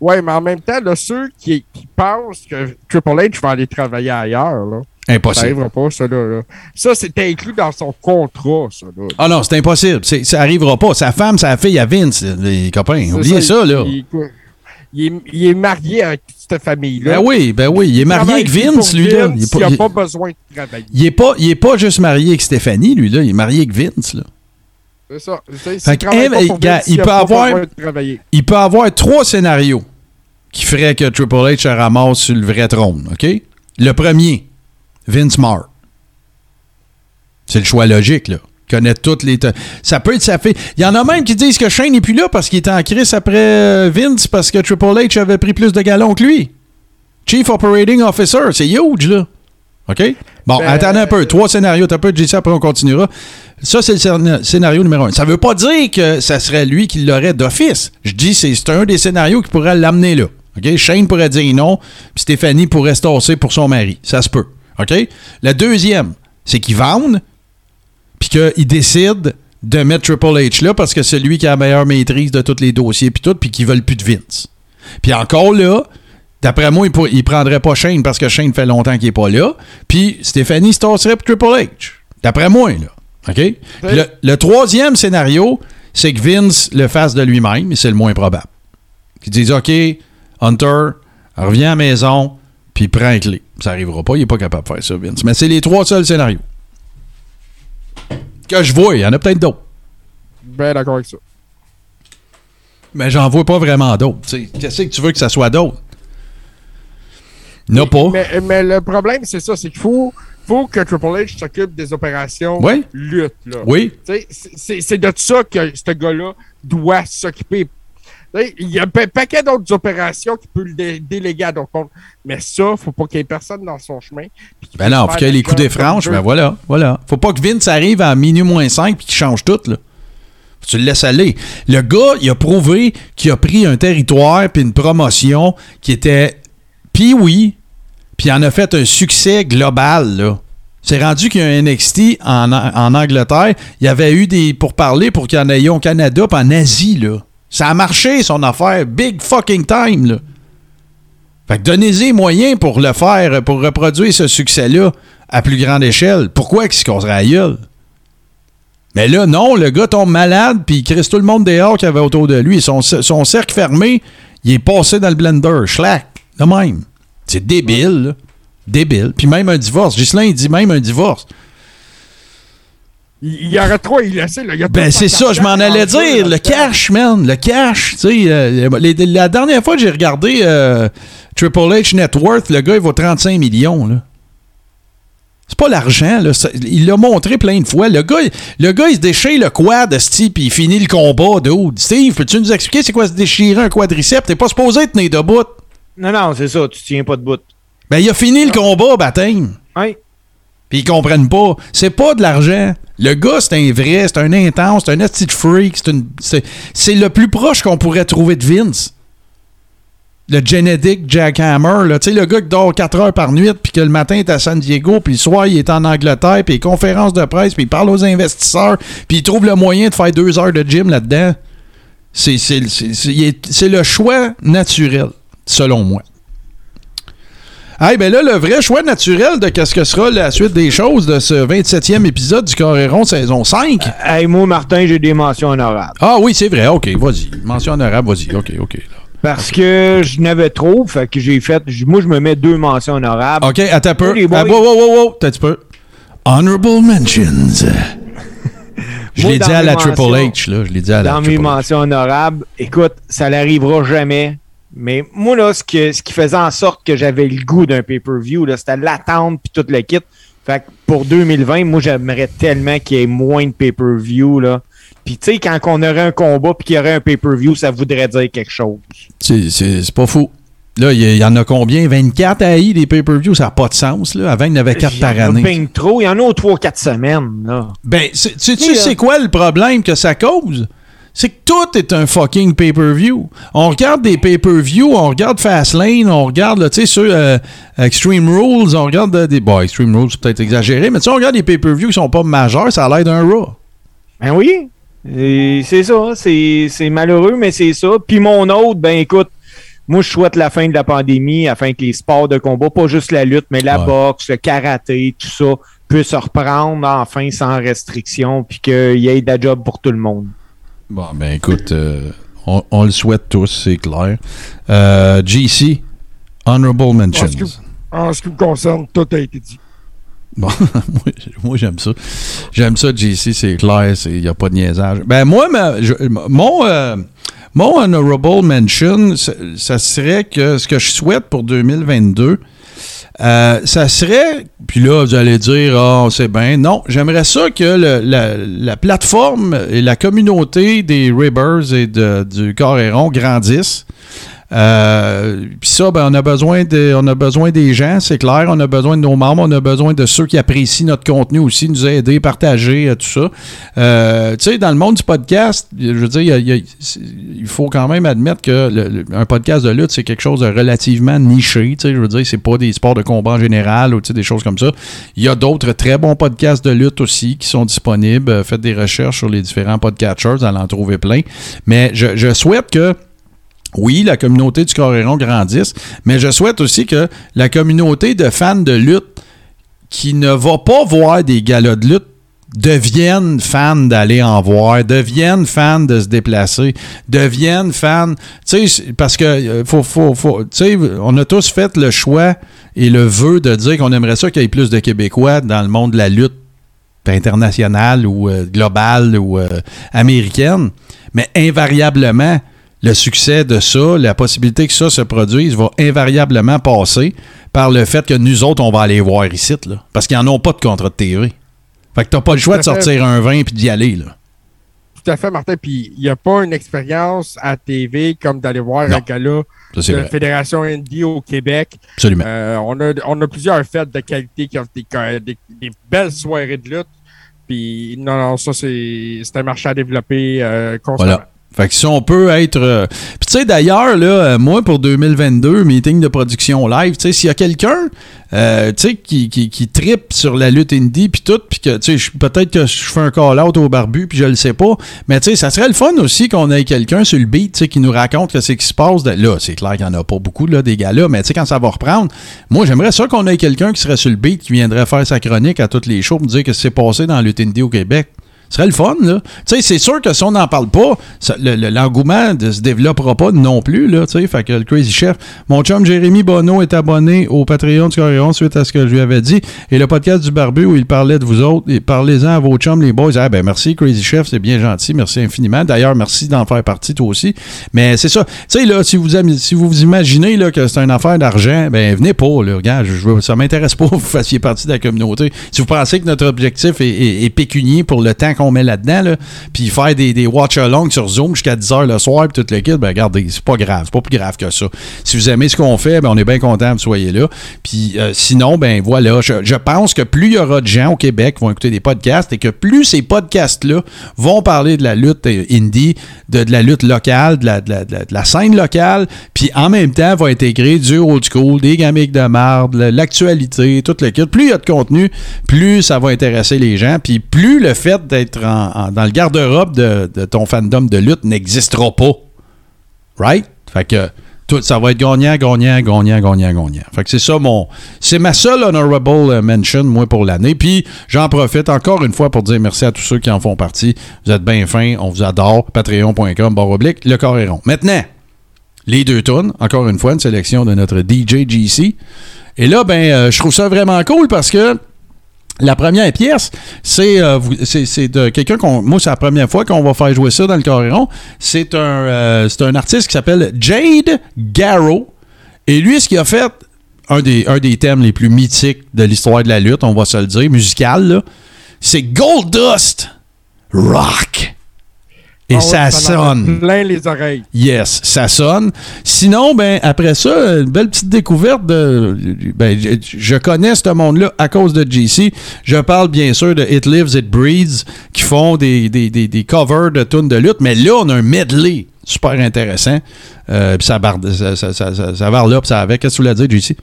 Ouais, mais en même temps, là, ceux qui, qui pensent que Triple H va aller travailler ailleurs, là. Ça Impossible. n'arrivera pas, ça, là. là. Ça, c'était inclus dans son contrat, ça, là. Ah non, c'est impossible. Ça arrivera pas. Sa femme, sa fille à Vince, les copains. Oubliez ça, là. Il, il est, il est marié avec cette famille-là. Ben oui, ben oui. Il est marié avec Vince, pour lui, là. Vince, Il pas, n'a il- pas besoin de travailler. il est pas, il est pas juste marié avec Stéphanie, lui, là. Il est marié avec Vince, là. C'est ça. Eh, pas pour Vince, il a peut pas avoir-. Il peut avoir trois scénarios qui feraient que Triple H se ramasse sur le vrai trône, OK? Le premier, Vince Marr. C'est le choix logique, là. Connaît toutes les... Ça peut être sa fille. Il y en a même qui disent que Shane n'est plus là parce qu'il était en crise après euh, Vince parce que Triple H avait pris plus de galons que lui. Chief Operating Officer, c'est huge, là. OK? Bon, Ben, attendez un peu. Trois scénarios. T'as peu, dis ça, après on continuera. Ça, c'est le scéna- scénario numéro un. Ça veut pas dire que ça serait lui qui l'aurait d'office. Je dis c'est c'est un des scénarios qui pourrait l'amener là. OK? Shane pourrait dire non, puis Stéphanie pourrait se tasser pour son mari. Ça se peut. OK? Le deuxième, c'est qu'ils vendent, puis qu'ils décident de mettre Triple H là parce que c'est lui qui a la meilleure maîtrise de tous les dossiers, puis tout, puis qu'ils veulent plus de Vince. Puis encore là, d'après moi, il, pour- il prendrait pas Shane parce que Shane fait longtemps qu'il est pas là. Puis Stéphanie se tasserait pour Triple H. D'après moi, là. OK? Le, le troisième scénario, c'est que Vince le fasse de lui-même, et c'est le moins probable. Qu'il dise OK, Hunter, reviens à la maison, puis prends les clés. Ça arrivera pas, il est pas capable de faire ça, Vince. Mais c'est les trois seuls scénarios. Que je vois, il y en a peut-être d'autres. Ben d'accord avec ça. Mais j'en vois pas vraiment d'autres. tu sais. Qu'est-ce que tu veux que ça soit d'autre? Il n'y en a pas. Mais, mais le problème, c'est ça, c'est qu'il faut, faut que Triple H s'occupe des opérations Oui. lutte. Là. Oui. C'est de ça que ce gars-là doit s'occuper. Il y a un pa- paquet d'autres opérations qu'il peut le dé- déléguer à d'autres comptes. Mais ça, faut pas qu'il y ait personne dans son chemin. Ben non, faut qu'il y ait les coups des franches, comme ben il voilà, voilà. Faut pas que Vince arrive à minuit moins 5 puis qu'il change tout, là. Faut que tu le laisses aller. Le gars, il a prouvé qu'il a pris un territoire puis une promotion qui était puis oui, puis il en a fait un succès global, là. C'est rendu qu'il y a un NXT en, en Angleterre. Il y avait eu des pourparlers pour qu'il y en ait au Canada puis en Asie, là. Ça a marché, son affaire. Big fucking time, là. Fait que donnez-y les moyens pour le faire, pour reproduire ce succès-là à plus grande échelle. Pourquoi qu'il se casserait la gueule? Mais là, non, le gars tombe malade, puis il crisse tout le monde dehors qu'il y avait autour de lui. Son, cercle fermé, il est passé dans le blender. Schlack, de même. C'est débile, là. Débile. Puis même un divorce. Gislain, il dit même un divorce. Il y aurait trop à y laisser. Là. Il y a Ben, c'est ça, je m'en allais dire. Le cash, man. Le cash. Tu sais, euh, les- la dernière fois que j'ai regardé euh, Triple H Net Worth, le gars, il vaut 35 millions, là. C'est pas l'argent, là. Ça- Il l'a montré plein de fois. Le gars, le gars il se déchire le quad, Steve, puis il finit le combat, dude. Steve, peux-tu nous expliquer c'est quoi se déchirer un quadriceps? T'es pas supposé tenir debout. Non, non, c'est ça, tu tiens pas de bout. Ben, il a fini le combat, baptême. Oui. Puis ils comprennent pas. C'est pas de l'argent. Le gars, c'est un vrai, c'est un intense, c'est un de freak. C'est le plus proche qu'on pourrait trouver de Vince. Le Genetic Jackhammer, là. Tu sais, le gars qui dort 4 heures par nuit, puis que le matin, il est à San Diego, puis le soir, il est en Angleterre, puis conférence de presse, puis il parle aux investisseurs, puis il trouve le moyen de faire deux heures de gym là-dedans. C'est le choix naturel, selon moi. Hey, ben là, le vrai choix naturel de qu'est-ce que sera la suite des choses de ce 27e épisode du Coréron saison 5. Hey, moi, Martin, j'ai des mentions honorables. Ah oui, c'est vrai. OK, vas-y. Mention honorable, vas-y. OK, OK. là. Parce que je n'avais trop, fait que j'ai fait. Moi, je me mets deux mentions honorables. OK, attends un peu. Oh. Ah, wow, wow, wow, petit peu. Honorable mentions. *laughs* Je l'ai dit à la Triple H, là. Je l'ai dit à la Dans mes H. mentions honorables, écoute, ça n'arrivera jamais. Mais moi, là, ce, que, ce qui faisait en sorte que j'avais le goût d'un pay-per-view, c'était l'attente puis tout le kit. Fait que pour 2020, moi, j'aimerais tellement qu'il y ait moins de pay-per-view, là. Puis, tu sais, quand on aurait un combat puis qu'il y aurait un pay-per-view, ça voudrait dire quelque chose. C'est- pas fou. Là, il y, en a combien? 24 AI des pay-per-views? Ça n'a pas de sens, là. Avant, il y en avait 4 par Il y en a année. trop. Il y en a aux 3-4 semaines, là. Ben, tu sais, c'est quoi le problème que ça cause? C'est que tout est un fucking pay-per-view. On regarde des pay-per-view, on regarde Fastlane, on regarde, tu sais, sur euh, Extreme Rules, on regarde euh, des. Bon, Extreme Rules, c'est peut-être exagéré, mais tu sais, on regarde des pay-per-view qui sont pas majeurs, ça a l'air d'un Raw. Ben oui. C'est ça. C'est c'est malheureux, mais c'est ça. Puis mon autre, ben écoute, moi, je souhaite la fin de la pandémie afin que les sports de combat, pas juste la lutte, mais la Ouais. boxe, le karaté, tout ça, puissent reprendre enfin sans restriction, puis qu'il y ait de la job pour tout le monde. Bon, ben écoute, euh, on, on le souhaite tous, c'est clair. Euh, GC, Honorable En Mentions. ce, qui, en ce qui me concerne, tout a été dit. Bon, *laughs* moi, moi, j'aime ça. J'aime ça, JC, c'est clair, il n'y a pas de niaisage. Ben moi, ma- je- mon, euh, mon honorable mention, ça, ça serait que ce que je souhaite pour 2022, euh, ça serait, puis là, vous allez dire, ah, c'est bien. Non, j'aimerais ça que la plateforme et la communauté des Ribbers et de- du Coréron grandissent. Euh, Puis ça, ben, on, a besoin de, on a besoin des gens, c'est clair. On a besoin de nos membres. On a besoin de ceux qui apprécient notre contenu aussi, nous aider, partager, euh, tout ça. Euh, tu sais, dans le monde du podcast, je veux dire, il faut quand même admettre que un podcast de lutte, c'est quelque chose de relativement niché. Tu sais, je veux dire, c'est pas des sports de combat en général ou des choses comme ça. Il y a d'autres très bons podcasts de lutte aussi qui sont disponibles. Euh, Faites des recherches sur les différents podcatchers, vous allez en trouver plein. Mais je souhaite que oui, la communauté du Coréron grandisse, mais je souhaite aussi que la communauté de fans de lutte qui ne va pas voir des galas de lutte deviennent fans d'aller en voir, deviennent fans de se déplacer, deviennent fans, tu sais, parce que euh, faut, faut, faut, on a tous fait le choix et le vœu de dire qu'on aimerait ça qu'il y ait plus de Québécois dans le monde de la lutte internationale ou euh, globale ou euh, américaine, mais invariablement, le succès de ça, la possibilité que ça se produise va invariablement passer par le fait que nous autres, on va aller voir ici, là, parce qu'ils n'en ont pas de contrat de TV. Fait que t'as pas le choix de sortir un vin puis d'y aller, là. Tout à fait, Martin. Puis il n'y a pas une expérience à TV comme d'aller voir Non. un gala de la. Fédération Indie au Québec. Absolument. Euh, on, a, on a plusieurs fêtes de qualité qui ont des, des, des belles soirées de lutte. Puis non, non, ça, c'est c'est un marché à développer euh, constamment. Voilà. Fait que si on peut être. euh, Puis tu sais, d'ailleurs, là, euh, moi, pour 2022, meeting de production live, tu sais, s'il y a quelqu'un, euh, tu sais, qui, qui, qui trippe sur la lutte indie, puis tout, puis que, tu sais, peut-être que je fais un call-out au barbu, puis je le sais pas, mais tu sais, ça serait le fun aussi qu'on ait quelqu'un sur le beat, tu sais, qui nous raconte que c'est qui se passe. Là, c'est clair qu'il n'y en a pas beaucoup, là, des gars-là, mais tu sais, quand ça va reprendre, moi, j'aimerais ça qu'on ait quelqu'un qui serait sur le beat, qui viendrait faire sa chronique à toutes les shows, pour me dire que c'est passé dans la lutte indie au Québec. Ce serait le fun, là. Tu sais, c'est sûr que si on n'en parle pas, ça- le- l'engouement ne se développera pas non plus, là, tu sais. Fait que le Crazy Chef, mon chum Jérémy Bonneau est abonné au Patreon du Coréon suite à ce que je lui avais dit. Et le podcast du Barbu où il parlait de vous autres, parlez-en à vos chums, les boys. Ah, ben, merci, Crazy Chef, c'est bien gentil. Merci infiniment. D'ailleurs, merci d'en faire partie, toi aussi. Mais c'est ça. Tu sais, là, si vous, si vous vous imaginez, là, que c'est une affaire d'argent, ben, venez pas, là. Regarde, je, ça m'intéresse pas *laughs* que vous fassiez partie de la communauté. Si vous pensez que notre objectif est, est- est pécunier pour le temps qu'on met là-dedans, là, puis faire des, des watch-alongs sur Zoom jusqu'à 10h le soir, puis tout le kit, ben, regardez, c'est pas grave. C'est pas plus grave que ça. Si vous aimez ce qu'on fait, ben, on est bien content que soyez là. Puis euh, sinon, ben, voilà, je, je pense que plus il y aura de gens au Québec qui vont écouter des podcasts et que plus ces podcasts-là vont parler de la lutte euh, indie, de, de la lutte locale, de la, de la- de la- scène locale, puis en même temps vont intégrer du old school, des gamiques de marde, l'actualité, tout le kit. Plus il y a de contenu, plus ça va intéresser les gens, puis plus le fait d'être dans le garde-robe de, de ton fandom de lutte n'existera pas. Right? Fait que tout, ça va être gagnant, gagnant, gagnant, gagnant, gagnant. Fait que c'est ça mon. C'est ma seule honorable euh, mention, moi, pour l'année. Puis j'en profite encore une fois pour dire merci à tous ceux qui en font partie. Vous êtes bien fins, on vous adore. Patreon.com, barre oblique, le corps est rond. Maintenant, les deux tonnes, encore une fois, une sélection de notre DJ GC. Et là, ben, euh, je trouve ça vraiment cool parce que la première pièce, c'est euh, de quelqu'un qu'on. Moi, c'est la première fois qu'on va faire jouer ça dans le un, euh, c'est un artiste qui s'appelle Jade Garrow. Et lui, ce qu'il a fait, un des, un des thèmes les plus mythiques de l'histoire de la lutte, on va se le dire, musical, c'est Gold Dust Rock. Et Ah ça, sonne. Plein les oreilles. Yes, ça sonne. Sinon, ben après ça, une belle petite découverte de. Ben, je, je connais ce monde-là à cause de JC. Je parle bien sûr de It Lives, It Breeds, qui font des, des, des, des covers de tunes de lutte, mais là, on a un medley super intéressant. Euh, puis ça barde, ça, ça, ça, ça, ça barre là, puis ça avec. Qu'est-ce que tu voulais dire, JC?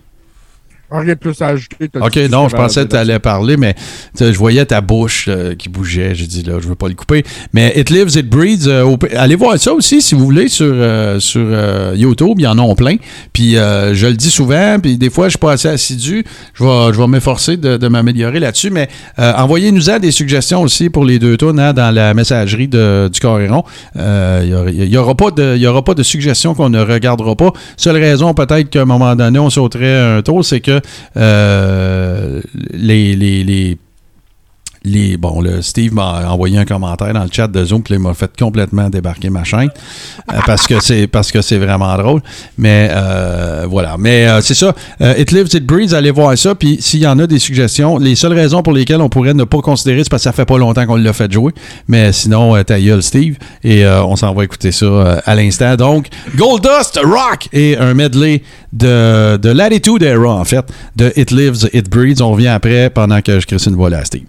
Rien de plus à ajouter. Ok, non, je pensais que tu allais parler, mais je voyais ta bouche euh, qui bougeait. J'ai dit, là, je veux pas le couper. Mais It Lives, It Breeds, euh, allez voir ça aussi si vous voulez sur, euh, sur YouTube. Il y en a plein. Puis je le dis souvent, puis des fois, je suis pas assez assidu. Je vais, je vais m'efforcer de, de m'améliorer là-dessus. Mais envoyez-nous des suggestions aussi pour les deux tunes hein, dans la messagerie de, du Coréron. Euh, Il y aura- pas de- y aura pas de suggestions qu'on ne regardera pas. Seule raison, peut-être qu'à un moment donné, on sauterait un tour, c'est que euh, les, les, les, bon, le Steve m'a envoyé un commentaire dans le chat de Zoom, puis il m'a fait complètement débarquer ma chaîne euh, parce que c'est parce que c'est vraiment drôle. Mais euh, voilà. Mais euh, c'est ça. It Lives, It Breeds, allez voir ça. Puis s'il y en a des suggestions, les seules raisons pour lesquelles on pourrait ne pas considérer, c'est parce que ça fait pas longtemps qu'on l'a fait jouer. Mais sinon, ta gueule, Steve. Et on s'en va écouter ça à l'instant. Donc, Goldust Rock et un medley de, de Latitude Era, en fait, de It Lives, It Breeds. On revient après pendant que je crée une à Steve.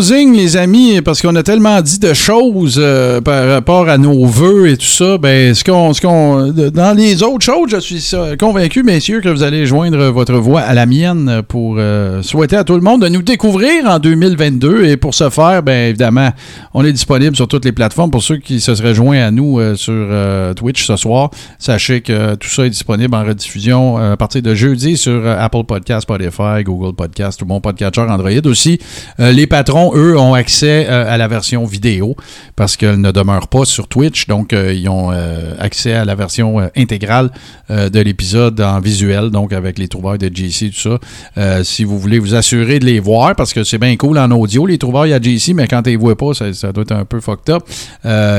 Les amis, parce qu'on a tellement dit de choses euh, par rapport à nos vœux et tout ça. Ben, ce qu'on, ce qu'on, dans les autres choses, je suis convaincu, messieurs, que vous allez joindre votre voix à la mienne pour euh, souhaiter à tout le monde de nous découvrir en 2022. Et pour ce faire, ben, évidemment, on est disponible sur toutes les plateformes. Pour ceux qui se seraient joints à nous euh, sur Twitch ce soir, sachez que tout ça est disponible en rediffusion à partir de jeudi sur Apple Podcast, Spotify, Google Podcast, tout mon podcatcher Android aussi. Les patrons, eux, ont accès euh, à la version vidéo parce qu'elle ne demeure pas sur Twitch. Donc, euh, ils ont euh, accès à la version intégrale de l'épisode en visuel, donc avec les trouvailles de JC, tout ça. Si vous voulez vous assurer de les voir, parce que c'est bien cool en audio, les trouvailles à JC, mais quand tu les vois pas, ça, doit être un peu fucked up.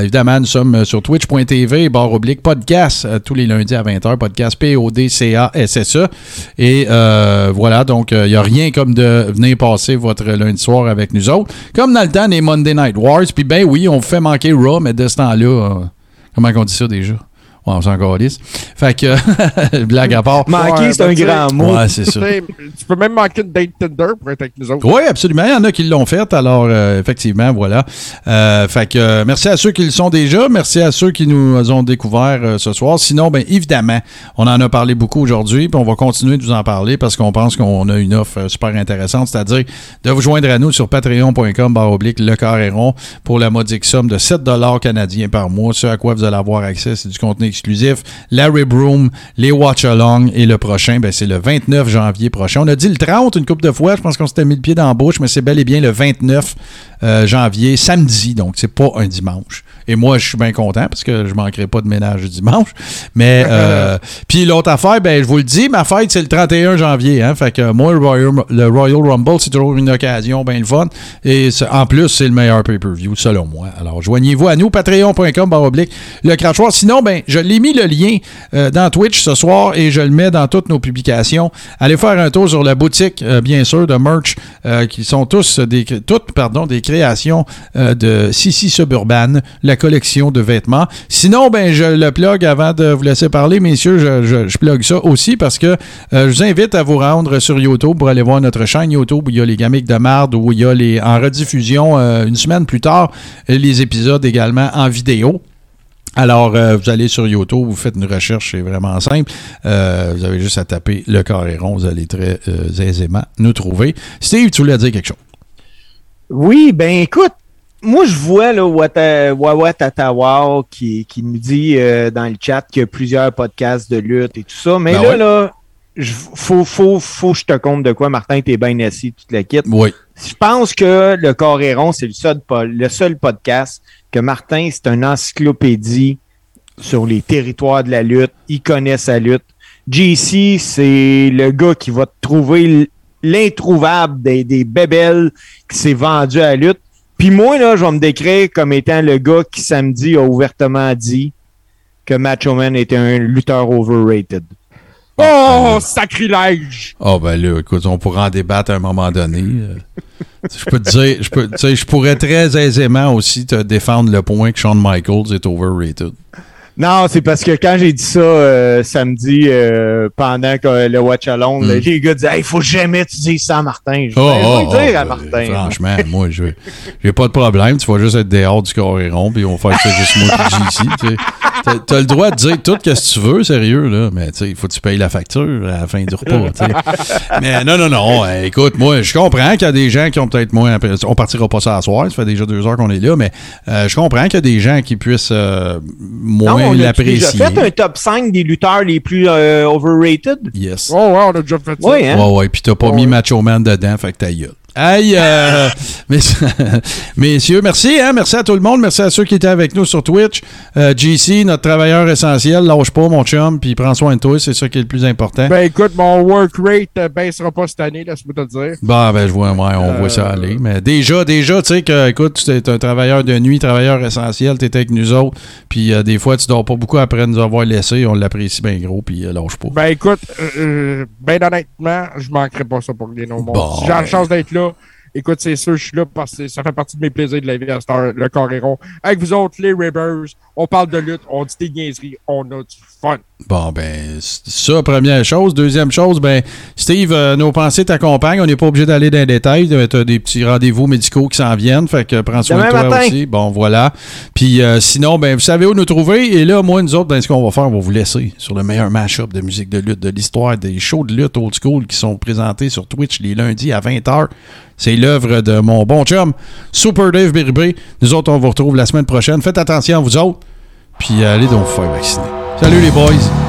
Évidemment, nous sommes sur twitch.tv, barre oblique podcast, tous les lundis à 20h, podcast P-O-D-C-A-S-S-E. Et voilà, donc il n'y a rien comme de venir passer votre lundi soir avec nous autres. Comme dans le temps des Monday Night Wars, puis ben oui, on fait manquer Raw, mais de ce temps-là, euh, comment on dit ça déjà? Ouais, on s'en calisse. Fait que, *laughs* blague à part. Manquer, Ouais, c'est ben, un tu sais, grand mot. Ouais, c'est ça. Tu peux même manquer une date Tinder pour être avec nous autres. Oui, absolument. Il y en a qui l'ont fait. Alors, euh, effectivement, voilà. Euh, fait que euh, merci à ceux qui le sont déjà. Merci à ceux qui nous ont découvert euh, ce soir. Sinon, bien évidemment, on en a parlé beaucoup aujourd'hui, puis on va continuer de vous en parler parce qu'on pense qu'on a une offre euh, super intéressante, c'est-à-dire de vous joindre à nous sur patreon.com barre oblique le carré rond pour la modique somme de 7 canadiens par mois. Ce à quoi vous allez avoir accès, c'est du contenu Larry Broom, les Watch Along et le prochain, ben, c'est le 29 janvier prochain. On a dit le 30 une couple de fois, je pense qu'on s'était mis le pied dans la bouche, mais c'est bel et bien le 29 euh, janvier, samedi, donc c'est pas un dimanche. Et moi, je suis bien content parce que je manquerai pas de ménage dimanche. Mais *laughs* euh, puis l'autre affaire, ben je vous le dis, ma fête c'est le 31 janvier. Hein, fait que moi, le Royal, le Royal Rumble, c'est toujours une occasion bien le fun. Et en plus, c'est le meilleur pay-per-view, selon moi. Alors, joignez-vous à nous, patreon.com, barre oblique, le crachoir. Sinon, ben, je l'ai mis le lien euh, dans Twitch ce soir et je le mets dans toutes nos publications. Allez faire un tour sur la boutique, euh, bien sûr, de merch, qui sont tous des, toutes, pardon, des créations de Sissi Suburban, collection de vêtements. Sinon, ben, je le plug avant de vous laisser parler, messieurs, je, plug ça aussi parce que euh, je vous invite à vous rendre sur YouTube pour aller voir notre chaîne YouTube où il y a les gamiques de marde, où il y a les, en rediffusion euh, une semaine plus tard, les épisodes également en vidéo. Alors, euh, vous allez sur YouTube, vous faites une recherche, c'est vraiment simple. Vous avez juste à taper le carré rond, vous allez très aisément nous trouver. Steve, tu voulais dire quelque chose? Oui, ben écoute, moi je vois là Wata- Wawa Tatawa qui, qui nous dit euh, dans le chat qu'il y a plusieurs podcasts de lutte et tout ça, mais Ben là, ouais. là, je- faut, faut, faut que je te compte de quoi, Martin, t'es bien assis, toute la kit. Oui. Je pense que le Coréron, c'est le seul, le seul podcast que Martin, c'est une encyclopédie sur les territoires de la lutte. Il connaît sa lutte. JC, c'est le gars qui va te trouver l'introuvable des, des bébelles qui s'est vendu à la lutte. Puis moi, là, je vais me décrire comme étant le gars qui, samedi, a ouvertement dit que Macho Man était un lutteur overrated. Oh, sacrilège! Ah, ben là, écoute, on pourra en débattre à un moment donné. Euh, Je peux te dire, je, peux, je pourrais très aisément aussi te défendre le point que Shawn Michaels est overrated. Non, c'est parce que quand j'ai dit ça euh, samedi euh, pendant que le Watch Alone, là, Mm. les gars disaient Hey, faut jamais tu dises ça à Martin. Je dis, Oh, Ben, oh, dire oh, à Martin. Franchement, *laughs* moi, je j'ai pas de problème. Tu vas juste être dehors du coréron, puis on va faire ça juste moi qui ici. Tu sais. T'as- T'as le droit de dire tout ce que tu veux, sérieux, là. Mais tu sais, il faut que tu payes la facture à la fin du repas. tu sais. Mais non, non, non. euh, Écoute, moi, je comprends qu'il y a des gens qui ont peut-être moins. apprécié- On partira pas ça à soir. Ça fait déjà deux heures qu'on est là, mais euh, je comprends qu'il y a des gens qui puissent euh, moins on a déjà l'apprécier. fait un top 5 des lutteurs les plus euh, overrated? Yes. Oh, ouais, on a déjà fait ça. Oui, hein? Ouais, ouais, puis t'as pas mis Macho Man dedans, fait que ta gueule. Aïe! euh, *laughs* mess- *laughs* messieurs, merci, hein? Merci à tout le monde. Merci à ceux qui étaient avec nous sur Twitch. Euh, JC, notre travailleur essentiel, lâche pas, mon chum, puis prends soin de toi, c'est ça qui est le plus important. Ben écoute, mon work rate euh, baissera pas cette année, laisse-moi te le dire. Bah, ben, je vois, ouais, on voit ça aller. Mais déjà, déjà, tu sais que, écoute, tu es un travailleur de nuit, travailleur essentiel, tu avec nous autres, puis des fois, tu dors pas beaucoup après nous avoir laissé, on l'apprécie bien gros, puis lâche pas. Ben écoute, ben honnêtement, je manquerai pas ça pour les non Bon, Si j'ai la chance d'être là, estilo écoute, c'est sûr, je suis là parce que ça fait partie de mes plaisirs de la vie à cette heure, le Coréron. Avec vous autres, les Rivers, on parle de lutte, on dit des niaiseries, on a du fun. Bon, ben, c'est ça, première chose. Deuxième chose, ben, Steve, euh, nos pensées t'accompagnent. On n'est pas obligé d'aller dans les détails. Tu as des petits rendez-vous médicaux qui s'en viennent. Fait que prends soin Demain de toi matin. aussi. Bon, voilà. Puis euh, sinon, ben, vous savez où nous trouver. Et là, moi, nous autres, ben, ce qu'on va faire, on va vous laisser sur le meilleur mash-up de musique de lutte de l'histoire, des shows de lutte old school qui sont présentés sur Twitch les lundis à 20h. C'est l'œuvre de mon bon chum, Super Dave Biribé. Nous autres, on vous retrouve la semaine prochaine. Faites attention vous autres. Puis allez donc vous faire vacciner. Salut les boys.